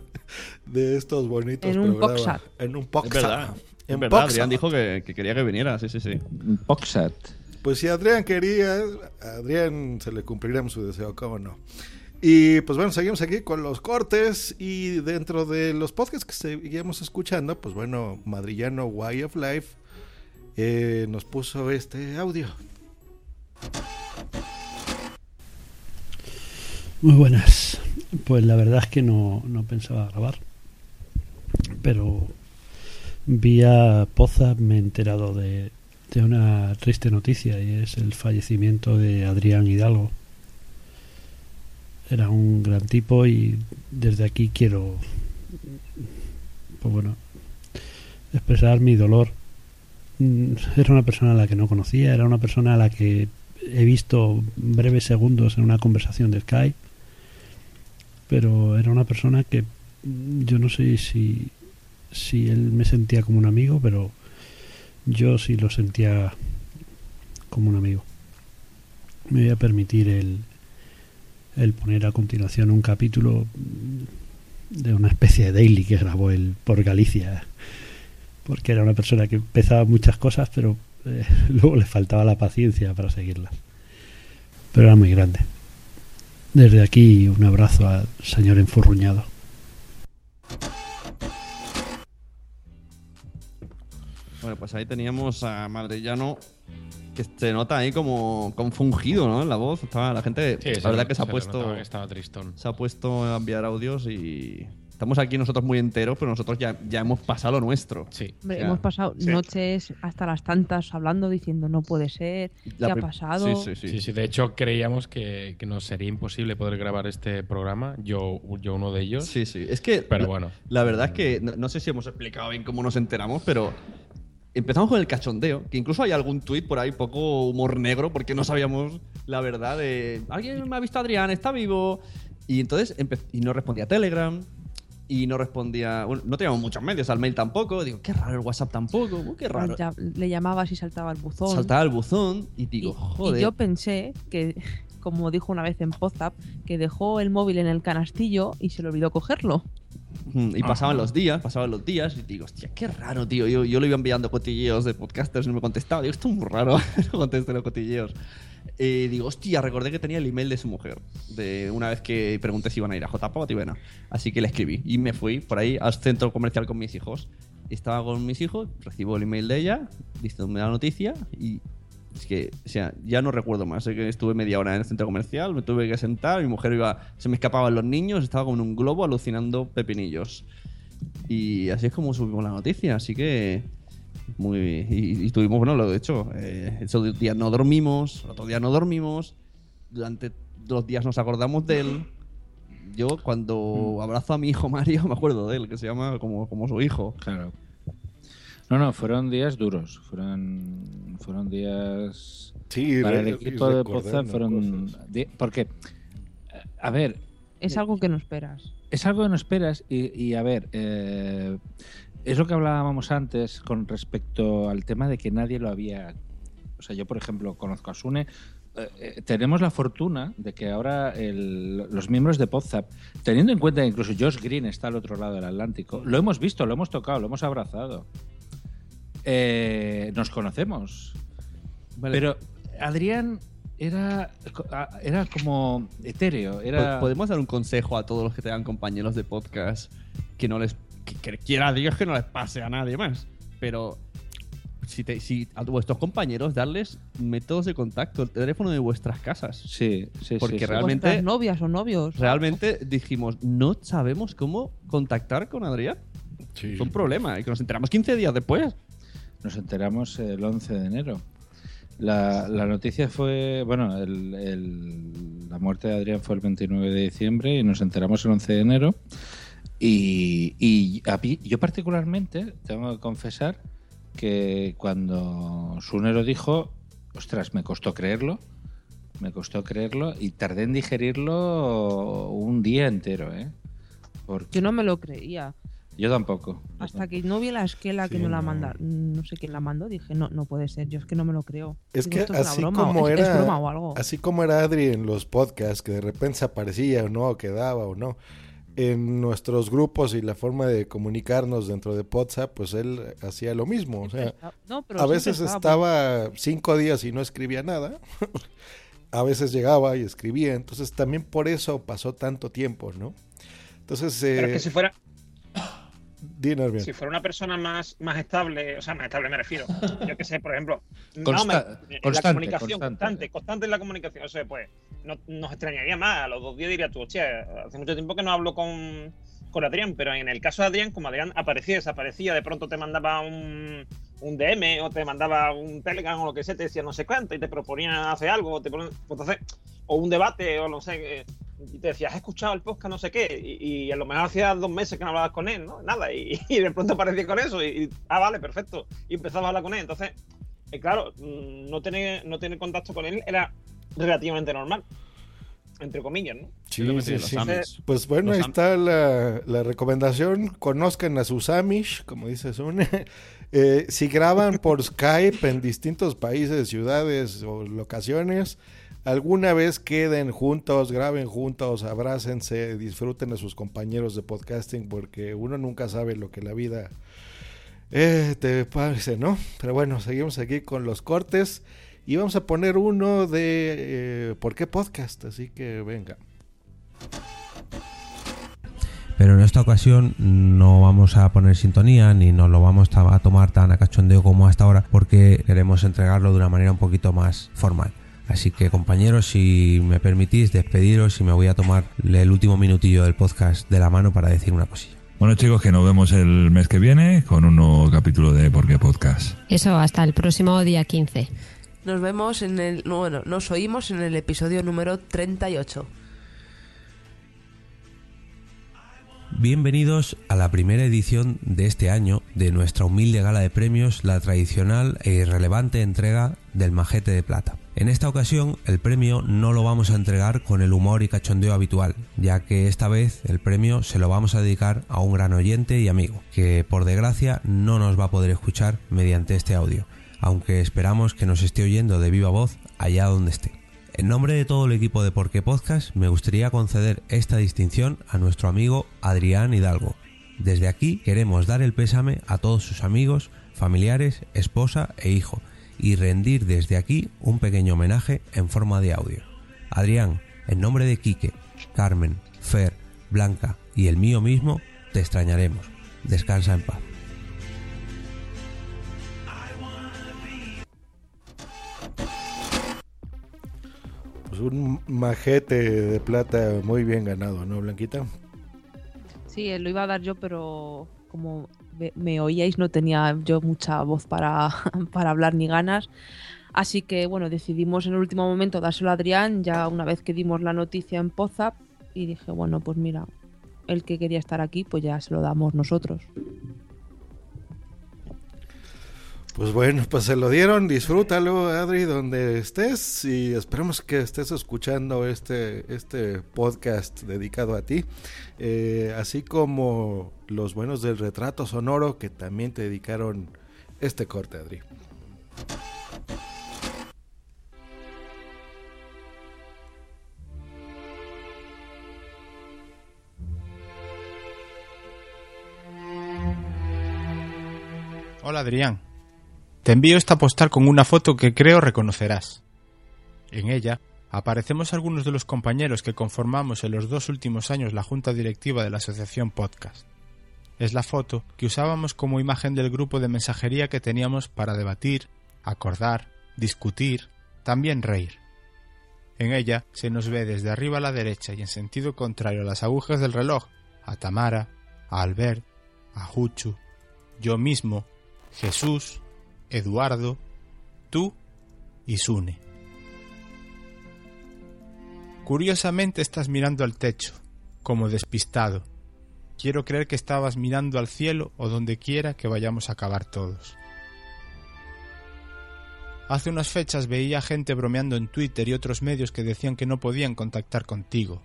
de estos bonitos En un programas. En un Es Poxat. verdad. En Es verdad, Poxat. Adrián dijo que, que quería que viniera, sí, sí, sí. Poxat. Pues si Adrián quería, a Adrián se le cumplirá su deseo, cómo no. Y pues bueno, seguimos aquí con los cortes y dentro de los podcasts que seguíamos escuchando, pues bueno, Madrillano Way of Life eh, nos puso este audio. Muy buenas. Pues la verdad es que no, no pensaba grabar. Pero vía Poza me he enterado de, de una triste noticia y es el fallecimiento de Adrián Hidalgo. Era un gran tipo y desde aquí quiero pues bueno, expresar mi dolor. Mm, Era una persona a la que no conocía, era una persona a la que he visto breves segundos en una conversación de Skype, pero era una persona que yo no sé si, si él me sentía como un amigo, pero yo sí lo sentía como un amigo. Me voy a permitir el, el poner a continuación un capítulo de una especie de daily que grabó él por Galicia, porque era una persona que empezaba muchas cosas, pero eh, (laughs) luego le faltaba la paciencia para seguirlas. Pero era muy grande. Desde aquí un abrazo al señor enfurruñado. Bueno, pues ahí teníamos a Madrellano que se nota ahí como confundido, ¿no? En la voz. Estaba la gente, Sí, la verdad que se ha se puesto notaba que estaba tristón. se ha puesto a enviar audios y estamos aquí nosotros muy enteros, pero nosotros ya, ya hemos pasado lo nuestro. Sí. Hombre, hemos pasado noches hasta las tantas hablando, diciendo no puede ser, ¿qué La ha prim- pasado? Sí, sí, De hecho, creíamos que, que nos sería imposible poder grabar este programa. Yo, yo uno de ellos. Sí, sí. Es que. Pero la- bueno. La verdad es que no, no sé si hemos explicado bien cómo nos enteramos, pero. Empezamos con el cachondeo, que incluso hay algún tuit por ahí poco humor negro, porque no sabíamos la verdad de. Alguien me ha visto a Adrián, está vivo. Y entonces y no respondía a Telegram. Y no respondía. Bueno, no teníamos muchos medios, al mail tampoco. Digo, qué raro, el WhatsApp tampoco. uh, qué raro. Ya le llamabas y saltaba el buzón. Saltaba el buzón y digo, joder. Y yo pensé que, como dijo una vez en WhatsApp, que dejó el móvil en el canastillo y se le olvidó cogerlo. Mm, Y pasaban Ajá. los días, pasaban los días, y digo, hostia, qué raro, tío. Yo, yo le iba enviando cotilleos de podcasters y no me contestaba. Digo, esto es muy raro, (laughs) no conteste los cotilleos. Digo, hostia, recordé que tenía el email de su mujer. De una vez que pregunté si iban a ir a JPOT y bueno. Así que le escribí. Y me fui por ahí al centro comercial con mis hijos. Estaba con mis hijos, recibo el email de ella, diciéndome la noticia y es que, o sea, ya no recuerdo más. Sé que estuve media hora en el centro comercial, me tuve que sentar, mi mujer iba, se me escapaban los niños, estaba como en un globo alucinando pepinillos. Y así es como subimos la noticia, así que muy y, y tuvimos, bueno, lo de hecho, eh, esos días no dormimos, otro día no dormimos, durante dos días nos acordamos de él. Yo cuando abrazo a mi hijo Mario (laughs) me acuerdo de él, que se llama como, como su hijo. Claro. No, no, fueron días duros. Fueron, fueron días. Sí, para el equipo de Poza fueron. di- Porque, eh, a ver, Es algo que no esperas. es algo que no esperas y, y, a ver, eh, es lo que hablábamos antes con respecto al tema de que nadie lo había... O sea, yo, por ejemplo, conozco a Sune. eh, eh, tenemos la fortuna de que ahora el- los miembros de Podzap, teniendo en cuenta que incluso Josh Green está al otro lado del Atlántico, lo hemos visto, lo hemos tocado, lo hemos abrazado. Eh, nos conocemos. Vale. Pero Adrián era, era como etéreo. Era... ¿Podemos dar un consejo a todos los que tengan compañeros de podcast que no les. Que, que quiera Dios que no les pase a nadie más? Pero. Si, te- si a vuestros compañeros darles métodos de contacto, el teléfono de vuestras casas. Sí, sí, Porque sí. realmente. Vuestras novias o novios. Realmente dijimos, no sabemos cómo contactar con Adrián. Es un problema. Y que nos enteramos 15 días después. Nos enteramos el 11 de enero. La, la noticia fue, bueno, el- el- la muerte de Adrián fue el 29 de diciembre y nos enteramos el 11 de enero. Y, y a mí- yo particularmente tengo que confesar que cuando Sunero dijo, ostras, me costó creerlo, me costó creerlo y tardé en digerirlo un día entero, ¿eh? Porque Yo no me lo creía. yo tampoco. Hasta que no vi la esquela que Sí, no la manda, no sé quién la mandó, dije, no, no puede ser, yo es que no me lo creo. Es Digo, que "Esto es una así broma, como es- era es broma o algo. así como era Adri en los podcasts que de repente se aparecía o no, quedaba o no. En nuestros grupos y la forma de comunicarnos dentro de WhatsApp, pues él hacía lo mismo. O sea, No, pero a veces estaba, cinco días y no escribía nada. (laughs) a veces llegaba y escribía. Entonces también por eso pasó tanto tiempo, ¿no? Entonces, Pero eh, que si fuera, dinos bien. si fuera una persona más, más estable, o sea, más estable me refiero. (laughs) Yo que sé, por ejemplo, Consta- me- en la constante, comunicación, constante. constante, constante en la comunicación. O sea, pues no, nos extrañaría más. A los dos días diría tú, hostia, hace mucho tiempo que no hablo con, con Adrián, pero en el caso de Adrián, como Adrián aparecía, desaparecía, de pronto te mandaba un, un DM o te mandaba un Telegram o lo que sea, te decía no sé cuánto y te proponía hacer algo, o, te pues, o un debate o no sé. eh, y te decía, ¿has escuchado el podcast no sé qué? Y, y a lo mejor hacía dos meses que no hablabas con él, ¿no? Nada, y, (laughs) y de pronto aparecía con eso y, y, ah, vale, perfecto. Y empezaba a hablar con él. Entonces, eh, claro, mm, no tener, no tener contacto con él era relativamente normal. Entre comillas, ¿no? Sí, sí, sí. Pues bueno, ahí está la, la, recomendación. Conozcan a sus Amish, como dice Sune. (laughs) Eh, si graban por (laughs) Skype en distintos países, ciudades o locaciones, alguna vez queden juntos, graben juntos, abrácense, disfruten a sus compañeros de podcasting, porque uno nunca sabe lo que la vida eh, te parece, ¿no? Pero bueno, seguimos aquí con los cortes y vamos a poner uno de eh, ¿Por qué podcast? Así que venga. Pero en esta ocasión no vamos a poner sintonía ni nos lo vamos a tomar tan a cachondeo como hasta ahora porque queremos entregarlo de una manera un poquito más formal. Así que compañeros, si me permitís despediros y me voy a tomar el último minutillo del podcast de la mano para decir una cosilla. Bueno chicos, que nos vemos el mes que viene con un nuevo capítulo de Por qué Podcast. Eso, hasta el próximo día 15. Nos vemos en el... Bueno, nos oímos en el episodio número 38. Bienvenidos a la primera edición de este año de nuestra humilde gala de premios, la tradicional e irrelevante entrega del Majete de Plata. En esta ocasión el premio no lo vamos a entregar con el humor y cachondeo habitual, ya que esta vez el premio se lo vamos a dedicar a un gran oyente y amigo, que por desgracia no nos va a poder escuchar mediante este audio, aunque esperamos que nos esté oyendo de viva voz allá donde esté. En nombre de todo el equipo de Porqué Podcast, me gustaría conceder esta distinción a nuestro amigo Adrián Hidalgo. Desde aquí queremos dar el pésame a todos sus amigos, familiares, esposa e hijo y rendir desde aquí un pequeño homenaje en forma de audio. Adrián, en nombre de Quique, Carmen, Fer, Blanca y el mío mismo, te extrañaremos. Descansa en paz. Pues un majete de plata muy bien ganado, ¿no, Blanquita? Sí, lo iba a dar yo, pero como me oíais no tenía yo mucha voz para, (laughs) para hablar ni ganas. Así que bueno, decidimos en el último momento dárselo a Adrián, ya una vez que dimos la noticia en Pozap, y dije, bueno, pues mira, el que quería estar aquí, pues ya se lo damos nosotros. Pues bueno, (laughs) pues se lo dieron, disfrútalo, Adri, donde estés y esperemos que estés escuchando este, este podcast dedicado a ti, eh, así como los buenos del retrato sonoro que también te dedicaron este corte, Adri. Hola Adrián. Te envío esta postal con una foto que creo reconocerás. En ella aparecemos algunos de los compañeros que conformamos en los dos últimos años la junta directiva de la asociación Podcast. Es la foto que usábamos como imagen del grupo de mensajería que teníamos para debatir, acordar, discutir, también reír. En ella se nos ve desde arriba a la derecha y en sentido contrario a las agujas del reloj a Tamara, a Albert, a Juchu, yo mismo, Jesús, Eduardo, tú y Sune. Curiosamente estás mirando al techo, como despistado. Quiero creer que estabas mirando al cielo o donde quiera que vayamos a acabar todos. Hace unas fechas veía gente bromeando en Twitter y otros medios que decían que no podían contactar contigo.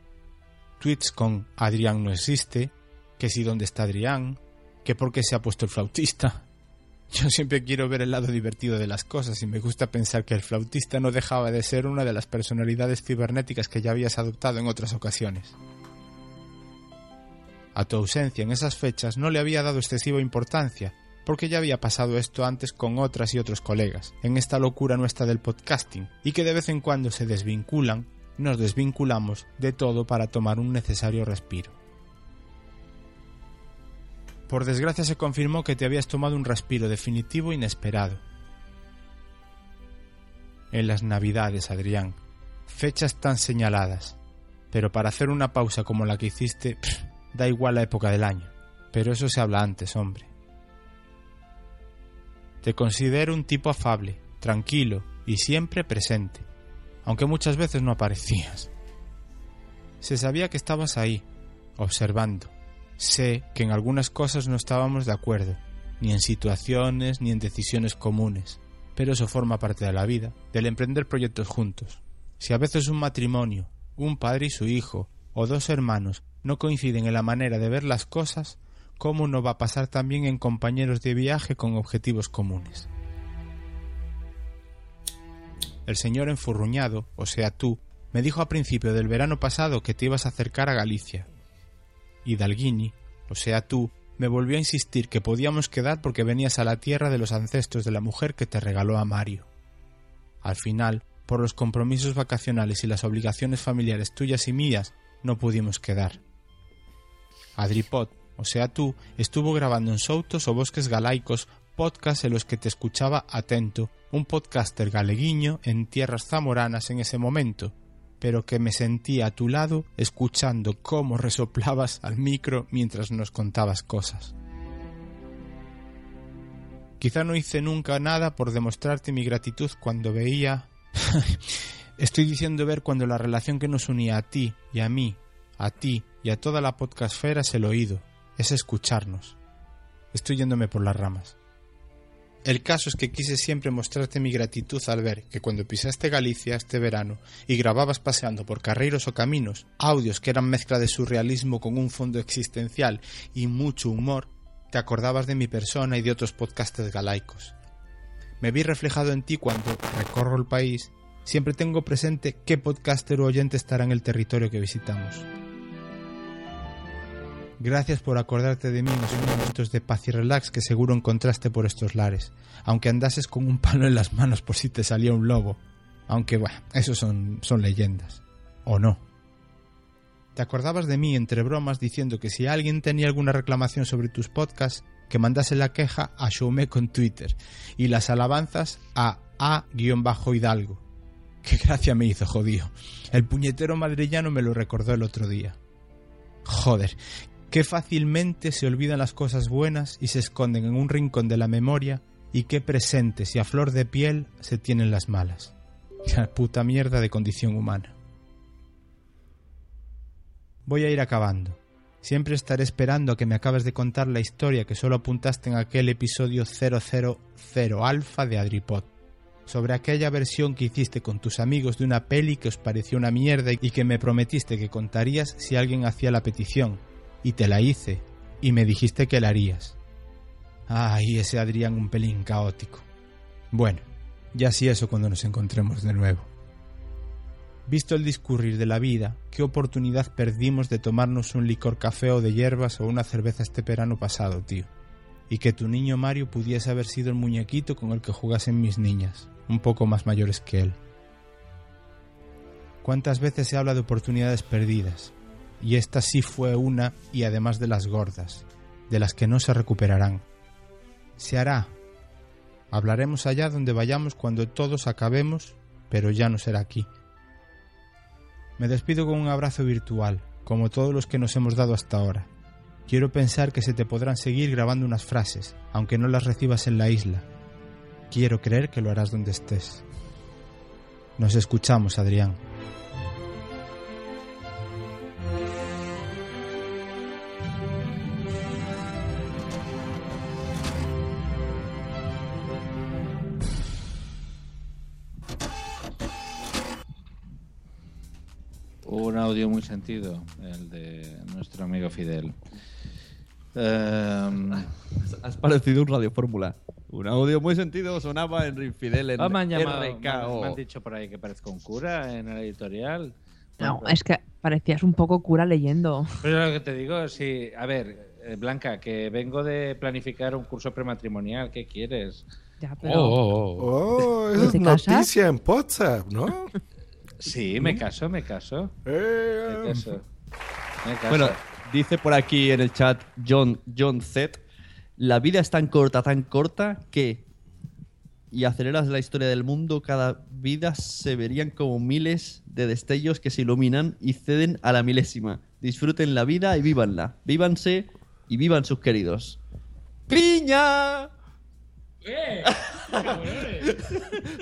Tweets con Adrián no existe, que si dónde está Adrián, que por qué se ha puesto el flautista, yo siempre quiero ver el lado divertido de las cosas y me gusta pensar que el flautista no dejaba de ser una de las personalidades cibernéticas que ya habías adoptado en otras ocasiones. A tu ausencia en esas fechas no le había dado excesiva importancia, porque ya había pasado esto antes con otras y otros colegas, en esta locura nuestra del podcasting, y que de vez en cuando se desvinculan, nos desvinculamos de todo para tomar un necesario respiro. Por desgracia se confirmó que te habías tomado un respiro definitivo inesperado. En las Navidades, Adrián. Fechas tan señaladas. Pero para hacer una pausa como la que hiciste, da igual la época del año. Pero eso se habla antes, hombre. Te considero un tipo afable, tranquilo y siempre presente, aunque muchas veces no aparecías. Se sabía que estabas ahí, observando. Sé que en algunas cosas no estábamos de acuerdo, ni en situaciones ni en decisiones comunes, pero eso forma parte de la vida, del emprender proyectos juntos. Si a veces un matrimonio, un padre y su hijo, o dos hermanos no coinciden en la manera de ver las cosas, ¿cómo no va a pasar también en compañeros de viaje con objetivos comunes? El señor enfurruñado, o sea tú, me dijo a principio del verano pasado que te ibas a acercar a Galicia. Y o sea tú, me volvió a insistir que podíamos quedar porque venías a la tierra de los ancestros de la mujer que te regaló a Mario. Al final, por los compromisos vacacionales y las obligaciones familiares tuyas y mías, no pudimos quedar. Adripod, o sea tú, estuvo grabando en Soutos o Bosques Galaicos podcasts en los que te escuchaba atento, un podcaster galeguiño en tierras zamoranas en ese momento, pero que me sentía a tu lado escuchando cómo resoplabas al micro mientras nos contabas cosas. Quizá no hice nunca nada por demostrarte mi gratitud cuando veía... (laughs) Estoy diciendo ver cuando la relación que nos unía a ti y a mí, a ti y a toda la podcastfera es el oído, es escucharnos. Estoy yéndome por las ramas. El caso es que quise siempre mostrarte mi gratitud al ver que cuando pisaste Galicia este verano y grababas paseando por carreiros o caminos, audios que eran mezcla de surrealismo con un fondo existencial y mucho humor, te acordabas de mi persona y de otros podcasters galaicos. Me vi reflejado en ti cuando recorro el país, siempre tengo presente qué podcaster o oyente estará en el territorio que visitamos. Gracias por acordarte de mí en esos momentos de paz y relax que seguro encontraste por estos lares, aunque andases con un palo en las manos por si te salía un lobo. Aunque, bueno, eso son, son leyendas. ¿O no? Te acordabas de mí entre bromas diciendo que si alguien tenía alguna reclamación sobre tus podcasts, que mandase la queja a Showme con Twitter y las alabanzas a A-Hidalgo. Qué gracia me hizo, jodido. El puñetero madrillano me lo recordó el otro día. Joder, qué fácilmente se olvidan las cosas buenas y se esconden en un rincón de la memoria y qué presentes y a flor de piel se tienen las malas. (laughs) La puta mierda de condición humana. Voy a ir acabando. Siempre estaré esperando a que me acabes de contar la historia que solo apuntaste en aquel episodio 000 alfa de Adripod, sobre aquella versión que hiciste con tus amigos de una peli que os pareció una mierda y que me prometiste que contarías si alguien hacía la petición, y te la hice, y me dijiste que la harías. Ay, ese Adrián un pelín caótico. Bueno, ya sí eso cuando nos encontremos de nuevo. Visto el discurrir de la vida, qué oportunidad perdimos de tomarnos un licor café o de hierbas o una cerveza este verano pasado, tío. Y que tu niño Mario pudiese haber sido el muñequito con el que jugasen mis niñas, un poco más mayores que él. ¿Cuántas veces se habla de oportunidades perdidas? Y esta sí fue una y además de las gordas, de las que no se recuperarán. Se hará. Hablaremos allá donde vayamos cuando todos acabemos, pero ya no será aquí. Me despido con un abrazo virtual, como todos los que nos hemos dado hasta ahora. Quiero pensar que se te podrán seguir grabando unas frases, aunque no las recibas en la isla. Quiero creer que lo harás donde estés. Nos escuchamos, Adrián. Audio muy sentido, el de nuestro amigo Fidel. Em, Has parecido un Radio Fórmula. Un audio muy sentido sonaba en Fidel en ah, me, han llamado, me, RKO. me han dicho por ahí que parezco un cura en el editorial. No, es que parecías un poco cura leyendo. Pero lo que te digo, sí. A ver, eh, Blanca, que vengo de planificar un curso prematrimonial. ¿Qué quieres? Ya, pero... Oh, esa es noticia en WhatsApp, ¿no? (laughs) Sí, me caso, me caso. Eh, Me caso. Me caso. Bueno, dice por aquí en el chat John, John Z, la vida es tan corta, tan corta que y aceleras la historia del mundo, cada vida se verían como miles de destellos que se iluminan y ceden a la milésima. Disfruten la vida y vívanla. Vívanse y vivan sus queridos. ¡Piña! ¡Eh!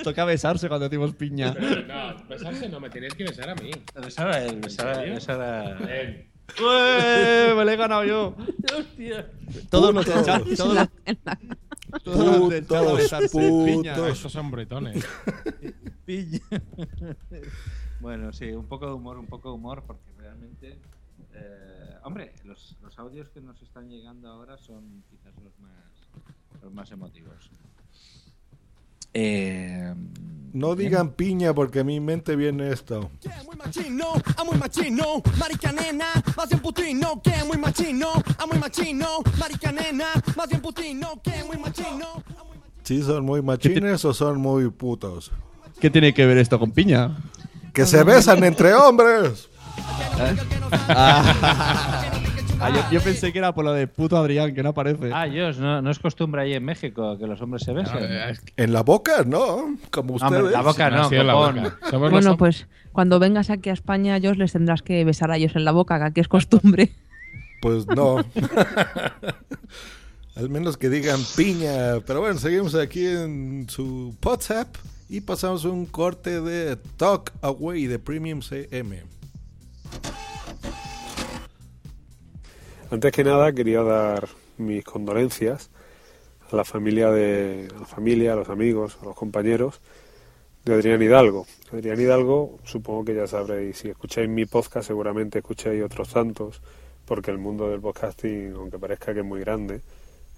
Toca besarse cuando decimos piña. Pero no, besarse no, me tenéis que besar a mí. Besar a él, besar a- besar a- Ven. ¡Ué! Me lo he ganado yo. Todos los del chat, todos los, todos los del chat. Piña. Estos son bretones. Piña. bueno, sí, un poco de humor, un poco de humor, porque realmente. eh, hombre, los, los audios que nos están llegando ahora son quizás los más, los más emotivos. Eh, No digan piña porque a mi mente viene esto. muy machino, a muy machino, marica nena, más bien putino, que muy machino, a muy machino, marica nena, más bien putino, que muy machino. ¿Sí son muy machines o son muy putos? ¿Qué tiene que ver esto con piña? Que se besan entre hombres. Ah, yo, yo pensé que era por lo de puto Adrián, que no aparece. Ah, Dios, ¿no, no es costumbre ahí en México que los hombres se besen. En la boca, no. Como Hombre, ustedes. la boca no, en la boca. Bueno, pues cuando vengas aquí a España, Josh, les tendrás que besar a ellos en la boca, que aquí es costumbre. Pues no. (laughs) Al menos que digan piña. Pero bueno, seguimos aquí en su WhatsApp y pasamos un corte de Talk Away de Premium CM. Antes que nada quería dar mis condolencias a la familia de a la familia, a los amigos, a los compañeros de Adrián Hidalgo. Adrián Hidalgo, supongo que ya sabréis, si escucháis mi podcast seguramente escucháis otros tantos, porque el mundo del podcasting, aunque parezca que es muy grande,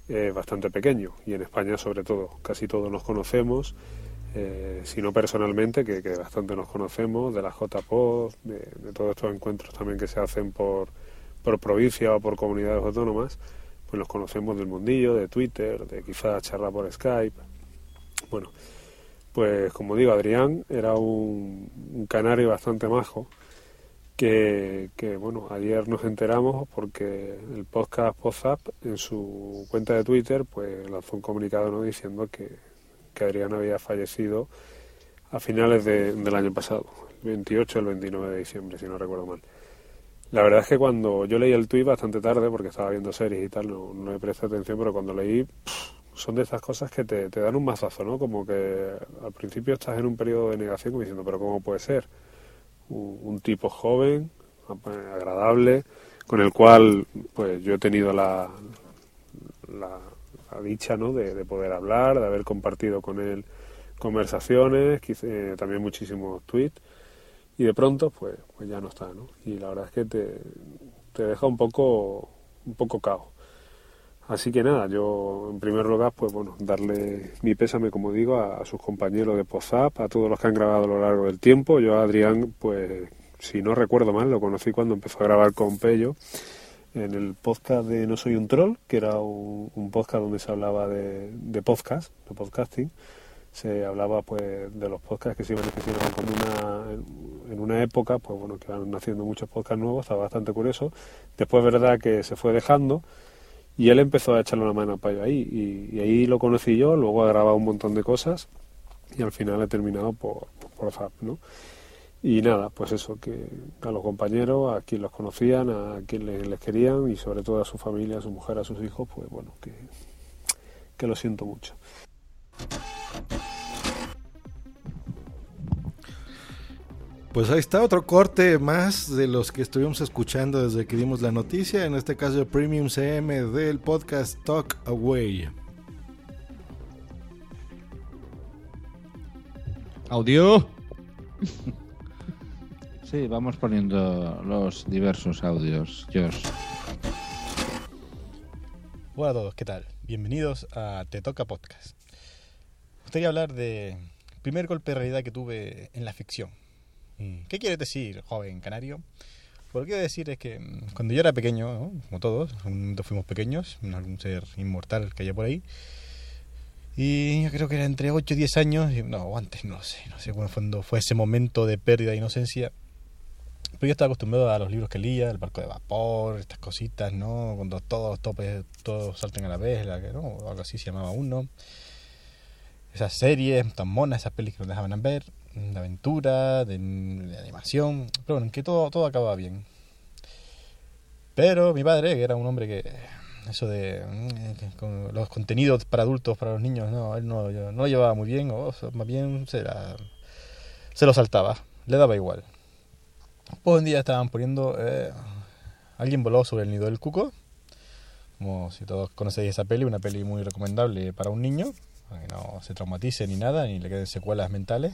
es bastante pequeño y en España sobre todo. Casi todos nos conocemos, eh, si no personalmente, que, que bastante nos conocemos, de la JPOD, de, de todos estos encuentros también que se hacen por, por provincia o por comunidades autónomas, pues nos conocemos del mundillo, de Twitter, de quizás charla por Skype. Bueno, pues como digo, Adrián era un, canario bastante majo que, que, bueno, ayer nos enteramos porque el podcast WhatsApp en su cuenta de Twitter pues lanzó un comunicado ¿no? diciendo que, que Adrián había fallecido a finales de- del año pasado, el 28 o el 29 de diciembre, si no recuerdo mal. La verdad es que cuando yo leí el tuit bastante tarde, porque estaba viendo series y tal, no, no le presté atención, pero cuando leí, son de esas cosas que te, te dan un mazazo, ¿no? Como que al principio estás en un periodo de negación como diciendo, pero ¿cómo puede ser? Un, tipo joven, agradable, con el cual pues yo he tenido la, la, la dicha, ¿no? De, de poder hablar, de haber compartido con él conversaciones, quizá- también muchísimos tweets y de pronto pues pues ya no está no y la verdad es que te, te deja un poco un poco cao. Así que nada yo en primer lugar pues bueno darle mi pésame como digo a, sus compañeros de Pozap a todos los que han grabado a lo largo del tiempo. Yo a Adrián pues si no recuerdo mal lo conocí cuando empezó a grabar con Pello en el podcast de No Soy un Troll, que era un, podcast donde se hablaba de, de podcast, de podcasting. Se hablaba pues de los podcasts que se iban haciendo como una, en- una época, pues bueno, que van haciendo muchos podcasts nuevos, estaba bastante curioso. Después, verdad que se fue dejando y él empezó a echarle una mano a Payo ahí. Y, ahí lo conocí yo, luego ha grabado un montón de cosas y al final he terminado por, por ¿no? Y nada, pues eso, que a los compañeros, a quien los conocían, a quien les, les querían y sobre todo a su familia, a su mujer, a sus hijos, pues bueno, que, que lo siento mucho. Pues ahí está otro corte más de los que estuvimos escuchando desde que dimos la noticia, en este caso Premium CM del podcast Talk Away. Audio. Sí, vamos poniendo los diversos audios, Josh. Hola a todos, ¿qué tal? Bienvenidos a Te Toca Podcast. Me gustaría hablar de primer golpe de realidad que tuve en la ficción. Mm, ¿Qué quiere decir, joven canario? Lo que quiero decir es que mm, cuando yo era pequeño, ¿no? como todos, momento fuimos pequeños, algún ser inmortal que haya por ahí, y yo creo que era entre 8 y 10 años, y- no, antes, no sé, no sé cuándo fue ese momento de pérdida de inocencia. Pero yo estaba acostumbrado a los libros que leía, el barco de vapor, estas cositas, ¿no? Cuando todos los topes, todos salten a la vez, la ¿no? O algo así se llamaba uno. Esas series tan monas, esas pelis que nos dejaban ver, de aventura, de, de animación. Pero bueno, que todo, todo acababa bien. Pero mi padre, que era un hombre que eso de mm, que con los contenidos para adultos, para los niños, no, él no, no lo llevaba muy bien, o más bien se, la- se lo saltaba, le daba igual. Pues un día estaban poniendo, eh, alguien voló sobre el nido del cuco, como si todos conocéis esa peli, una peli muy recomendable para un niño, para que no se traumatice ni nada, ni le queden secuelas mentales.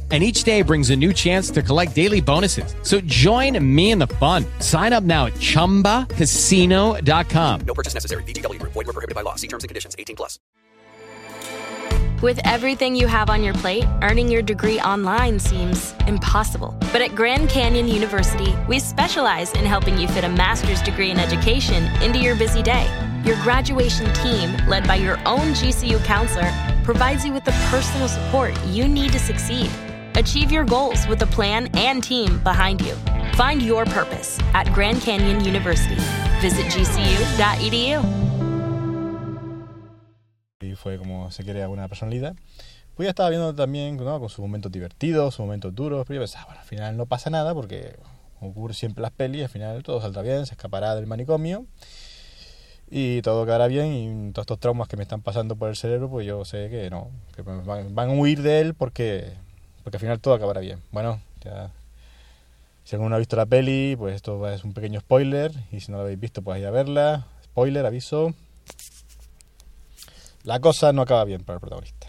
And each day brings a new chance to collect daily bonuses. So join me in the fun. Sign up now at chumbacasino.com. No purchase necessary. VGW Group. Void were prohibited by law. See terms and conditions. 18 plus. With everything you have on your plate, earning your degree online seems impossible. But at Grand Canyon University, we specialize in helping you fit a master's degree in education into your busy day. Your graduation team, led by your own GCU counselor, provides you with the personal support you need to succeed. Achieve your goals with a plan and team behind you. Find your purpose at Grand Canyon University. Visit gcu.edu. y fue como se crea una personalidad. Pues ya estaba viendo también ¿no? con sus momentos divertidos, sus momentos duros, pero yo pensaba, bueno, al final no pasa nada porque ocurre siempre las pelis, al final todo saldrá bien, se escapará del manicomio y todo quedará bien y todos estos traumas que me están pasando por el cerebro, pues yo sé que no, que van, van a huir de él porque, porque al final todo acabará bien. Bueno, ya si alguno no ha visto la peli, pues esto es un pequeño spoiler y si no lo habéis visto, pues ir a verla. Spoiler, aviso. La cosa no acaba bien para el protagonista.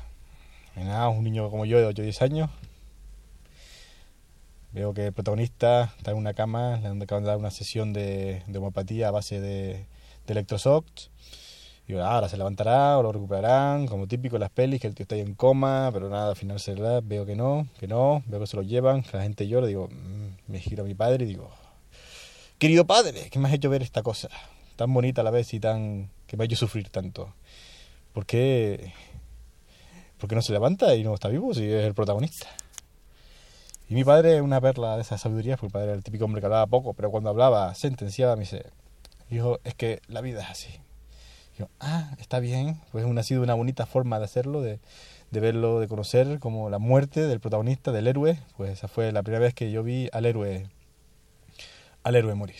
Nada, un niño como yo de 8 o 10 años. Veo que el protagonista está en una cama, le acaban de dar una sesión de, homeopatía a base de, de electroshocks. Y "Ah, ahora se levantará o lo recuperarán, como típico en las pelis, que el tío está ahí en coma, pero nada, al final se da, veo que no, que no, veo que se lo llevan, que la gente llora, digo, "Mm", me giro a mi padre y digo, querido padre, ¿qué me has hecho ver esta cosa? Tan bonita a la vez y tan... que me ha hecho sufrir tanto. ¿Por qué, ¿Por qué no se levanta y no está vivo si es el protagonista? Y mi padre, una perla de esa sabiduría, porque mi padre era el típico hombre que hablaba poco, pero cuando hablaba, sentenciaba, me dice, hijo, es que la vida es así. Yo, ah, está bien, pues ha sido una bonita forma de hacerlo, de, de verlo, de conocer como la muerte del protagonista, del héroe, pues esa fue la primera vez que yo vi al héroe, al héroe morir.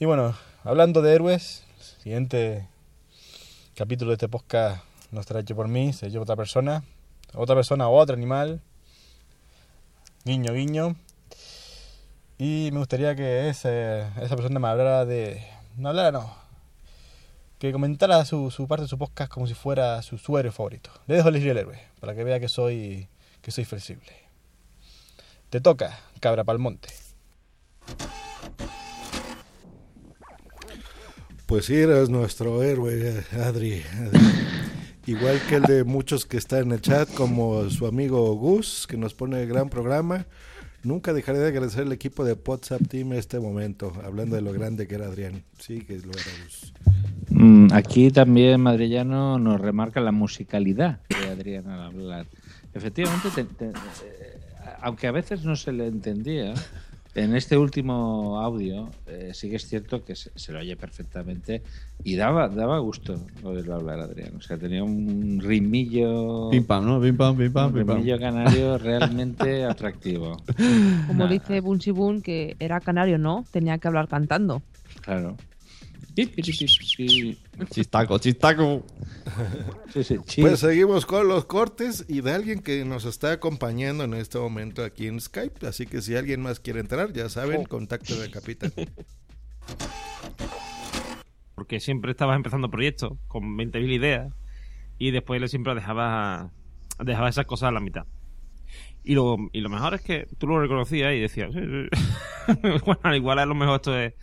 Y bueno, hablando de héroes, siguiente capítulo de este podcast no estará hecho por mí, se lleva otra persona, otra persona o otro animal, guiño, guiño. Y me gustaría que ese- esa persona me hablara de... No hablara, no. Que comentara su, su parte de su podcast como si fuera su, su héroe favorito. Le dejo el héroe, para que vea que soy, que soy flexible. Te toca, cabra palmonte. Pues sí, eres nuestro héroe, Adri. Adri. Igual que el de muchos que están en el chat, como su amigo Gus, que nos pone gran programa. Nunca dejaré de agradecer al equipo de WhatsApp Team este momento, hablando de lo grande que era Adrián. Sí, que lo era. Mm, Aquí también Madrillano nos remarca la musicalidad de Adrián al hablar. Efectivamente, te- te- eh, aunque a veces no se le entendía, en este último audio eh, sí que es cierto que se, se lo oye perfectamente y daba, daba gusto oírlo hablar Adrián. O sea, tenía un ritmillo. Pim pam, ¿no? Pim pam, pim pam, un pim pam. ritmillo canario realmente (laughs) atractivo. Como Nah, dice Bunsi Bun, que era canario, ¿no? Tenía que hablar cantando. Claro. Chistaco, chistaco. Pues seguimos con los cortes y de alguien que nos está acompañando en este momento aquí en Skype. Así que si alguien más quiere entrar, ya saben, contacto del capitán. (laughs) Porque siempre estabas empezando proyectos con 20.000 ideas y después le siempre dejabas dejaba esas cosas a la mitad. Y lo, y lo mejor es que tú lo reconocías y decías, "Sí, sí". (laughs) bueno, al igual a lo mejor esto es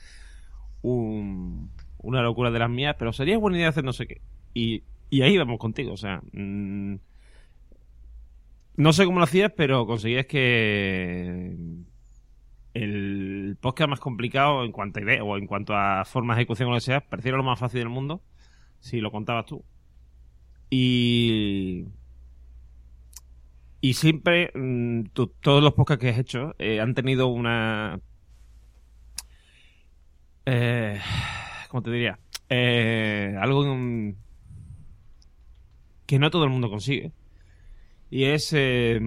un- una locura de las mías, pero sería buena idea hacer no sé qué. Y, y ahí vamos contigo, o sea, mm, no sé cómo lo hacías, pero conseguías que el podcast más complicado en cuanto a idea o en cuanto a forma de ejecución o lo que sea, pareciera lo más fácil del mundo si lo contabas tú. Y Y siempre, mm, todos los podcasts que has hecho eh, han tenido una... Eh, ¿Cómo te diría? Eh, algo que no todo el mundo consigue. Y es... eh,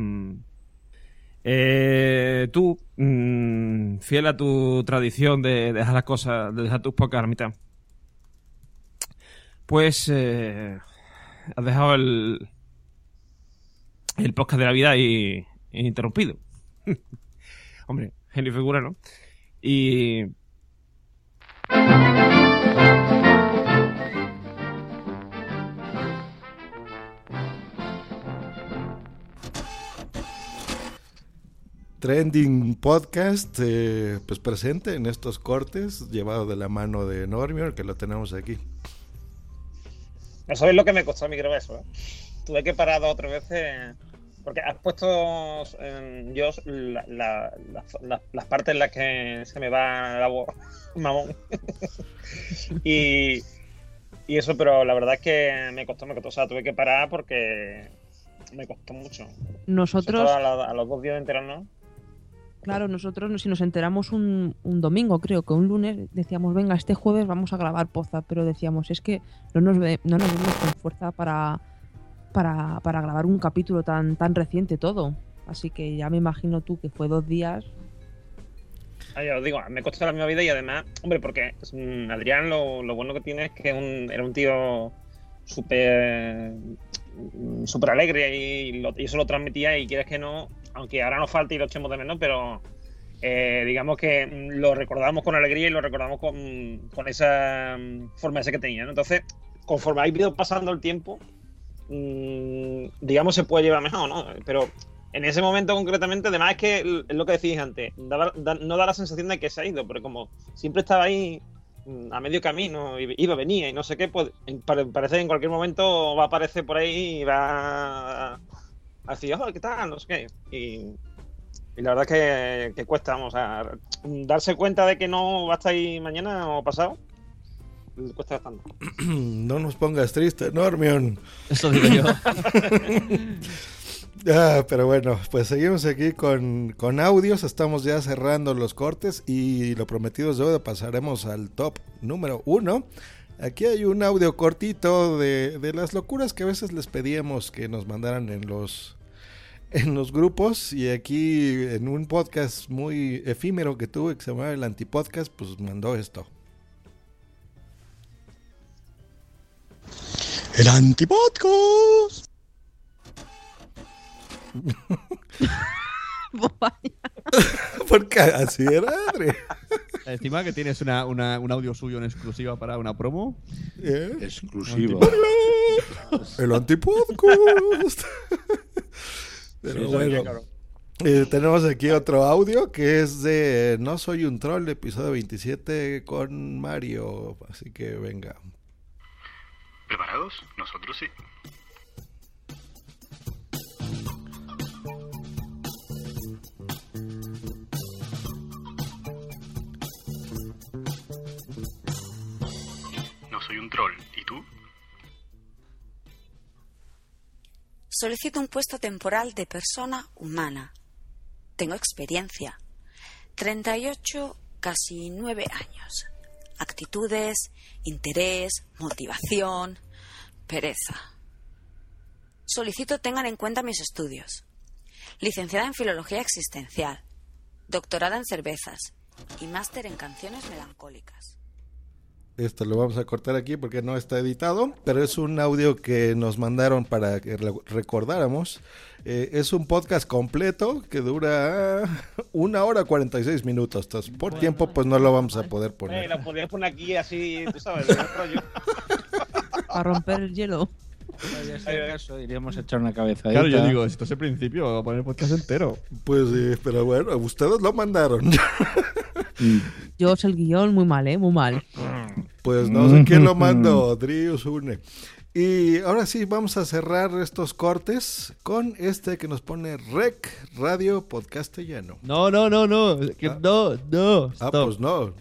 eh, tú, mm, fiel a tu tradición de dejar las cosas, de dejar tus podcasts a la mitad, pues eh, has dejado el, el podcast de la vida y, interrumpido. (laughs) Hombre, genio y figura, ¿no? Y... Trending Podcast, eh, pues presente en estos cortes, llevado de la mano de Normior, que lo tenemos aquí. No sabéis lo que me costó el microbeso, ¿eh? Tuve que parar dos o tres veces. Porque has puesto en yo la- la- la- la- las partes en las que se me va la voz, (laughs) mamón. (laughs) y, y eso, pero la verdad es que me costó, me costó. O sea, tuve que parar porque me costó mucho. Nosotros, A, la- a los dos días de enterarnos. Claro, nosotros no- si nos enteramos un, un domingo, creo que un lunes, decíamos, venga, este jueves vamos a grabar Poza, pero decíamos, es que no nos, ve- no nos vemos con fuerza para, para, para grabar un capítulo tan, tan reciente todo. Así que ya me imagino tú que fue dos días. Ah, ya os digo, me costó la misma vida y además, hombre, porque mm, Adrián lo, lo bueno que tiene es que un- era un tío súper súper alegre y, eso lo transmitía y quieres que no, aunque ahora nos falte y lo echemos de menos, pero eh, digamos que mm, lo recordamos con alegría y lo recordamos con, con esa mm, forma esa que tenía, ¿no? Entonces, conforme ha ido pasando el tiempo, mm, digamos se puede llevar mejor, ¿no? Pero en ese momento concretamente, además es que es lo que decís antes, no da la sensación de que se ha ido, pero como siempre estaba ahí mm, a medio camino, iba, venía y no sé qué, pues parece que en cualquier momento va a aparecer por ahí y va a decir, oh, ¿qué tal? No sé qué. Y, y la verdad es que, que cuesta, vamos, a darse cuenta de que no va a estar ahí mañana o pasado, cuesta bastante. (clears throat) no nos pongas triste, Normion. Eso digo yo. (laughs) Ah, pero bueno, pues seguimos aquí con, con audios. Estamos ya cerrando los cortes y lo prometido es deuda. Pasaremos al top número uno. Aquí hay un audio cortito de, de las locuras que a veces les pedíamos que nos mandaran en los en los grupos y aquí en un podcast muy efímero que tuve que se llamaba el Antipodcast, pues mandó esto. El antipodcast. (laughs) Porque así era, Adri. Encima que tienes una, una- un audio suyo en exclusiva para una promo. ¿Eh? Exclusivo. El Antipodcast. Pero Sí, sí, bueno. claro. Eh, tenemos aquí otro audio que es de No Soy un Troll, episodio 27 con Mario. Así que venga. ¿Preparados? Nosotros sí. Solicito un puesto temporal de persona humana. Tengo experiencia. 38, casi 9 años. Actitudes, interés, motivación, pereza. Solicito tengan en cuenta mis estudios. Licenciada en Filología Existencial, doctorada en cervezas y máster en canciones melancólicas. Esto lo vamos a cortar aquí porque no está editado, pero es un audio que nos mandaron para que re- recordáramos. Eh, es un podcast completo que dura (laughs) una hora 46 minutos. Entonces, por tiempo, pues no lo vamos a poder Eh, poner. lo podrías poner aquí así, tú sabes. Para (laughs) romper el hielo. (laughs) Sea el caso, iríamos a echar una cabezadita. Claro, yo digo, esto es el principio, voy a poner el podcast entero. Pues sí, pero bueno, ustedes lo mandaron. Yo el guion muy mal, ¿eh? Muy mal. Pues no sé quién lo mandó, Drius une. Y ahora sí, vamos a cerrar estos cortes con este que nos pone Rec Radio Podcastellano. No, no, no, no. que no, no. Ah, stop. pues no.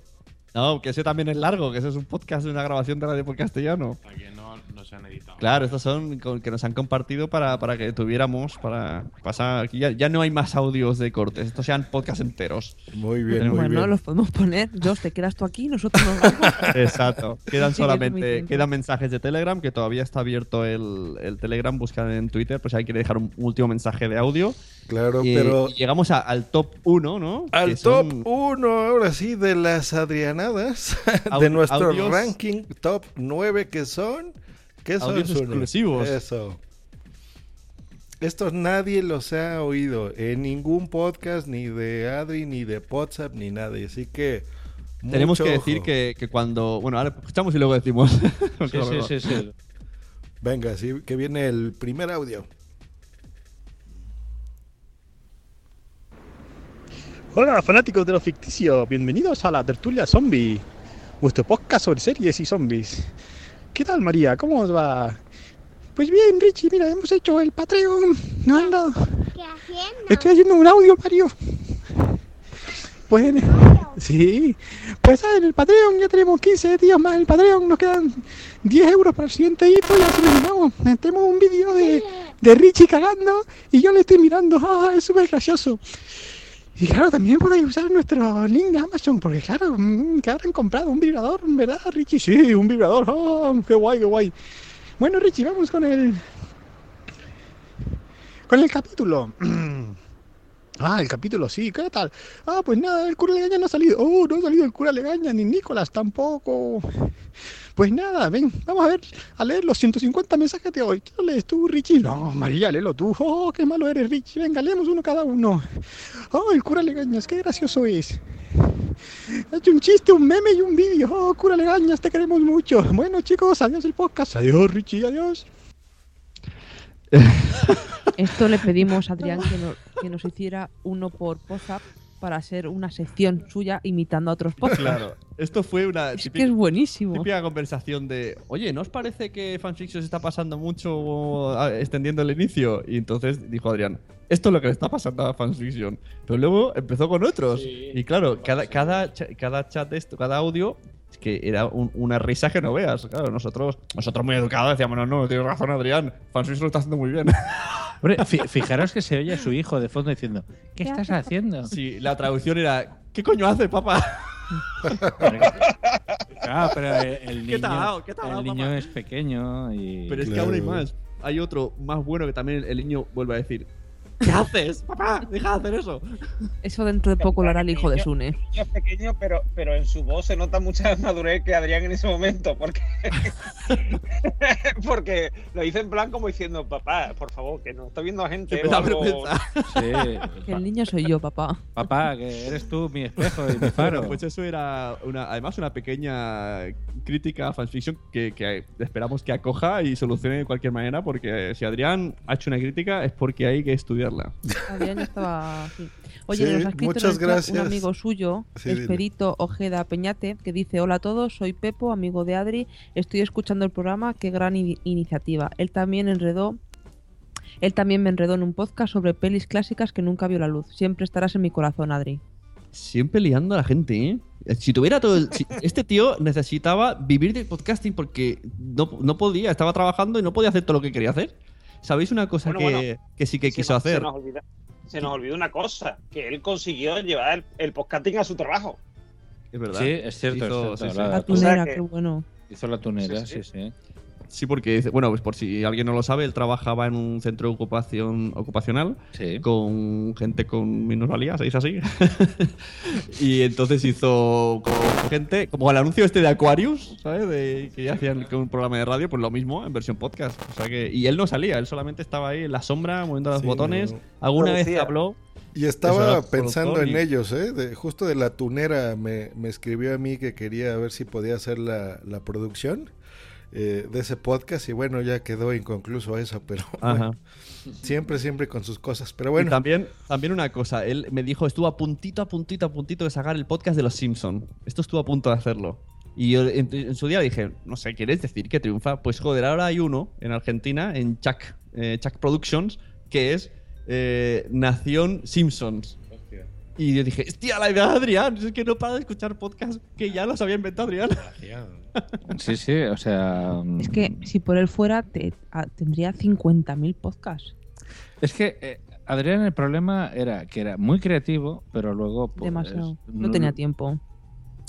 No, que ese también es largo, que ese es un podcast de una grabación de radio por castellano. Para que no, se han editado. Claro, estos son que nos han compartido para, para que tuviéramos, para pasar. aquí Ya, ya no hay más audios de cortes, estos sean podcasts enteros. Muy bueno, los podemos poner. Jos, te quedas tú aquí, nosotros nos vamos. (laughs) Exacto. Quedan (laughs) Sí, muy solamente quedan mensajes de Telegram, que todavía está abierto el, el Telegram. Buscan en Twitter, pues ahí quiere dejar un último mensaje de audio. Claro, Y- pero- y llegamos a- al top 1, ¿no? Al Que top son 1, ahora sí, de las Adrianadas, (laughs) de nuestro audios- ranking top 9 que son... ¿Qué son? Audios Sune? exclusivos. Eso. Estos nadie los ha oído en ningún podcast, ni de Adri, ni de WhatsApp, ni nada. Así que... Tenemos que decir que, que cuando. Bueno, ahora escuchamos y luego decimos. (laughs) Venga, sí, que viene el primer audio. Hola fanáticos de lo ficticio, bienvenidos a la tertulia zombie, vuestro podcast sobre series y zombies. ¿Qué tal María? ¿Cómo os va? Pues bien, Richie, mira, hemos hecho el Patreon. No han dado. Estoy haciendo un audio, Mario. Pues sí, pues en el Patreon ya tenemos 15 días más en el Patreon, nos quedan 10 euros para el siguiente hito y así terminamos. Tenemos un vídeo de, de Richie cagando y yo le estoy mirando, ah, es súper gracioso. Y claro, también podéis usar nuestro link de Amazon, porque claro, mm, que habrán comprado un vibrador, ¿verdad, Richie? Sí, un vibrador, ah, qué guay, qué guay. Bueno, Richie, vamos con el. con el capítulo. (clears throat) Ah, el capítulo, sí, ¿qué tal? Ah, pues nada, el cura Legaña no ha salido. Oh, no ha salido el cura Legaña, ni Nicolás tampoco. Pues nada, ven, vamos a ver, a leer los 150 mensajes de hoy. ¿Qué lo lees tú, Richie? No, María, léelo tú. Oh, qué malo eres, Richie. Venga, leemos uno cada uno. Oh, el cura Legañas, qué gracioso es. Ha hecho un chiste, un meme y un vídeo. Oh, cura Legañas, te queremos mucho. Bueno, chicos, adiós el podcast. Adiós, Richie, adiós. (laughs) Esto le pedimos a Adrián que, (laughs) no- que nos hiciera uno por WhatsApp para hacer una sección suya imitando a otros podcasts. Claro, esto fue una Es que es buenísimo. típica conversación de, oye, ¿no os parece que fanfiction se está pasando mucho extendiendo el inicio? Y entonces dijo Adrián, esto es lo que le está pasando a fanfiction. Pero luego empezó con otros. Y claro, cada, cada, cada chat de esto, cada audio, es que era un- una risa que no veas. Claro, nosotros, nosotros muy educados decíamos, no, no, tienes razón Adrián, fanfiction lo está haciendo muy bien. (laughs) Hombre, fi- fijaros que se oye a su hijo de fondo diciendo, ¿qué estás haciendo? Sí, la traducción era, ¿qué coño hace, papá? (laughs) Ah, pero el ¿Qué niño, tal? ¿Qué tal, el niño es pequeño y... Pero es que aún hay más. Hay otro más bueno que también el niño vuelve a decir, ¿qué haces, papá? Deja de hacer eso. Eso dentro de poco lo hará el hijo de Sune. Es pequeño, pero, pero en su voz se nota mucha madurez que Adrián en ese momento, porque, (laughs) porque lo dice en plan como diciendo, papá, por favor, que no está viendo a gente. Que me o da algo". vergüenza. Sí. (laughs) Que el niño soy yo, papá. Papá, que eres tú mi espejo y mi faro. Bueno, pues eso era una, además una pequeña crítica a fanfiction que, que esperamos que acoja y solucione de cualquier manera, porque si Adrián ha hecho una crítica es porque hay que Adrián estaba. Oye, Sí, nos ha escrito muchas en el chat gracias. un amigo suyo, Sí. Esperito Ojeda Peñate, que dice: Hola a todos, soy Pepo, amigo de Adri. Estoy escuchando el programa, qué gran ini- iniciativa. Él también enredó. Él también me enredó en un podcast sobre pelis clásicas que nunca vio la luz. Siempre estarás en mi corazón, Adri. Siempre liando a la gente, ¿eh? Si tuviera todo el- si- (laughs) este tío necesitaba vivir del podcasting porque no, no podía, estaba trabajando y no podía hacer todo lo que quería hacer. ¿Sabéis una cosa Bueno, que, bueno. que sí que Se quiso nos- hacer? Se nos, olvida, se nos olvidó una cosa, que él consiguió llevar el, el podcasting a su trabajo. Es verdad. Sí, es cierto, Hizo- es sí, cierto. sí. La, La O sea tunera, que- qué bueno. Hizo la tunera, Sí, sí, sí. Sí. Porque, bueno, pues por si alguien no lo sabe, él trabajaba en un centro de ocupación ocupacional Sí. con gente con minusvalía, se dice así. (laughs) y entonces hizo con gente, como el anuncio este de Aquarius, ¿sabes? De, que hacían con un programa de radio, pues lo mismo en versión podcast. O sea que, y él no salía, él solamente estaba ahí en la sombra, moviendo los Sí, botones. no. Alguna vez habló. Y estaba pensando en y- ellos, ¿eh? De- justo de la tunera me, me escribió a mí que quería ver si podía hacer la, la producción eh, de ese podcast y bueno, ya quedó inconcluso eso, pero (laughs) bueno, siempre, siempre con sus cosas. Pero Y bueno, también, también una cosa, él me dijo, estuvo a puntito, a puntito, a puntito de sacar el podcast de los Simpson. Esto estuvo a punto de hacerlo. Y yo en, en su día dije, no sé, ¿quieres decir que triunfa? Pues joder, ahora hay uno en Argentina, en Chuck, eh, Chuck Productions, que es eh, Nación Simpsons. Y yo dije, hostia, la idea de Adrián, es que no para de escuchar podcasts que ya los había inventado Adrián. (laughs) Sí, sí, o sea. Es que si por él fuera, te, a- tendría 50.000 podcasts. Es que eh, Adrián el problema era que era muy creativo, pero luego. pues, Demasiado. No tenía tiempo.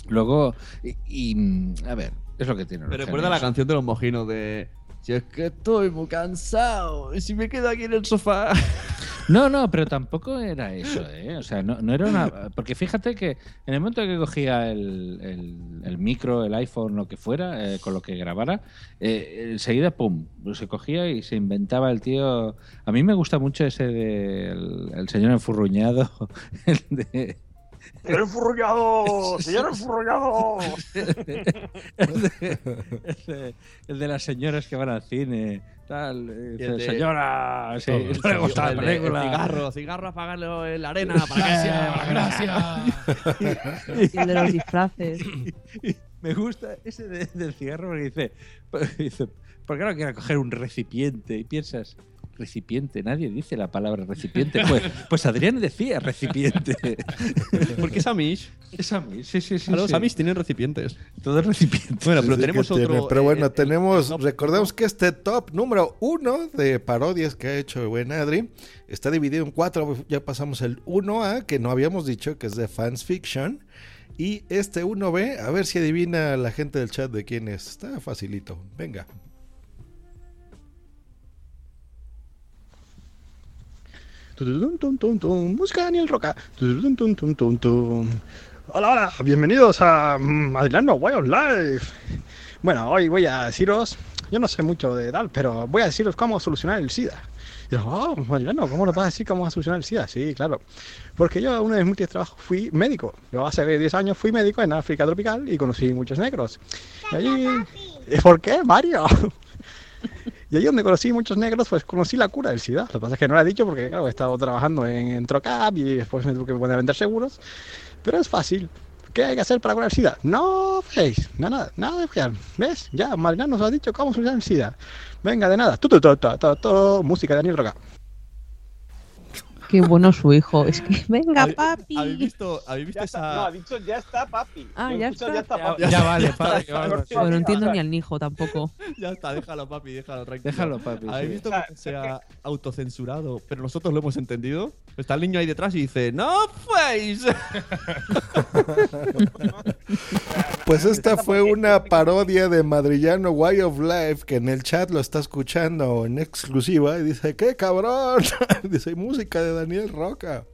Luego. Y, y, mm, a ver, es lo que tiene. Los recuerda la canción de los mojinos de. Si es que estoy muy cansado, y si me quedo aquí en el sofá. No, no, pero tampoco era eso, ¿eh? O sea, no, no era una. Porque fíjate que en el momento que cogía el, el- micro, el iPhone, lo que fuera, eh, con lo que grabara, eh, enseguida, pum, se cogía y se inventaba el tío. A mí me gusta mucho ese de el, el señor enfurruñado, (laughs) el de. ¡Señor enfurruñado! ¡Señor enfurruñado! el, (laughs) de, el de- el de las señoras que van al cine. Tal, eh, Y el de- señora, sí, no le gusta el la película. cigarro, cigarro, apagarlo en la arena para sea. Y (laughs) el de los disfraces. (laughs) Me gusta ese de- del cigarro porque dice, dice, ¿por qué no quiero coger un recipiente? Y piensas, recipiente, nadie dice la palabra recipiente. Pues, (laughs) pues Adrián decía recipiente. (laughs) Porque es Amish. Es Amish, sí, sí, sí. Los sí. Amish tienen recipientes. Todos recipientes. Bueno, pero Sí, tenemos otro. tiene, pero eh, bueno, eh, tenemos, recordemos que este top número uno de parodias que ha hecho el buen Adri está dividido en cuatro. Ya pasamos el 1A, que no habíamos dicho, que es de Fans Fiction. Y este 1B, a ver si adivina la gente del chat de quién es. Está facilito. Venga. Música Daniel Roca. Hola, hola, bienvenidos a mm, Adriano Way of Life. Bueno, hoy voy a deciros, yo no sé mucho de tal, pero voy a deciros cómo solucionar el SIDA. Y yo, oh, Adriano, ¿cómo nos vas a decir cómo vas a solucionar el SIDA? Sí, claro. Porque yo, uno de mis múltiples trabajos, fui médico. Yo hace 10 años fui médico en África tropical y conocí muchos negros. Y allí... ¿Por qué, Mario? Y ahí donde conocí muchos negros, pues conocí la cura del SIDA. Lo que pasa es que no lo he dicho porque, claro, he estado trabajando en, en Trocap y después me tuve que poner a vender seguros. Pero es fácil. ¿Qué hay que hacer para curar el SIDA? No, veis, nada, nada de fiar. ¿Ves? Ya, Mariano nos ha dicho cómo solucionar el SIDA. Venga, de nada. Tu, tu, tu. Música de Daniel Roca. Qué bueno su hijo. Es que, (laughs) venga, papi. ¿Habéis visto, ¿habéis visto Ya esa.? está, no, ha dicho ya está, papi. Ah, ya está. Ya está, papi. Ya- ya vale. Bueno, no entiendo ni al hijo tampoco. (laughs) Ya está, déjalo, papi, déjalo, tranquilo. Déjalo, papi, ¿Habéis sí. visto O sea, que se ha autocensurado, pero nosotros lo hemos entendido? Está el niño ahí detrás y dice, ¡No fuéis! (laughs) Pues esta fue una parodia de Madrillano Way of Life que en el chat lo está escuchando en exclusiva y dice, ¡qué cabrón! dice, música de Daniel Roca.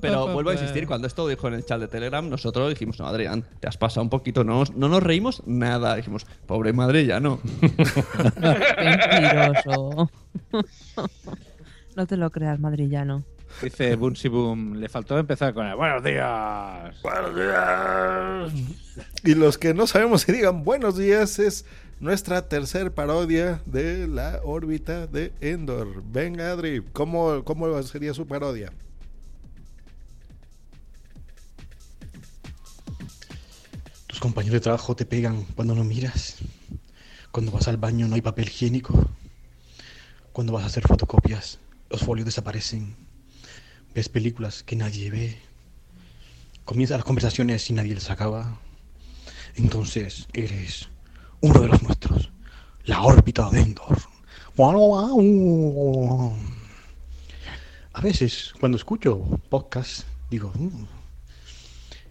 Pero vuelvo a insistir, cuando esto dijo en el chat de Telegram, nosotros dijimos, no, Adrián, te has pasado un poquito, no, nos- no nos reímos nada. Dijimos, pobre madre, ya no. Mentiroso. (laughs) No te lo creas, madrillano. Dice Boomsy Boom, le faltó empezar con el buenos días. Buenos días. Y los que no sabemos si digan buenos días es nuestra tercer parodia de la órbita de Endor. Venga, Adri, ¿cómo, cómo sería su parodia? Tus compañeros de trabajo te pegan cuando no miras. Cuando vas al baño no hay papel higiénico. Cuando vas a hacer fotocopias, los folios desaparecen. Ves películas que nadie ve. Comienzas las conversaciones y nadie las acaba. Entonces eres uno de los nuestros. La órbita de Endor. A veces, cuando escucho podcasts, digo, "Mm,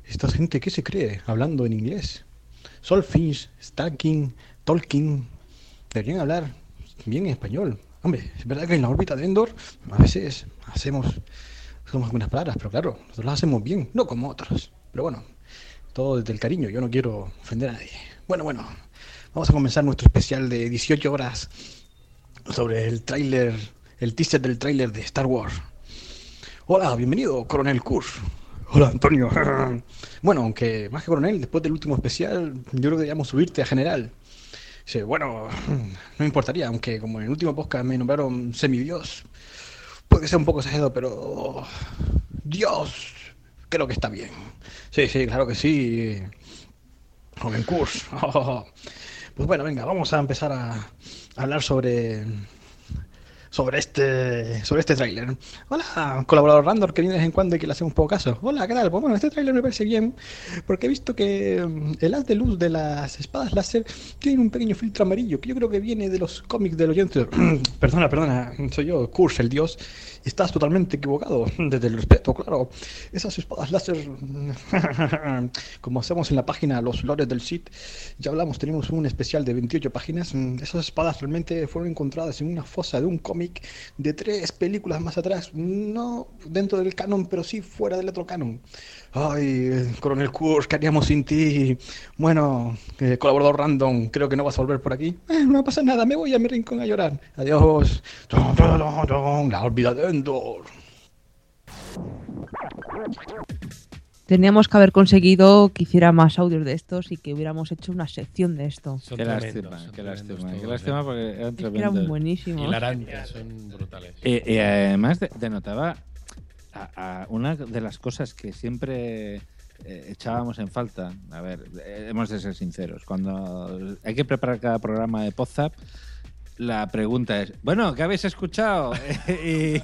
esta gente, ¿qué se cree hablando en inglés? Solfish, Stacking, Tolkien, deberían hablar bien en español. Hombre, es verdad que en la órbita de Endor a veces hacemos, hacemos algunas palabras, pero claro, nosotros las hacemos bien, no como otros. Pero bueno, todo desde el cariño, yo no quiero ofender a nadie. Bueno, bueno, vamos a comenzar nuestro especial de 18 horas sobre el tráiler, el teaser del tráiler de Star Wars. Hola, bienvenido, Coronel Kurz. Hola, Antonio. (laughs) bueno, aunque más que coronel, después del último especial, yo creo que deberíamos subirte a general. Dice, bueno, (clears throat) no importaría, aunque como en el último podcast me nombraron semidios, puede ser un poco exagerado, pero Dios, creo que está bien. Sí, sí, claro que sí. Joven Kurz. (laughs) Pues bueno, venga, vamos a empezar a hablar sobre sobre este sobre este tráiler. Hola, colaborador Randor que viene de vez en cuando y que le hacemos un poco caso. Hola, ¿qué tal? Pues bueno, este tráiler me parece bien porque he visto que mm, el haz de luz de las espadas láser tiene un pequeño filtro amarillo que yo creo que viene de los cómics del oyente. (clears throat) perdona, perdona, soy yo, Kurz, el dios. Estás totalmente equivocado, (laughs) desde el respeto, claro. Esas espadas láser, (laughs) como hacemos en la página Los Lores del Sith, ya hablamos, tenemos un especial de 28 páginas. mm, Esas espadas realmente fueron encontradas en una fosa de un cómic de tres películas más atrás. No dentro del canon, pero sí fuera del otro canon. Ay, eh, Coronel Kurz, ¿qué haríamos sin ti? Bueno, eh, colaborador random, creo que no vas a volver por aquí. Eh, no pasa nada, me voy a mi rincón a llorar. Adiós. La olvida de Endor. Teníamos que haber conseguido que hiciera más audios de estos y que hubiéramos hecho una sección de esto. Qué lástima, qué lástima, qué lástima porque eran Es que eran tremendos. buenísimos. Hilarantes, son brutales. Y, y además de- denotaba a, a una de las cosas que siempre eh, echábamos en falta. A ver, eh, hemos de ser sinceros. Cuando hay que preparar cada programa de Podzap, la pregunta es: bueno, ¿qué habéis escuchado? (laughs) ¿Y,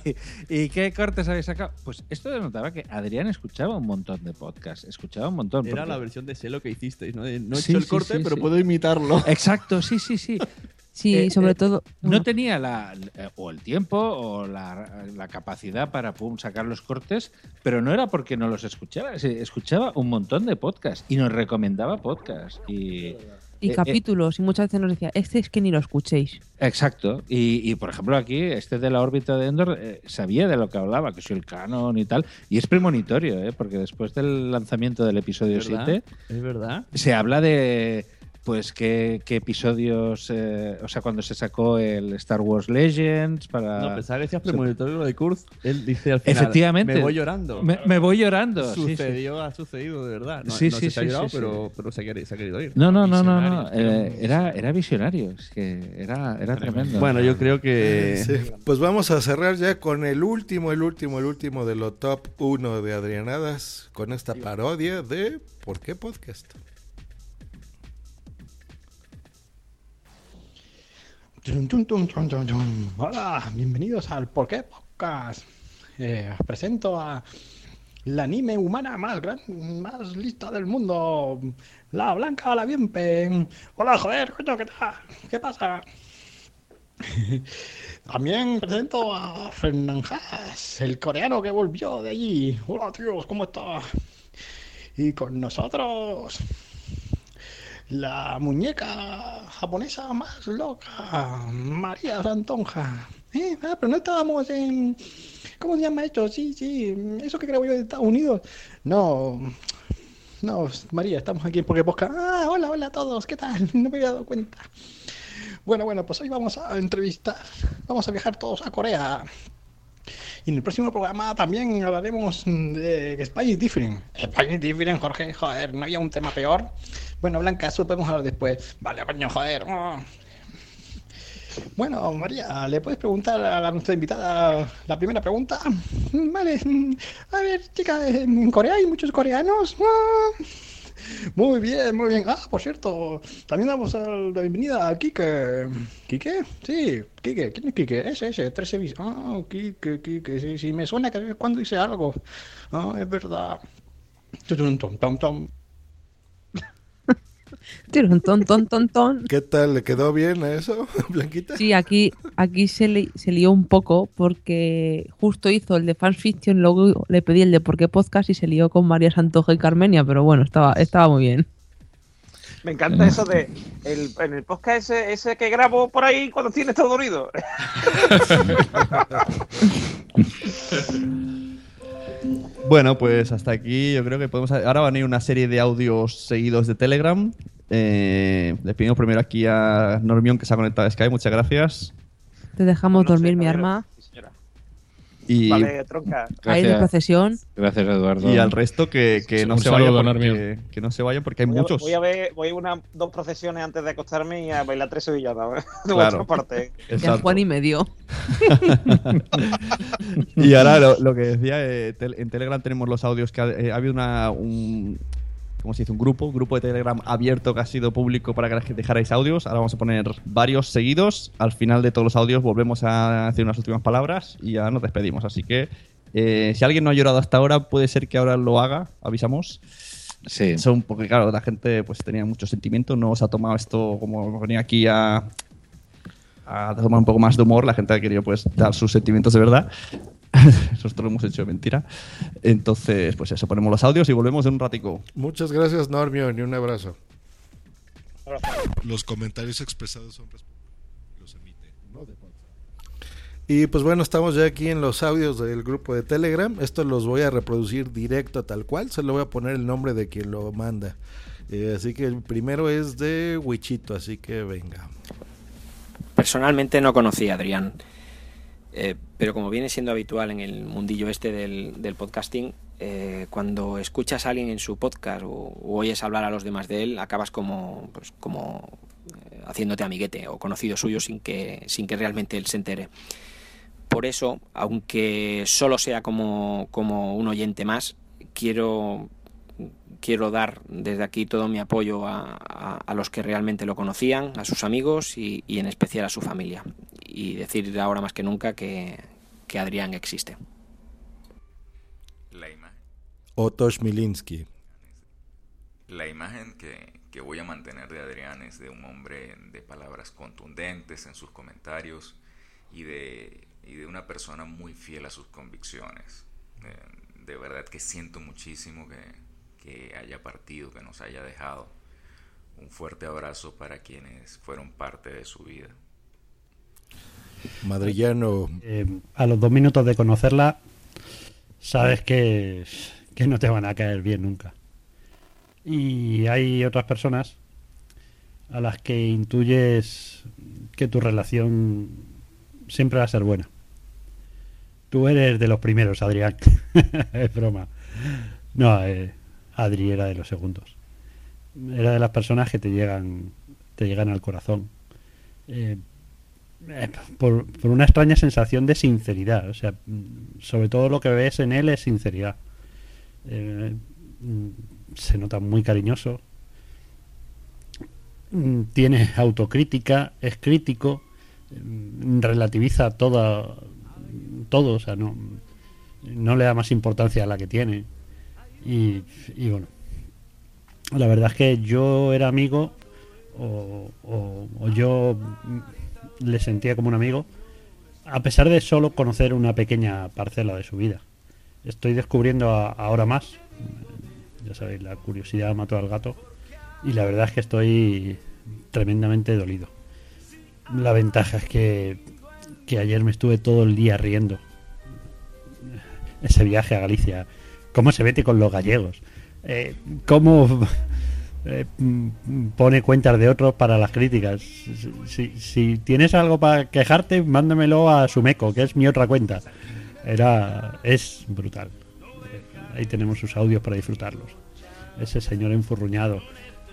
y qué cortes habéis sacado? Pues esto denotaba que Adrián escuchaba un montón de podcasts. Escuchaba un montón. Era porque- la versión de Selo que hicisteis, ¿no? De, no he Sí, hecho el sí, corte, sí, pero puedo imitarlo. Exacto, sí, sí, sí. (laughs) Sí, Eh, sobre eh, todo. No tenía la, eh, o el tiempo o la, la capacidad para pum, sacar los cortes, pero no era porque no los escuchaba. se- Escuchaba un montón de podcasts y nos recomendaba podcasts. Y, Y eh, eh, capítulos, y muchas veces nos decía, este es que ni lo escuchéis. exacto. Y, y, por ejemplo, aquí, este de la órbita de Endor eh, sabía de lo que hablaba, que soy el canon y tal. Y es premonitorio, ¿eh? porque después del lanzamiento del episodio ¿Es verdad? 7 Es verdad. se habla de pues qué, qué episodios eh, o sea cuando se sacó el Star Wars Legends para No, pensaba que decías premonitorio lo de Kurz. Él dice al final. Efectivamente. Me voy llorando. Me- me voy llorando, sí, sí. Sucedió, ha sucedido de verdad. No, Sí, no sí, sé si ha llorado, sí, pero, sí. pero se, ha querido, se ha querido ir. no no no no, no. Eh, era era visionario es que era era tremendo Bueno, yo creo que. Sí, pues vamos a cerrar ya con el último, el último, el último de lo top 1 de Adrianadas, con esta parodia de ¿Por qué podcast? Hola, bienvenidos al ¿Por qué Podcast? Eh, os presento a la anime humana más gran, más lista del mundo, la Blanca la Bienpe. Hola, joder, coño, ¿qué tal? ¿Qué pasa? (laughs) También presento a Fernanjas, el coreano que volvió de allí. Hola, tíos, ¿cómo está? Y con nosotros la muñeca japonesa más loca, María Santonja. ¿Eh? Ah, pero no estábamos en... ¿Cómo se llama esto? Sí, sí, eso que creo yo de Estados Unidos. No, no, María, estamos aquí en Porque Posca. Ah, hola, hola a todos, ¿qué tal? (laughs) No me había dado cuenta. Bueno, bueno, pues hoy vamos a entrevistar, vamos a viajar todos a Corea. Y en el próximo programa también hablaremos de España is Different. España is Different, Jorge, joder, ¿no había un tema peor? Bueno, Blanca, eso podemos hablar después. Vale, coño, joder. oh. Bueno, María, ¿le puedes preguntar a nuestra invitada la primera pregunta? Vale, a ver, chica, ¿en Corea hay muchos coreanos? Ah, Muy bien, muy bien. Ah, por cierto, también damos la bienvenida a Kike. ¿Kike? Sí, Kike. ¿Quién es Kike? Ese, ese, 13 bis. Ah, Kike, Kike. Sí, sí, me suena que cuando dice algo. Ah, es verdad. Tom, tom, tom. Tirón, ton, ton, ton, ton. ¿Qué tal? ¿Le quedó bien a eso, (laughs) Blanquita? Sí, aquí, aquí se, li- se lió un poco porque justo hizo el de Fans Fiction, luego le pedí el de Por qué Podcast y se lió con María Santoja y Carmenia, pero bueno, estaba, estaba muy bien. Me encanta eso de el, en el podcast ese, ese que grabo por ahí cuando tienes todo unido. (laughs) Bueno, pues hasta aquí yo creo que podemos... Ahora van a ir una serie de audios seguidos de Telegram. Eh, le pedimos primero aquí a Normión que se ha conectado a Skype. Muchas gracias. Te dejamos dormir, mi arma. Y, Vale, tronca. Ahí de procesión. Gracias, Eduardo. y al resto que, que no se Normio. porque, que no se vayan porque hay Voy a, muchos. voy a ver, voy a una, dos procesiones antes de acostarme y a bailar tres sevillanas (laughs) de Claro. vuestra parte. Ya. Juan y medio. (laughs) Y ahora lo, lo que decía, eh, tel- en Telegram tenemos los audios que ha, eh, ha habido una, un- como se dice, un grupo, un grupo de Telegram abierto que ha sido público para que dejarais audios. Ahora vamos a poner varios seguidos. Al final de todos los audios volvemos a decir unas últimas palabras y ya nos despedimos. Así que eh, si alguien no ha llorado hasta ahora, puede ser que ahora lo haga, avisamos. Sí. Son porque, claro, la gente pues tenía mucho sentimiento, no se ha tomado esto como venía aquí a, a tomar un poco más de humor, la gente ha querido pues dar sus sentimientos de verdad. (laughs) Nosotros lo hemos hecho de mentira. Entonces, pues eso, ponemos los audios y volvemos en un ratico. Muchas gracias, Normio, y un abrazo. Los comentarios expresados son los emite. Y pues bueno, estamos ya aquí en los audios del grupo de Telegram. Esto los voy a reproducir directo tal cual. Se lo voy a poner el nombre de quien lo manda. Eh, así que el primero es de Wichito, así que venga. Personalmente no conocí a Adrián, eh, pero como viene siendo habitual en el mundillo este del, podcasting, eh, cuando escuchas a alguien en su podcast o, o oyes hablar a los demás de él, acabas como, pues, como eh, haciéndote amiguete o conocido suyo sin que, sin que realmente él se entere. Por eso, aunque solo sea como, como un oyente más, quiero quiero dar desde aquí todo mi apoyo a, a- a los que realmente lo conocían, a sus amigos y, y en especial a su familia. Y decir ahora más que nunca que, que Adrián existe. La imagen, Otto Schmilinski. la imagen que, que voy a mantener de Adrián es de un hombre de palabras contundentes en sus comentarios y de, y de una persona muy fiel a sus convicciones. Eh, de verdad que siento muchísimo que, que haya partido, que nos haya dejado. Un fuerte abrazo para quienes fueron parte de su vida. Madrillano. Eh, a los dos minutos de conocerla, sabes que, que no te van a caer bien nunca. Y hay otras personas a las que intuyes que tu relación siempre va a ser buena. Tú eres de los primeros, Adrián. (laughs) es broma. No, eh, Adri era de los segundos. Era de las personas que te llegan, te llegan al corazón. Eh, eh, por, una extraña sensación de sinceridad. O sea, mm, sobre todo lo que ves en él es sinceridad. Eh, mm, se nota muy cariñoso. Mm, Tiene autocrítica, es crítico, relativiza toda, todo, o sea, no, no le da más importancia a la que tiene. Y, bueno, la verdad es que yo era amigo o, yo le sentía como un amigo a pesar de solo conocer una pequeña parcela de su vida. Estoy descubriendo ahora más. Ya sabéis, la curiosidad mató al gato. Y la verdad es que estoy tremendamente dolido. La ventaja es que, que ayer me estuve todo el día riendo. Ese viaje a Galicia. Cómo se vete con los gallegos. Eh, cómo eh, pone cuentas de otros para las críticas. Si, si- si tienes algo para quejarte, mándamelo a Sumeco, que es mi otra cuenta. Era es brutal. Eh, Ahí tenemos sus audios para disfrutarlos. Ese señor enfurruñado.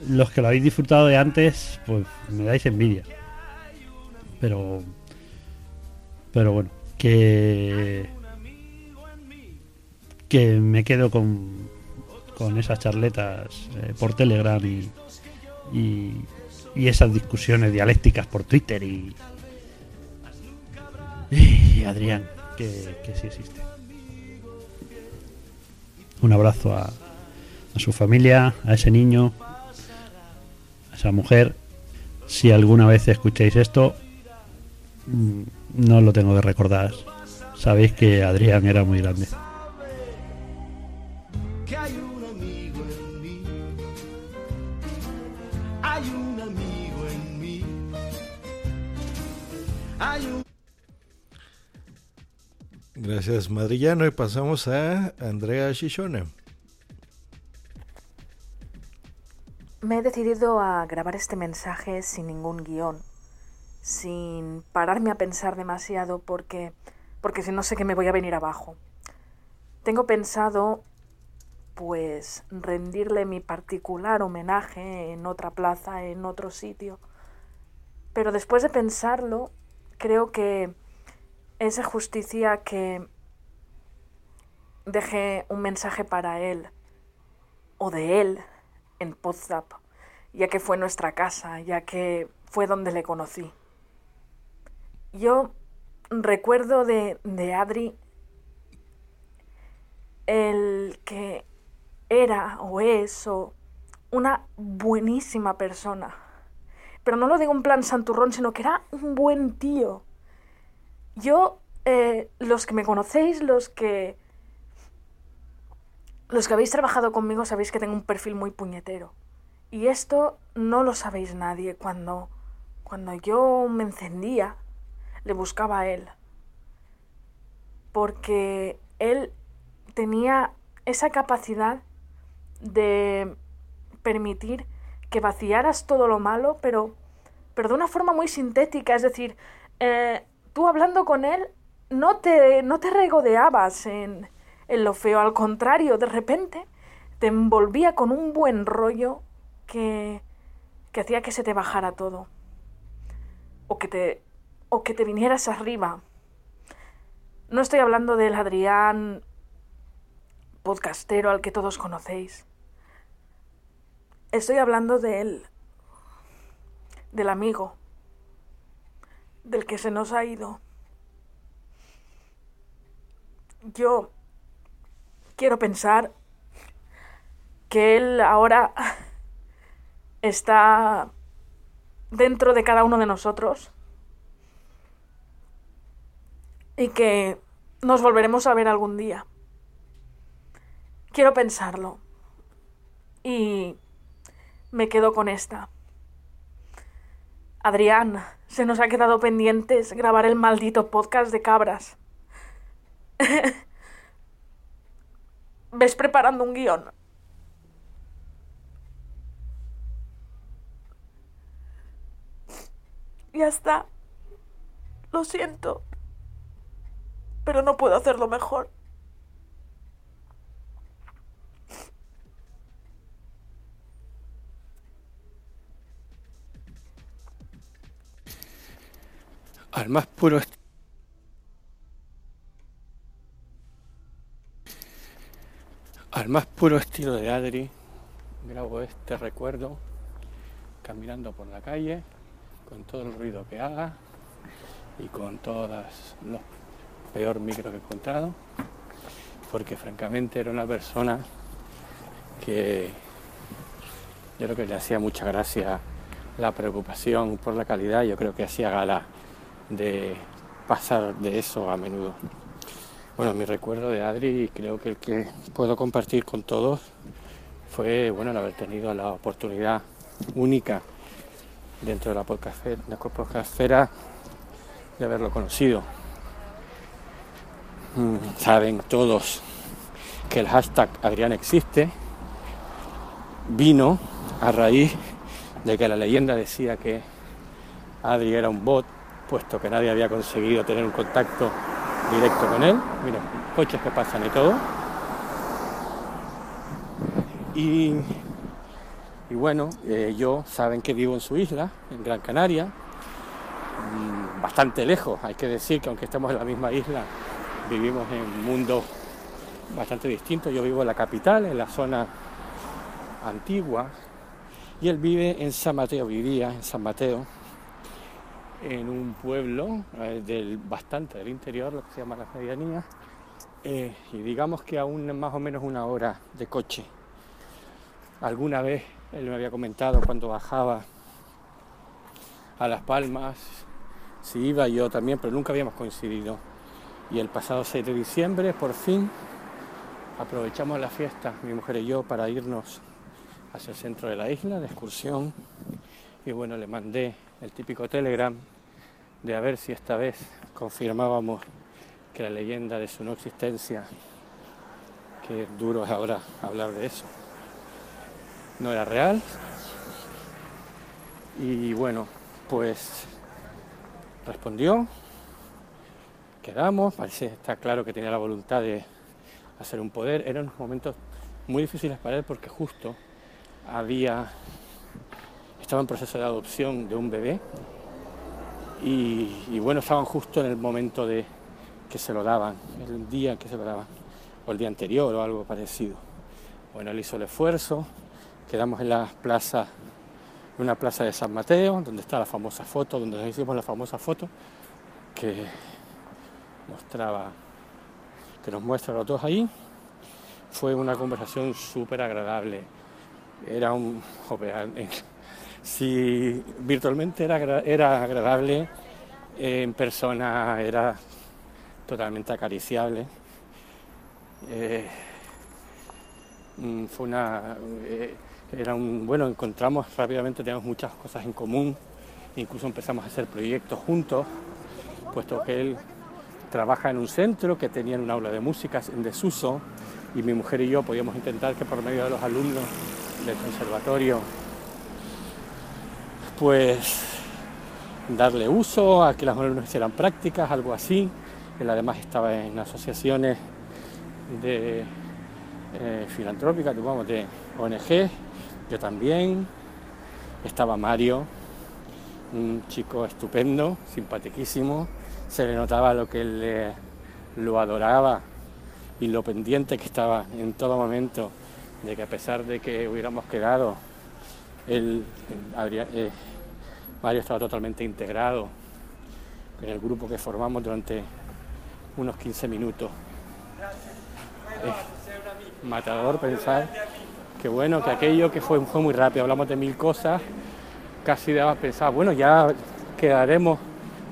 Los que lo habéis disfrutado de antes, pues me dais envidia. Pero pero bueno, que que me quedo con con esas charletas eh, por Telegram y, y, esas discusiones dialécticas por Twitter y, y Adrián, que, que sí existe. Un abrazo a, a su familia, a ese niño, a esa mujer. Si alguna vez escucháis esto, mm, no lo tengo que recordar. Sabéis que Adrián era muy grande. Gracias, Madrillano. Y pasamos a Andrea Shishone. Me he decidido a grabar este mensaje sin ningún guion, sin pararme a pensar demasiado porque porque si no sé que me voy a venir abajo. Tengo pensado pues rendirle mi particular homenaje en otra plaza, en otro sitio. Pero después de pensarlo, creo que es de justicia que deje un mensaje para él o de él en Podzap, ya que fue nuestra casa, ya que fue donde le conocí. Yo recuerdo de, de Adri el que era o es o una buenísima persona. Pero no lo digo en plan santurrón, sino que era un buen tío. Yo, eh, los que me conocéis, los que... Los que habéis trabajado conmigo sabéis que tengo un perfil muy puñetero. Y esto no lo sabéis nadie. Cuando, cuando yo me encendía, le buscaba a él. Porque él tenía esa capacidad de permitir que vaciaras todo lo malo, pero, pero de una forma muy sintética. Es decir, eh, tú hablando con él no te, no te regodeabas en, en lo feo, al contrario, de repente te envolvía con un buen rollo que, que hacía que se te bajara todo. O que te, o que te vinieras arriba. No estoy hablando del Adrián podcastero al que todos conocéis. Estoy hablando de él, del amigo, del que se nos ha ido. Yo quiero pensar que él ahora está dentro de cada uno de nosotros y que nos volveremos a ver algún día. Quiero pensarlo. Y me quedo con esta. Adrián, se nos ha quedado pendientes grabar el maldito podcast de cabras. (laughs) Ves preparando un guion. Ya está. Lo siento. Pero no puedo hacerlo mejor. Al más puro al más puro estilo de Adri grabo este recuerdo caminando por la calle con todo el ruido que haga y con todas los peor micro que he encontrado porque francamente era una persona que yo creo que le hacía mucha gracia la preocupación por la calidad yo creo que hacía gala de pasar de eso a menudo. Bueno, mi recuerdo de Adri, creo que el que puedo compartir con todos fue bueno el haber tenido la oportunidad única dentro de la podcastfera de haberlo conocido. Mm, Saben todos que el hashtag Adrián existe vino a raíz de que la leyenda decía que Adri era un bot puesto que nadie había conseguido tener un contacto directo con él. Coches que pasan y todo. Y, y bueno, eh, yo saben que vivo en su isla, en Gran Canaria, bastante lejos. Hay que decir que aunque estemos en la misma isla, vivimos en un mundo bastante distinto. Yo vivo en la capital, en la zona antigua, y él vive en San Mateo, vivía en San Mateo, en un pueblo eh, del bastante del interior, lo que se llama las medianías, eh, y digamos que aún más o menos una hora de coche. Alguna vez él me había comentado cuando bajaba a Las Palmas, si iba yo también, pero nunca habíamos coincidido. Y el pasado 6 de diciembre, por fin, aprovechamos la fiesta, mi mujer y yo, para irnos hacia el centro de la isla de excursión. Y bueno, le mandé el típico telegram de a ver si esta vez confirmábamos que la leyenda de su no existencia, que duro es ahora hablar de eso, no era real. Y bueno, pues respondió, quedamos, parece está claro que tenía la voluntad de hacer un poder. Eran unos momentos muy difíciles para él porque justo había estaba en proceso de adopción de un bebé y, bueno, estaban justo en el momento de que se lo daban, el día en que se lo daban, o el día anterior o algo parecido. Bueno, él hizo el esfuerzo, Quedamos en la plaza, en una plaza de San Mateo, donde está la famosa foto, donde hicimos la famosa foto que mostraba, que nos muestra los dos ahí. Fue una conversación súper agradable. Era un. Si virtualmente era, era agradable, eh, en persona era totalmente acariciable. Eh, mm, fue una. eh, era un. Bueno, encontramos rápidamente, teníamos muchas cosas en común. Incluso empezamos a hacer proyectos juntos, puesto que él trabaja en un centro que tenía un aula de música en desuso y mi mujer y yo podíamos intentar que por medio de los alumnos del conservatorio pues darle uso a que las alumnos hicieran prácticas, algo así. Él además estaba en asociaciones de eh, filantrópicas, digamos, de ONG, yo también. Estaba Mario, un chico estupendo, simpaticísimo. Se le notaba lo que él le- lo adoraba y lo pendiente que estaba en todo momento de que a pesar de que hubiéramos quedado, él, él habría- eh, Mario estaba totalmente integrado en el grupo que formamos durante unos 15 minutos. Es matador pensar que bueno, que aquello que fue, fue muy rápido, hablamos de mil cosas, casi daba pensar, bueno, ya quedaremos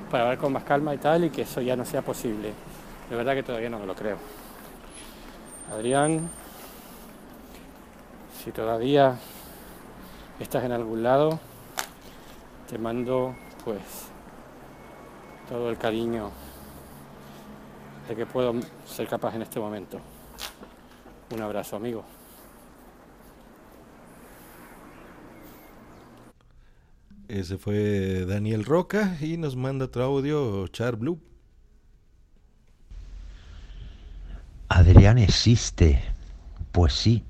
para hablar con más calma y tal, y que eso ya no sea posible. De verdad que todavía no me lo creo. Adrián, si todavía estás en algún lado, te mando pues todo el cariño de que puedo ser capaz en este momento. Un abrazo, amigo. Ese fue Daniel Roca y nos manda otro audio Char Blue. Adrián existe. Pues sí.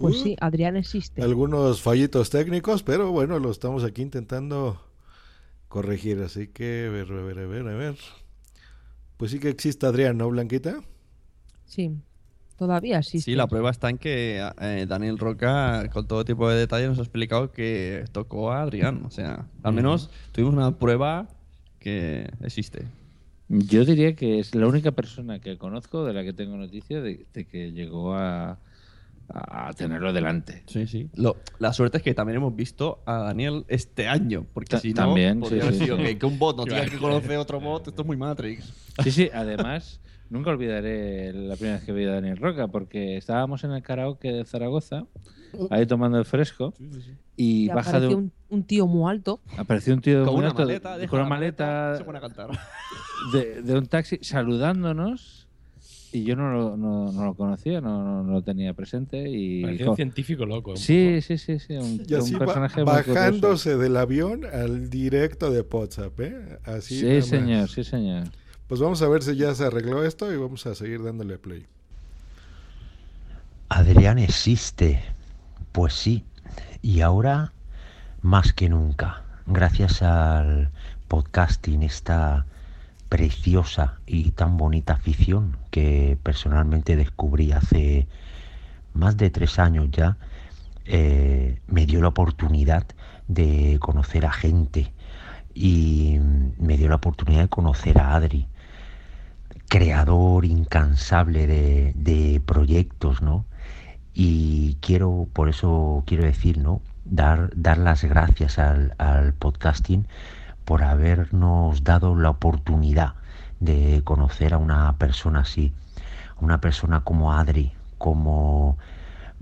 Pues sí, Adrián existe. Algunos fallitos técnicos, pero bueno, lo estamos aquí intentando corregir. Así que, a ver, a ver, a ver, a ver. Pues sí que existe Adrián, ¿no, Blanquita? Sí, todavía existe. Sí, la prueba está en que eh, Daniel Roca, con todo tipo de detalles, nos ha explicado que tocó a Adrián. O sea, al menos tuvimos una prueba que existe. Yo diría que es la única persona que conozco de la que tengo noticia de, de que llegó a, a tenerlo delante. Sí, sí. Lo- la suerte es que también hemos visto a Daniel este año, porque Ta- si no, también, sí, haber sí, sido sí. que, que un bot no tenga que conocer otro bot, esto es muy Matrix. Sí, sí, además, nunca olvidaré la primera vez que vi a Daniel Roca, porque estábamos en el karaoke de Zaragoza, ahí tomando el fresco, y Y baja de apareció un, un, un tío muy alto. apareció un tío Con muy una alto, maleta, deja con una la maleta, se pone a cantar. de, de un taxi saludándonos y yo no lo, no, no lo conocía, no, no- no lo tenía presente y Parecía un científico loco, un Sí, sí, sí, sí, un, Y así un ba- personaje muy bajándose del avión al directo de WhatsApp, ¿eh? Así Sí, señor, sí, señor. Pues vamos a ver si ya se arregló esto y vamos a seguir dándole play. Adrián existe. Pues sí. Y ahora más que nunca. Gracias al podcasting, esta preciosa y tan bonita afición que personalmente descubrí hace más de tres años ya, eh, me dio la oportunidad de conocer a gente y me dio la oportunidad de conocer a Adri, creador incansable de, de proyectos, ¿no? Y quiero, por eso quiero decir, ¿no? Dar, dar las gracias al, al podcasting por habernos dado la oportunidad de conocer a una persona así, una persona como Adri, como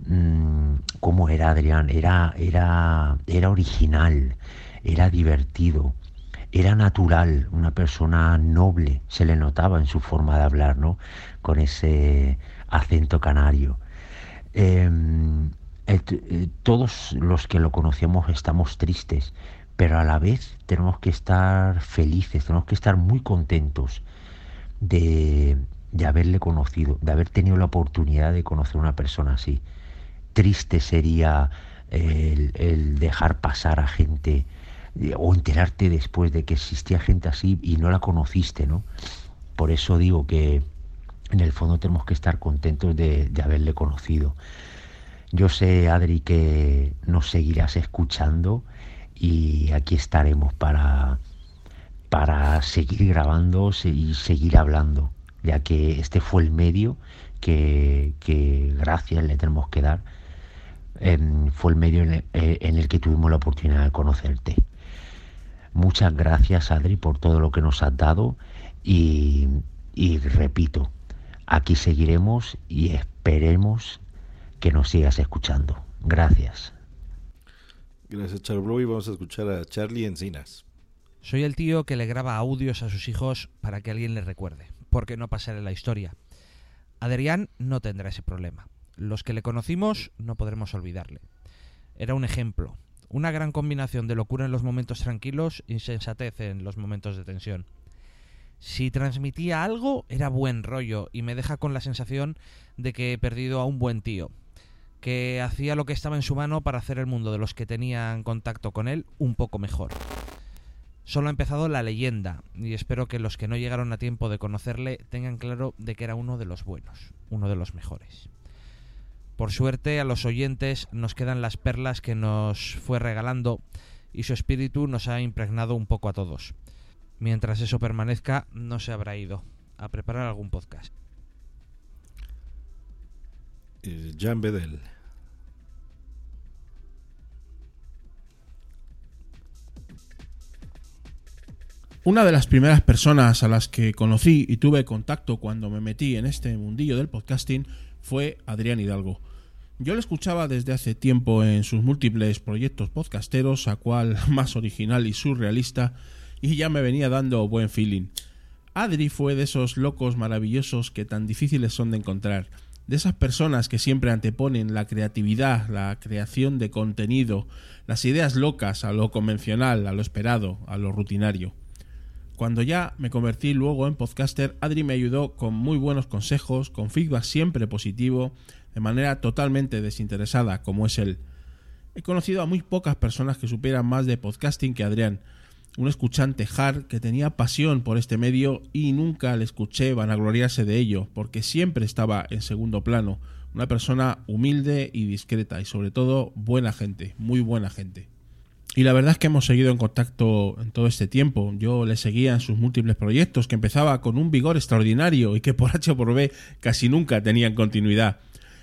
mm, como era Adrián, era, era, era original, era divertido, era natural, una persona noble, se le notaba en su forma de hablar, ¿no? Con ese acento canario. Eh, eh, eh, todos los que lo conocemos estamos tristes, pero a la vez tenemos que estar felices, tenemos que estar muy contentos de, de haberle conocido, de haber tenido la oportunidad de conocer a una persona así. Triste sería el, el dejar pasar a gente eh, o enterarte después de que existía gente así y no la conociste, ¿no? Por eso digo que en el fondo tenemos que estar contentos de, de haberle conocido. Yo sé, Adri, que nos seguirás escuchando y aquí estaremos para, para seguir grabando y seguir hablando, ya que este fue el medio que, gracias le tenemos que dar. em, fue el medio en el, eh, en el que tuvimos la oportunidad de conocerte. Muchas gracias, Adri, por todo lo que nos has dado y repito, aquí seguiremos y esperemos que nos sigas escuchando. Gracias. Gracias, Charblo. Y vamos a escuchar a Charlie Encinas. Soy el tío que le graba audios a sus hijos para que alguien le recuerde, porque no pasaré la historia. Adrián no tendrá ese problema. Los que le conocimos no podremos olvidarle. Era un ejemplo, una gran combinación de locura en los momentos tranquilos y sensatez en los momentos de tensión. Si transmitía algo, era buen rollo y me deja con la sensación de que he perdido a un buen tío, que hacía lo que estaba en su mano para hacer el mundo de los que tenían contacto con él un poco mejor. Solo ha empezado la leyenda y espero que los que no llegaron a tiempo de conocerle tengan claro de que era uno de los buenos, uno de los mejores. Por suerte a los oyentes nos quedan las perlas que nos fue regalando y su espíritu nos ha impregnado un poco a todos. Mientras eso permanezca, no se habrá ido a preparar algún podcast. Eh, Jan Bedel. Una de las primeras personas a las que conocí y tuve contacto cuando me metí en este mundillo del podcasting fue Adrián Hidalgo. Yo lo escuchaba desde hace tiempo en sus múltiples proyectos podcasteros, a cual (laughs) más original y surrealista, y ya me venía dando buen feeling. Adri fue de esos locos maravillosos que tan difíciles son de encontrar, de esas personas que siempre anteponen la creatividad, la creación de contenido, las ideas locas a lo convencional, a lo esperado, a lo rutinario. Cuando ya me convertí luego en podcaster, Adri me ayudó con muy buenos consejos, con feedback siempre positivo, de manera totalmente desinteresada, como es él. He conocido a muy pocas personas que supieran más de podcasting que Adrián, un escuchante hard que tenía pasión por este medio y nunca le escuché vanagloriarse de ello, porque siempre estaba en segundo plano, una persona humilde y discreta y sobre todo buena gente, muy buena gente. Y la verdad es que hemos seguido en contacto en todo este tiempo. Yo le seguía en sus múltiples proyectos, que empezaba con un vigor extraordinario y que por (laughs) H o por B casi nunca tenían continuidad.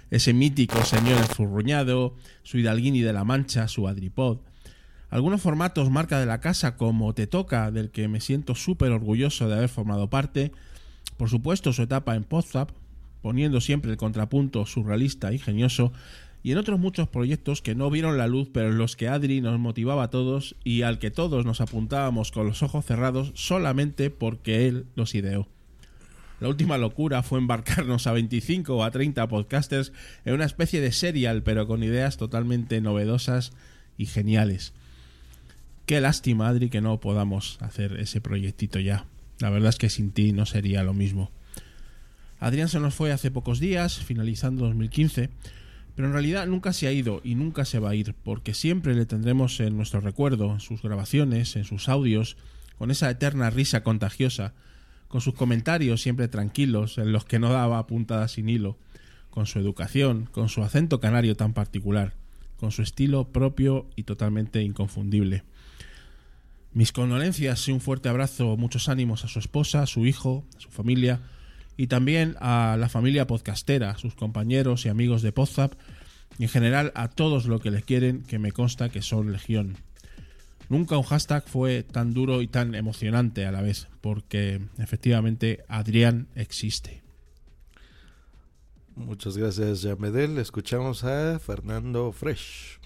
Ese mítico señor enfurruñado, su Hidalguini de la Mancha, su Adripod. Algunos formatos marca de la casa como Te Toca, del que me siento súper orgulloso de haber formado parte. Por supuesto su etapa en Podzap, poniendo siempre el contrapunto surrealista y genioso y en otros muchos proyectos que no vieron la luz, pero en los que Adri nos motivaba a todos y al que todos nos apuntábamos con los ojos cerrados solamente porque él los ideó. La última locura fue embarcarnos a 25 o a 30 podcasters en una especie de serial, pero con ideas totalmente novedosas y geniales. Qué lástima, Adri, que no podamos hacer ese proyectito ya. La verdad es que sin ti no sería lo mismo. Adrián se nos fue hace pocos días, finalizando 2015, pero en realidad nunca se ha ido y nunca se va a ir, porque siempre le tendremos en nuestro recuerdo, en sus grabaciones, en sus audios, con esa eterna risa contagiosa, con sus comentarios siempre tranquilos, en los que no daba puntada sin hilo, con su educación, con su acento canario tan particular, con su estilo propio y totalmente inconfundible. Mis condolencias y un fuerte abrazo, muchos ánimos a su esposa, a su hijo, a su familia, y también a la familia podcastera, a sus compañeros y amigos de Podzap y en general a todos los que les quieren, que me consta que son legión. Nunca un hashtag fue tan duro y tan emocionante a la vez, porque efectivamente Adrián existe. Muchas gracias, Yamedel. Escuchamos a Fernando Fresh.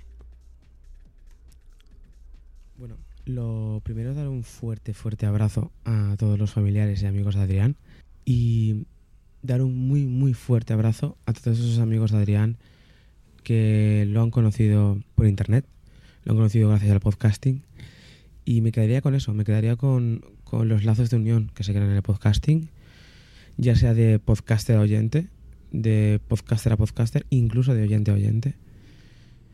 Bueno, lo primero es dar un fuerte, fuerte abrazo a todos los familiares y amigos de Adrián y dar un muy, muy fuerte abrazo a todos esos amigos de Adrián que lo han conocido por internet, lo han conocido gracias al podcasting y me quedaría con eso, me quedaría con, con los lazos de unión que se crean en el podcasting, ya sea de podcaster a oyente, de podcaster a podcaster, incluso de oyente a oyente.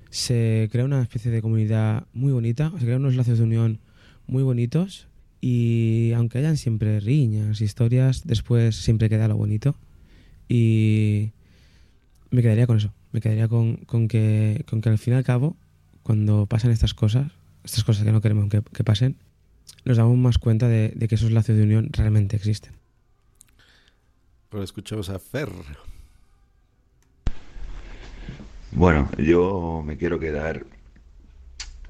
Se crea una especie de comunidad muy bonita, se crean unos lazos de unión muy bonitos y aunque hayan siempre riñas, historias, después siempre queda lo bonito y me quedaría con eso, me quedaría con, con que, con que al fin y al cabo, cuando pasan estas cosas, estas cosas que no queremos que, pasen, nos damos más cuenta de, que esos lazos de unión realmente existen. Pero escuchamos a Fer. Bueno, yo me quiero quedar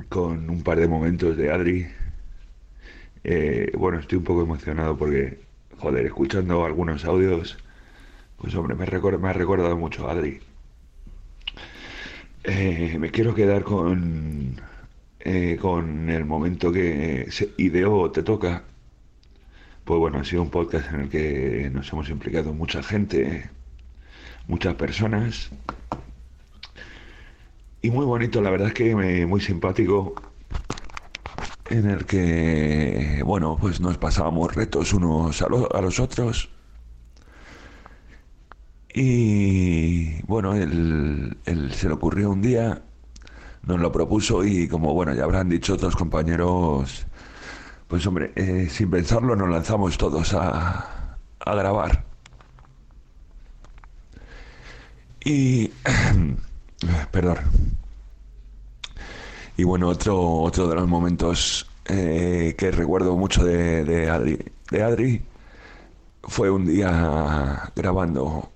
con un par de momentos de Adri. Eh, bueno, estoy un poco emocionado porque, joder, escuchando algunos audios, pues hombre, me, me ha recordado mucho a Adri. Eh, me quiero quedar con, eh, con el momento que se ideó Te Toca. Pues bueno, ha sido un podcast en el que nos hemos implicado mucha gente, muchas personas. Y muy bonito, la verdad es que muy simpático, en el que, bueno, pues nos pasábamos retos unos a, lo- a los otros. Y bueno, él, él se le ocurrió un día, nos lo propuso y como, bueno, ya habrán dicho otros compañeros, pues hombre, eh, sin pensarlo nos lanzamos todos a, a grabar. Y, (clears throat) perdón. Y bueno, otro, otro de los momentos eh, que recuerdo mucho de, de Adri, de Adri fue un día grabando,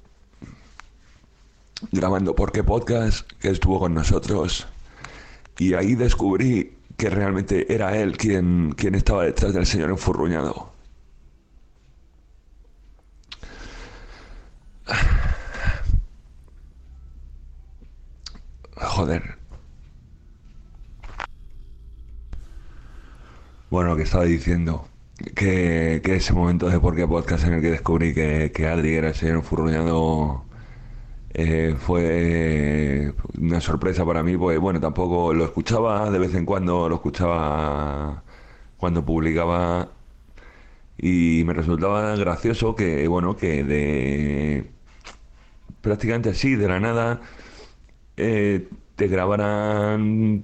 grabando Porque Podcast, que estuvo con nosotros. Y ahí descubrí que realmente era él quien, quien estaba detrás del señor enfurruñado. Joder. Bueno, que estaba diciendo, que, ese momento de por qué podcast en el que descubrí que, que Adri era el señor enfurruñado eh, fue una sorpresa para mí, pues bueno, tampoco lo escuchaba de vez en cuando, lo escuchaba cuando publicaba y me resultaba gracioso que, bueno, que de prácticamente así, de la nada, eh, te grabaran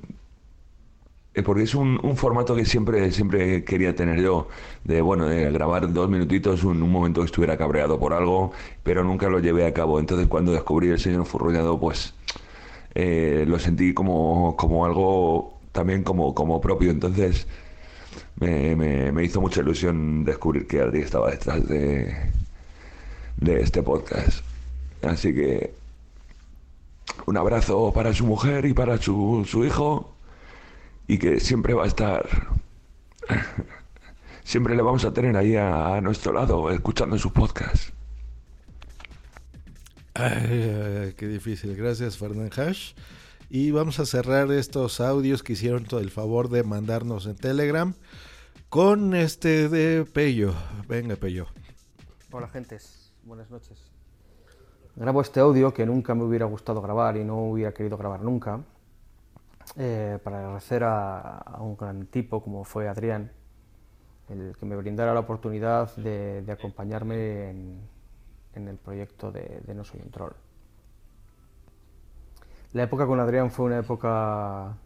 eh, porque es un, un formato que siempre, siempre quería tener yo, de bueno, de grabar dos minutitos, un, un momento que estuviera cabreado por algo, pero nunca lo llevé a cabo. Entonces cuando descubrí el señor Furruñado, pues eh, lo sentí como, como algo también como, como propio. Entonces me, me- me hizo mucha ilusión descubrir que Adri estaba detrás de, de este podcast. Así que un abrazo para su mujer y para su, su hijo y que siempre va a estar, (laughs) siempre le vamos a tener ahí a, a nuestro lado, escuchando sus podcasts. Ay, qué difícil. Gracias, Fernand Hash. Y vamos a cerrar estos audios que hicieron todo el favor de mandarnos en Telegram con este de Pello. Venga, Pello. Hola gentes, buenas noches. Grabo este audio que nunca me hubiera gustado grabar y no hubiera querido grabar nunca, eh, para agradecer a, un gran tipo como fue Adrián, el que me brindara la oportunidad de, acompañarme en, el proyecto de, de No Soy un Troll. La época con Adrián fue una época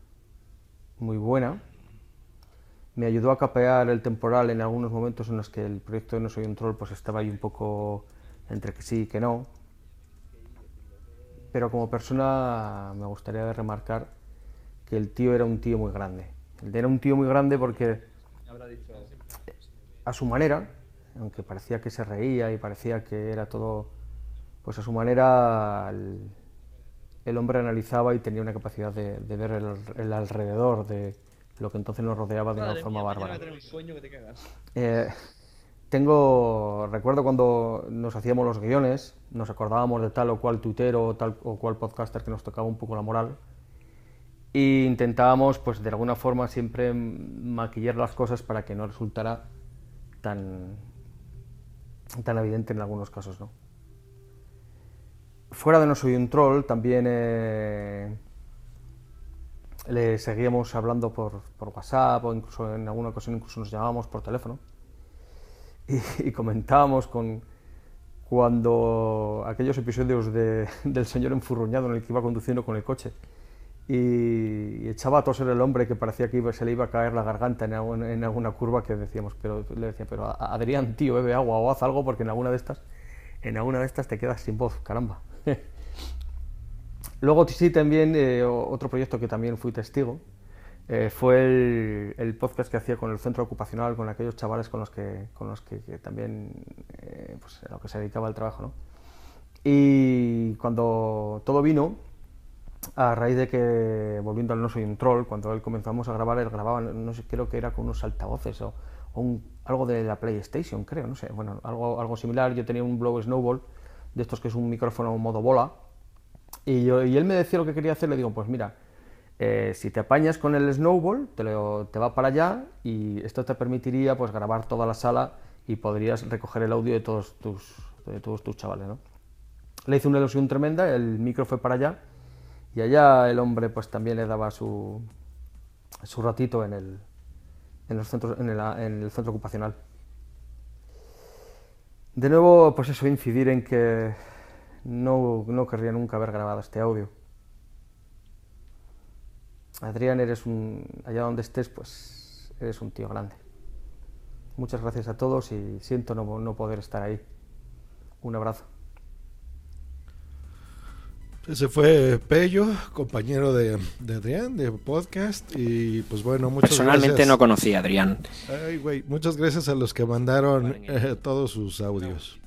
muy buena. Me ayudó a capear el temporal en algunos momentos en los que el proyecto de No Soy un Troll pues estaba ahí un poco entre que sí y que no. Pero como persona me gustaría remarcar que el tío era un tío muy grande. Era un tío muy grande porque a su manera, aunque parecía que se reía y parecía que era todo, pues a su manera el, el hombre analizaba y tenía una capacidad de, de ver el, el alrededor de lo que entonces nos rodeaba de una forma mía, bárbara. Eh, tengo, recuerdo cuando nos hacíamos los guiones, nos acordábamos de tal o cual tuitero o tal o cual podcaster que nos tocaba un poco la moral e intentábamos, pues de alguna forma, siempre maquillar las cosas para que no resultara tan, tan evidente en algunos casos, ¿no? Fuera de No Soy un Troll, también eh, le seguíamos hablando por, por WhatsApp o incluso en alguna ocasión incluso nos llamábamos por teléfono (laughs) y, comentábamos con cuando aquellos episodios de- del señor enfurruñado en el que iba conduciendo con el coche y, echaba a toser el hombre que parecía que iba- se le iba a caer la garganta en, alguna curva que decíamos, pero le decía, pero Adrián, tío, bebe agua o haz algo porque en alguna de estas, en alguna de estas te quedas sin voz, caramba. (laughs) Luego sí también eh, otro proyecto que también fui testigo eh, fue el, el podcast que hacía con el centro ocupacional, con aquellos chavales con los que, con los que, que también eh, pues, a lo que se dedicaba el trabajo. ¿no? Y cuando todo vino, a raíz de que, volviendo al No Soy un Troll, cuando él comenzamos a grabar, él grababa, no sé, creo que era con unos altavoces o, o un- algo de la PlayStation, creo, no sé, bueno, algo, algo similar. Yo tenía un Blow Snowball, de estos que es un micrófono modo bola, y, yo- y él me decía lo que quería hacer, le digo, pues mira, eh, si te apañas con el Snowball, te, va para allá y esto te permitiría pues grabar toda la sala y podrías recoger el audio de todos tus, chavales. Le hice una ilusión tremenda, el micro fue para allá y allá el hombre pues también le daba su, su ratito en el, centro ocupacional. De nuevo, pues eso, incidir en que no querría nunca haber grabado este audio. Adrián, eres un, allá donde estés, pues eres un tío grande. Muchas gracias a todos y siento no, no poder estar ahí. Un abrazo. Ese fue Pello, compañero de, de Adrián, de podcast. Y pues bueno, muchas Personalmente gracias. no conocí a Adrián. Ay, güey, muchas gracias a los que mandaron eh, todos sus audios.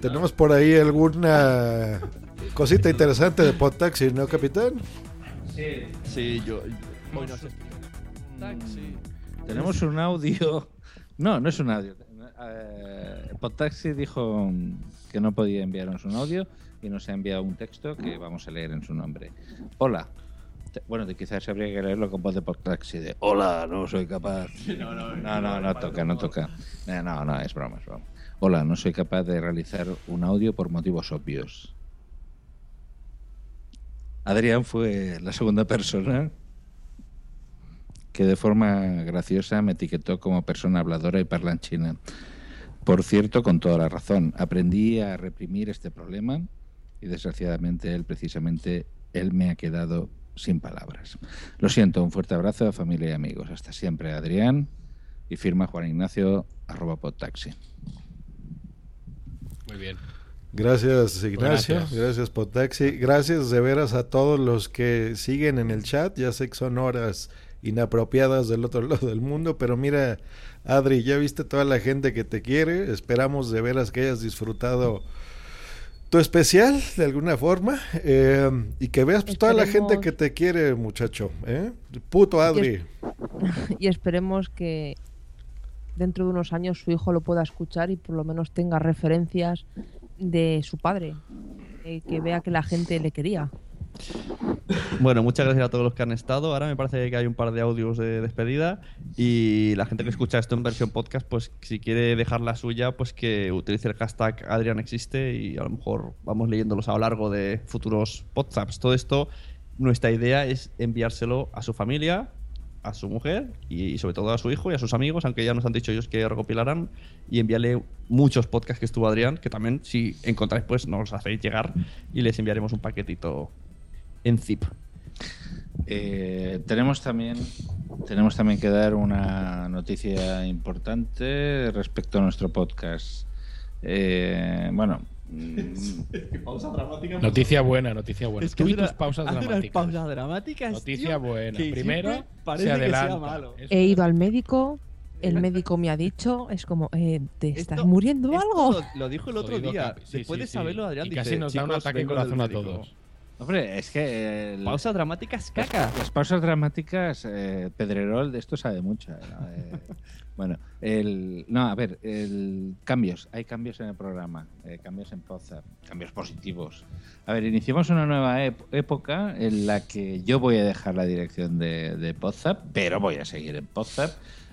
Tenemos por ahí alguna cosita interesante de Podtaxi, ¿no, capitán? Sí. Sí, yo. hoy no sé. Tenemos un audio. No, no es un audio. Eh, Podtaxi dijo que no podía enviarnos un audio y nos ha enviado un texto que vamos a leer en su nombre. Hola. Bueno, quizás habría que leerlo con voz de Podtaxi de Hola, no soy capaz. No, no, No, no, no toca, no toca. Eh, No, no, es broma, es broma. Hola, no soy capaz de realizar un audio por motivos obvios. Adrián fue la segunda persona que de forma graciosa me etiquetó como persona habladora y parlanchina. Por cierto, con toda la razón, aprendí a reprimir este problema y desgraciadamente él precisamente él me ha quedado sin palabras. Lo siento, un fuerte abrazo a familia y amigos. Hasta siempre, Adrián. Y firma Juan Ignacio podtaxi. Muy bien. Gracias, Ignacio. Gracias. Gracias, Podtaxi. Gracias de veras a todos los que siguen en el chat. Ya sé que son horas inapropiadas del otro (laughs) lado del mundo, pero mira, Adri, ya viste toda la gente que te quiere. Esperamos de veras que hayas disfrutado tu especial de alguna forma eh, y que veas pues, toda la gente que te quiere, muchacho. ¿eh? Puto Adri. (laughs) y esperemos que dentro de unos años su hijo lo pueda escuchar y por lo menos tenga referencias de su padre, eh, que vea que la gente le quería. Bueno, muchas gracias a todos los que han estado. Ahora me parece que hay un par de audios de despedida y la gente que escucha esto en versión podcast, pues si quiere dejar la suya, pues que utilice el hashtag AdrianExiste y a lo mejor vamos leyéndolos a lo largo de futuros podcasts. Todo esto, nuestra idea es enviárselo a su familia, a su mujer y sobre todo a su hijo y a sus amigos, aunque ya nos han dicho ellos que recopilarán y enviarle muchos podcasts que estuvo Adrián, que también si encontráis pues nos hacéis llegar y les enviaremos un paquetito en zip. Eh, tenemos también tenemos también que dar una noticia importante respecto a nuestro podcast. Eh, bueno, mm, (laughs) pausa dramática. Noticia buena, noticia buena. Es que Tú y tus pausas dramáticas. pausas dramáticas, Noticia tío, buena. que Primero se que sea adelanta. malo. Eso He ido al médico, el médico me ha dicho, es como, eh, ¿te estás muriendo o Esto algo? Lo, lo dijo el otro Jodido día. Sí, Después sí, de saberlo, Adrián Y dice, casi nos da un "Chicos, ataque corazón a médico". todos. Hombre, es que. el- Pausas dramáticas, caca. las pausas dramáticas, eh, Pedrerol de esto sabe mucho. eh, ¿no? Eh, (laughs) bueno, el, no, a ver, el, cambios. Hay cambios en el programa, eh, cambios en Podzap, cambios positivos. A ver, iniciamos una nueva época en la que yo voy a dejar la dirección de, de pero voy a seguir en Podzap.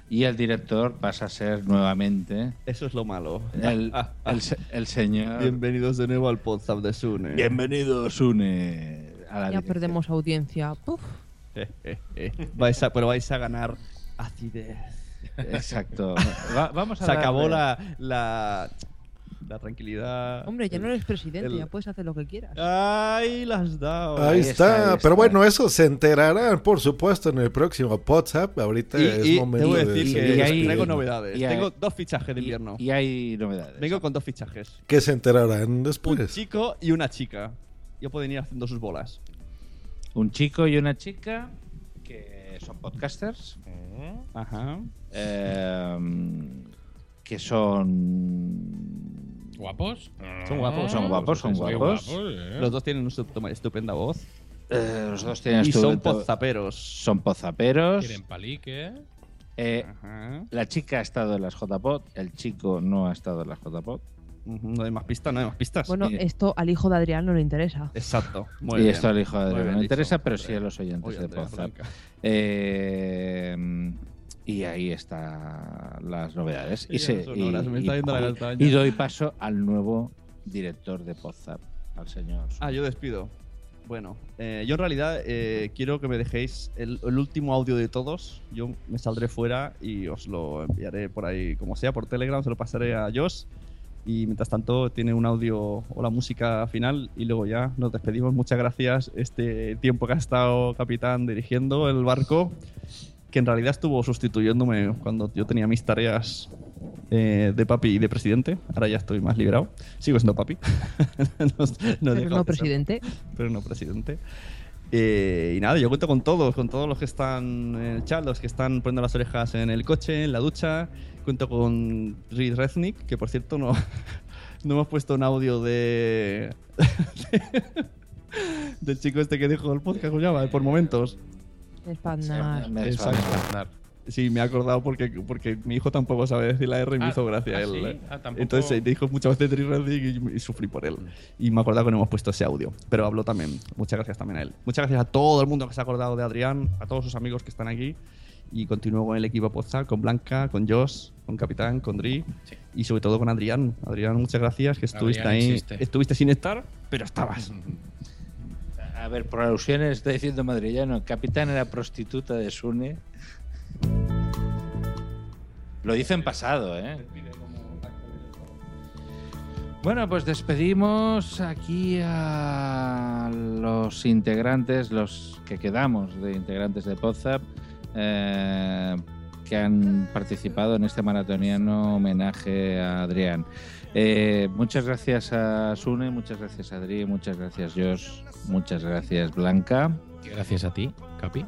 Y el director pasa a ser nuevamente. Eso es lo malo. El, (laughs) el se- el señor. Bienvenidos de nuevo al podcast de Sune. Bienvenido, Sune. A la Ya dirección. perdemos audiencia. Puf. (laughs) Vais a- pero vais a ganar acidez. Exacto. (laughs) Va- vamos a Se acabó la, La tranquilidad. Hombre, ya no eres presidente, el- ya puedes hacer lo que quieras. Ahí las has dado. Ahí, está. Pero bueno, eso se enterarán, por supuesto, en el próximo WhatsApp. Ahorita Y, es y momento debo de decir seguir que hay, despidiendo. traigo novedades. Y hay- Tengo dos fichajes de invierno. Y hay novedades. Vengo con dos fichajes. Que se enterarán Un después. chico y una chica. Ya pueden ir haciendo sus bolas. Un chico y una chica que son podcasters. Ajá. eh, que son. ¿Guapos? Son guapos. Son guapos, son Muy guapos. guapos, eh. Los dos tienen una estu- estupenda voz. Eh, los dos tienen Y son pozaperos. Son pozaperos. Quieren palique. Eh, la chica ha estado en las JPod, el chico no ha estado en las JPod. No hay más pistas, no hay más pistas. Bueno, esto al hijo de Adrián no le interesa. Exacto. y esto al hijo de Adrián no le interesa, pero sí a los oyentes de. Blanca. Eh, y ahí están las novedades. Y, se- y- y- y doy paso al nuevo director de Podzap, al señor. Ah, yo despido. Bueno, eh, yo en realidad eh, quiero que me dejéis el, el último audio de todos. Yo me saldré fuera y os lo enviaré por ahí, como sea, por Telegram, se lo pasaré a Josh. Y mientras tanto tiene un audio o la música final y luego ya nos despedimos. Muchas gracias este tiempo que ha estado capitán dirigiendo el barco, que en realidad estuvo sustituyéndome cuando yo tenía mis tareas eh, de papi y de presidente. Ahora ya estoy más liberado. Sigo siendo papi. (laughs) no, no Pero no de ser presidente. pero no presidente. Eh, y nada, yo cuento con todos, con todos los que están en el chat, los que están poniendo las orejas en el coche, en la ducha. Cuento con Reed Reznik, que por cierto no, (laughs) no hemos puesto un audio (laughs) de, del chico este que dijo el podcast, ¿cómo llama? Por momentos. Espadnar. Exacto. Sí, me he acordado porque, porque mi hijo tampoco sabe decir la R y me Ah, hizo gracia ¿ah, él. sí? eh. Ah, tampoco- Entonces eh, dijo muchas veces Reznik y, y sufrí por él. Y me he acordado que no hemos puesto ese audio. Pero habló también. Muchas gracias también a él. Muchas gracias a todo el mundo que se ha acordado de Adrián, a todos sus amigos que están aquí. Y continúo con el equipo Podzap, con Blanca, con Josh, con Capitán, con Dri y sobre todo con Adrián. Adrián, muchas gracias que estuviste Adrián ahí. existe. Estuviste sin estar, pero estabas. A ver, por alusiones está diciendo madrillano, capitán era prostituta de Sune. Lo dice en pasado, ¿eh? Bueno, pues despedimos aquí a los integrantes, los que quedamos de integrantes de Podzap, eh, que han participado en este maratoniano homenaje a Adrián. Eh, muchas gracias a Sune, muchas gracias a Adri, muchas gracias Josh, muchas gracias Blanca. Gracias a ti, Capi.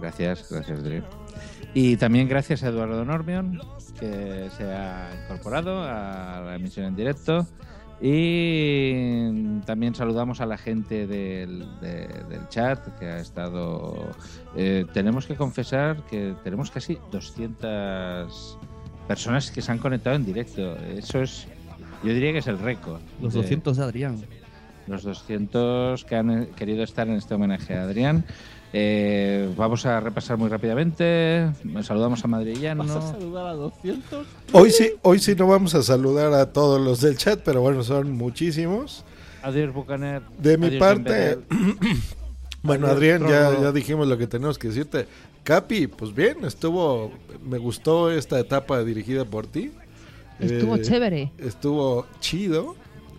Gracias, gracias Adri. Y también gracias a Eduardo Normion, que se ha incorporado a la emisión en directo. Y también saludamos a la gente del, de- del chat que ha estado... eh, tenemos que confesar que tenemos casi 200 personas que se han conectado en directo. Eso es, yo diría que es el récord. Los de- 200 de Adrián. los 200 que han eh, querido estar en este homenaje a Adrián. Eh, vamos a repasar muy rápidamente. Saludamos a Madrillano. ¿Vas a saludar a 200? Hoy sí, hoy sí no vamos a saludar a todos los del chat, pero bueno, son muchísimos. Adiós, Bucaner. De mi Adiós, parte, (clears throat) bueno, Adrián, ya dijimos lo que tenemos que decirte. Capi, pues bien, estuvo, me gustó esta etapa dirigida por ti. Estuvo chévere. Estuvo chido,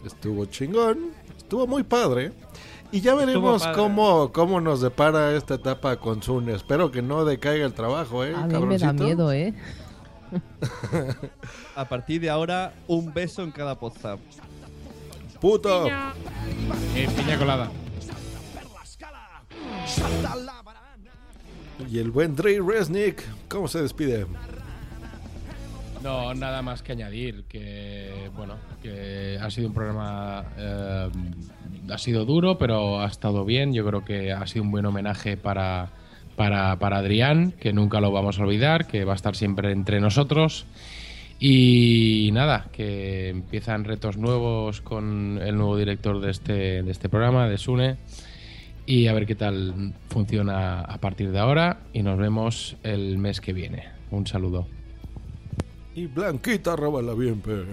estuvo chingón, estuvo muy padre. Y ya veremos cómo, cómo nos depara esta etapa con Zune. Espero que no decaiga el trabajo, ¿eh? A mí me da cabroncito? miedo, ¿eh? (laughs) A partir de ahora, un beso en cada WhatsApp. ¡Puto! Eh, piña colada. Y el buen Dre Resnick, ¿cómo se despide? No, nada más que añadir que, bueno, que ha sido un programa, eh, ha sido duro, pero ha estado bien. Yo creo que ha sido un buen homenaje para, para, para Adrián, que nunca lo vamos a olvidar, que va a estar siempre entre nosotros. Y nada, que empiezan retos nuevos con el nuevo director de este, de este programa, de Sune. Y a ver qué tal funciona a partir de ahora. Y nos vemos el mes que viene. Un saludo. Y Blanquita, róbala bien, pe.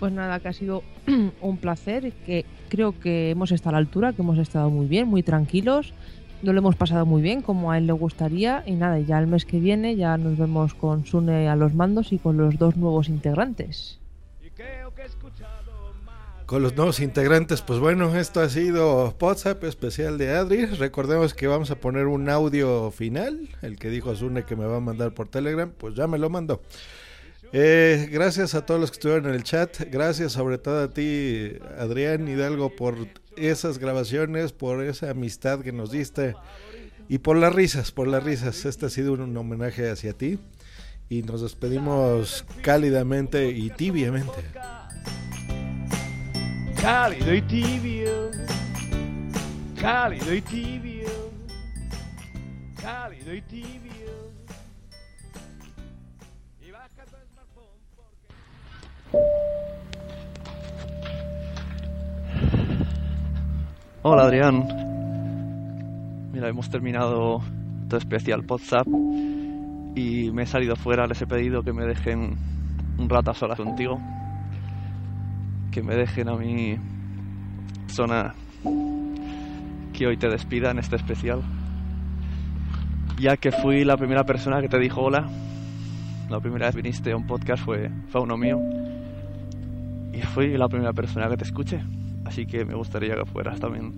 Pues nada, que ha sido (clears throat) un placer, que creo que hemos estado a la altura, que hemos estado muy bien, muy tranquilos, no lo hemos pasado muy bien como a él le gustaría y nada, ya el mes que viene ya nos vemos con Sune a los mandos y con los dos nuevos integrantes. Con los nuevos integrantes. Pues bueno, esto ha sido WhatsApp especial de Adri. Recordemos que vamos a poner un audio final. El que dijo Zune que me va a mandar por Telegram, pues ya me lo mandó. Eh, gracias a todos los que estuvieron en el chat. Gracias sobre todo a ti, Adrián Hidalgo, por esas grabaciones, por esa amistad que nos diste y por las risas, por las risas. Este ha sido un homenaje hacia ti y nos despedimos cálidamente y tibiamente. Cálido y tibio, cálido y tibio, cálido y tibio. Hola Adrián. Mira, hemos terminado tu especial WhatsApp y me he salido fuera. Les he pedido que me dejen un rato a solas contigo. Que me dejen a mi zona que hoy te despida en este especial. Ya que fui la primera persona que te dijo hola. La primera vez viniste a un podcast fue, fue uno mío. Y fui la primera persona que te escuché. Así que me gustaría que fueras también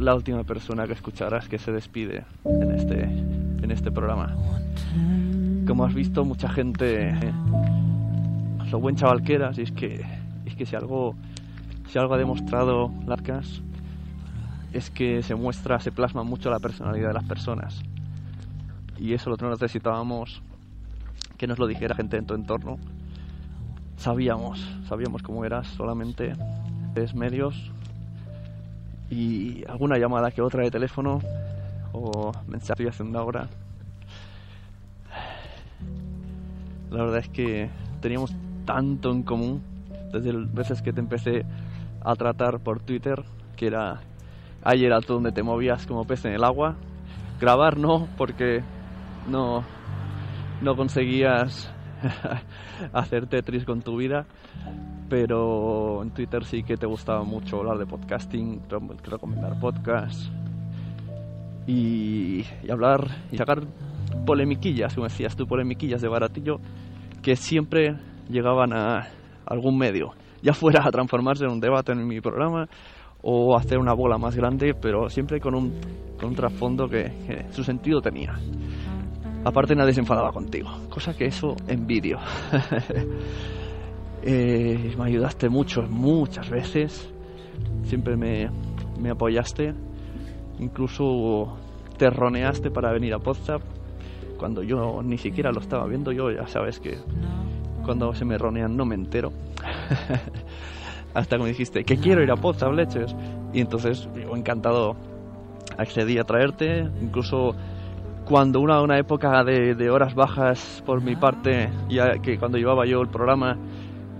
la última persona que escucharas que se despide en este, en este programa. Como has visto, mucha gente, lo buen chaval que eras, y es que, es que si algo, si algo ha demostrado Larcas, es que se muestra, se plasma mucho la personalidad de las personas. Y eso lo que necesitábamos que nos lo dijera gente en tu entorno. Sabíamos, sabíamos cómo eras, solamente es medios y alguna llamada que otra de teléfono o mensaje estoy haciendo ahora. La verdad es que teníamos tanto en común desde veces que te empecé a tratar por Twitter, que era ahí era tú donde te movías como pez en el agua. Grabar no, porque no, no conseguías (laughs) hacer Tetris con tu vida, pero en Twitter sí que te gustaba mucho hablar de podcasting, recomendar podcasts y, y hablar y sacar polemiquillas, como decías tú, polemiquillas de baratillo que siempre llegaban a algún medio, ya fuera a transformarse en un debate en mi programa o hacer una bola más grande, pero siempre con un, con trasfondo que, su sentido tenía. Aparte nadie se enfadaba contigo, cosa que eso envidio. (laughs) Eh, me ayudaste mucho, muchas veces. Siempre me, me apoyaste. Incluso te roneaste para venir a WhatsApp cuando yo ni siquiera lo estaba viendo. Yo ya sabes que cuando se me ronean no me entero. (laughs) Hasta que dijiste que quiero ir a WhatsApp, leches. Y entonces encantado accedí a traerte. Incluso cuando una, una época de, horas bajas por mi parte, ya que cuando llevaba yo el programa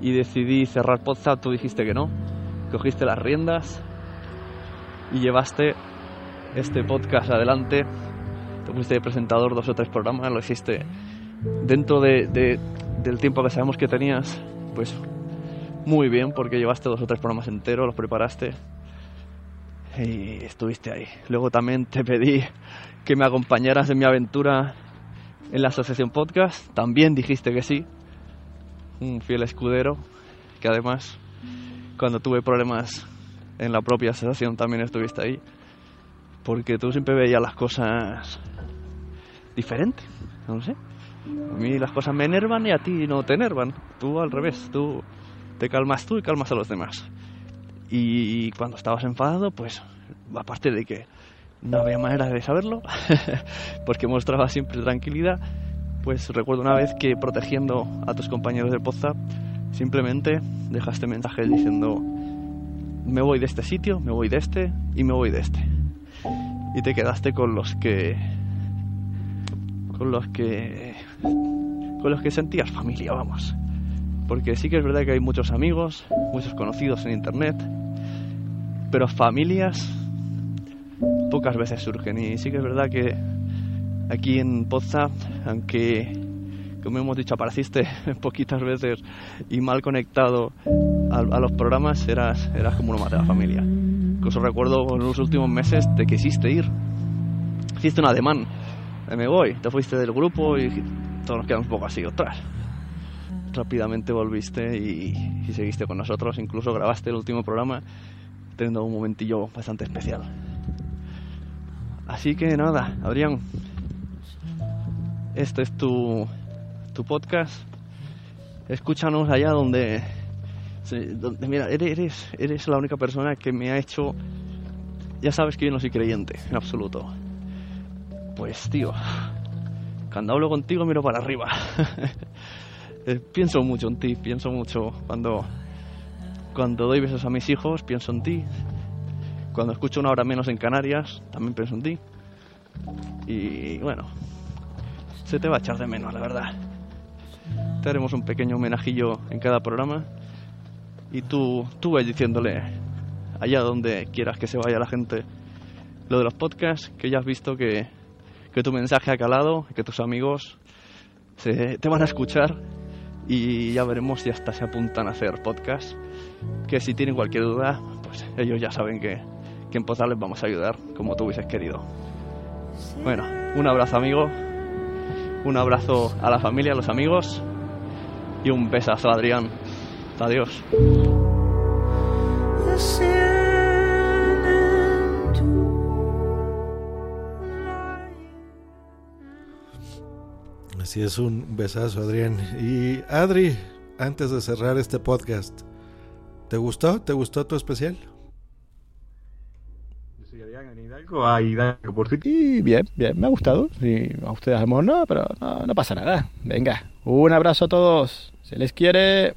y decidí cerrar WhatsApp, tú dijiste que no. Cogiste las riendas y llevaste este podcast adelante. Te fuiste de presentador dos o tres programas, lo hiciste dentro de, de, del tiempo que sabemos que tenías, pues muy bien, porque llevaste dos o tres programas enteros, los preparaste y estuviste ahí. Luego también te pedí que me acompañaras en mi aventura en la asociación podcast, también dijiste que sí, un fiel escudero, que además cuando tuve problemas en la propia asociación también estuviste ahí, porque tú siempre veías las cosas diferentes, no sé. A mí las cosas me enervan y a ti no te enervan. Tú al revés, tú te calmas tú y calmas a los demás. Y cuando estabas enfadado, pues aparte de que no había manera de saberlo, (laughs) porque mostraba siempre tranquilidad, pues recuerdo una vez que protegiendo a tus compañeros de WhatsApp, simplemente dejaste mensajes diciendo, me voy de este sitio, me voy de este y me voy de este. Y te quedaste con los que... con los que... con los que sentías familia, vamos. Porque sí que es verdad que hay muchos amigos, muchos conocidos en Internet, pero familias pocas veces surgen. Y sí que es verdad que aquí en WhatsApp, aunque como hemos dicho apareciste (laughs) poquitas veces y mal conectado a, a los programas, eras, eras como uno más de la familia. Incluso recuerdo en los últimos meses te quisiste ir. Hiciste un ademán. Me voy. Te fuiste del grupo y todos nos quedamos un poco así, ostras. rápidamente volviste y, y seguiste con nosotros. Incluso grabaste el último programa teniendo un momentillo bastante especial. Así que nada, Adrián, este es tu, tu podcast. Escúchanos allá donde, donde mira, eres, eres la única persona que me ha hecho... Ya sabes que yo no soy creyente, en absoluto. Pues tío, cuando hablo contigo miro para arriba. (laughs) Eh, pienso mucho en ti, pienso mucho cuando, cuando doy besos a mis hijos, pienso en ti. Cuando escucho una hora menos en Canarias, también pienso en ti. Y bueno, se te va a echar de menos, la verdad. Te haremos un pequeño homenajillo en cada programa. Y tú, tú vas diciéndole allá donde quieras que se vaya la gente lo de los podcasts, que ya has visto que, que tu mensaje ha calado, que tus amigos se, te van a escuchar y ya veremos si hasta se apuntan a hacer podcast. Que si tienen cualquier duda, pues ellos ya saben que, que en Pozar les vamos a ayudar como tú hubieses querido. Bueno, un abrazo amigo, un abrazo a la familia, a los amigos y un besazo a Adrián. Adiós. Así es, un besazo, Adrián. Y Adri, antes de cerrar este podcast, ¿te gustó? ¿Te gustó tu especial? Y bien, bien, me ha gustado. Y a ustedes a lo mejor no, pero no, no pasa nada. Venga, un abrazo a todos. Se les quiere.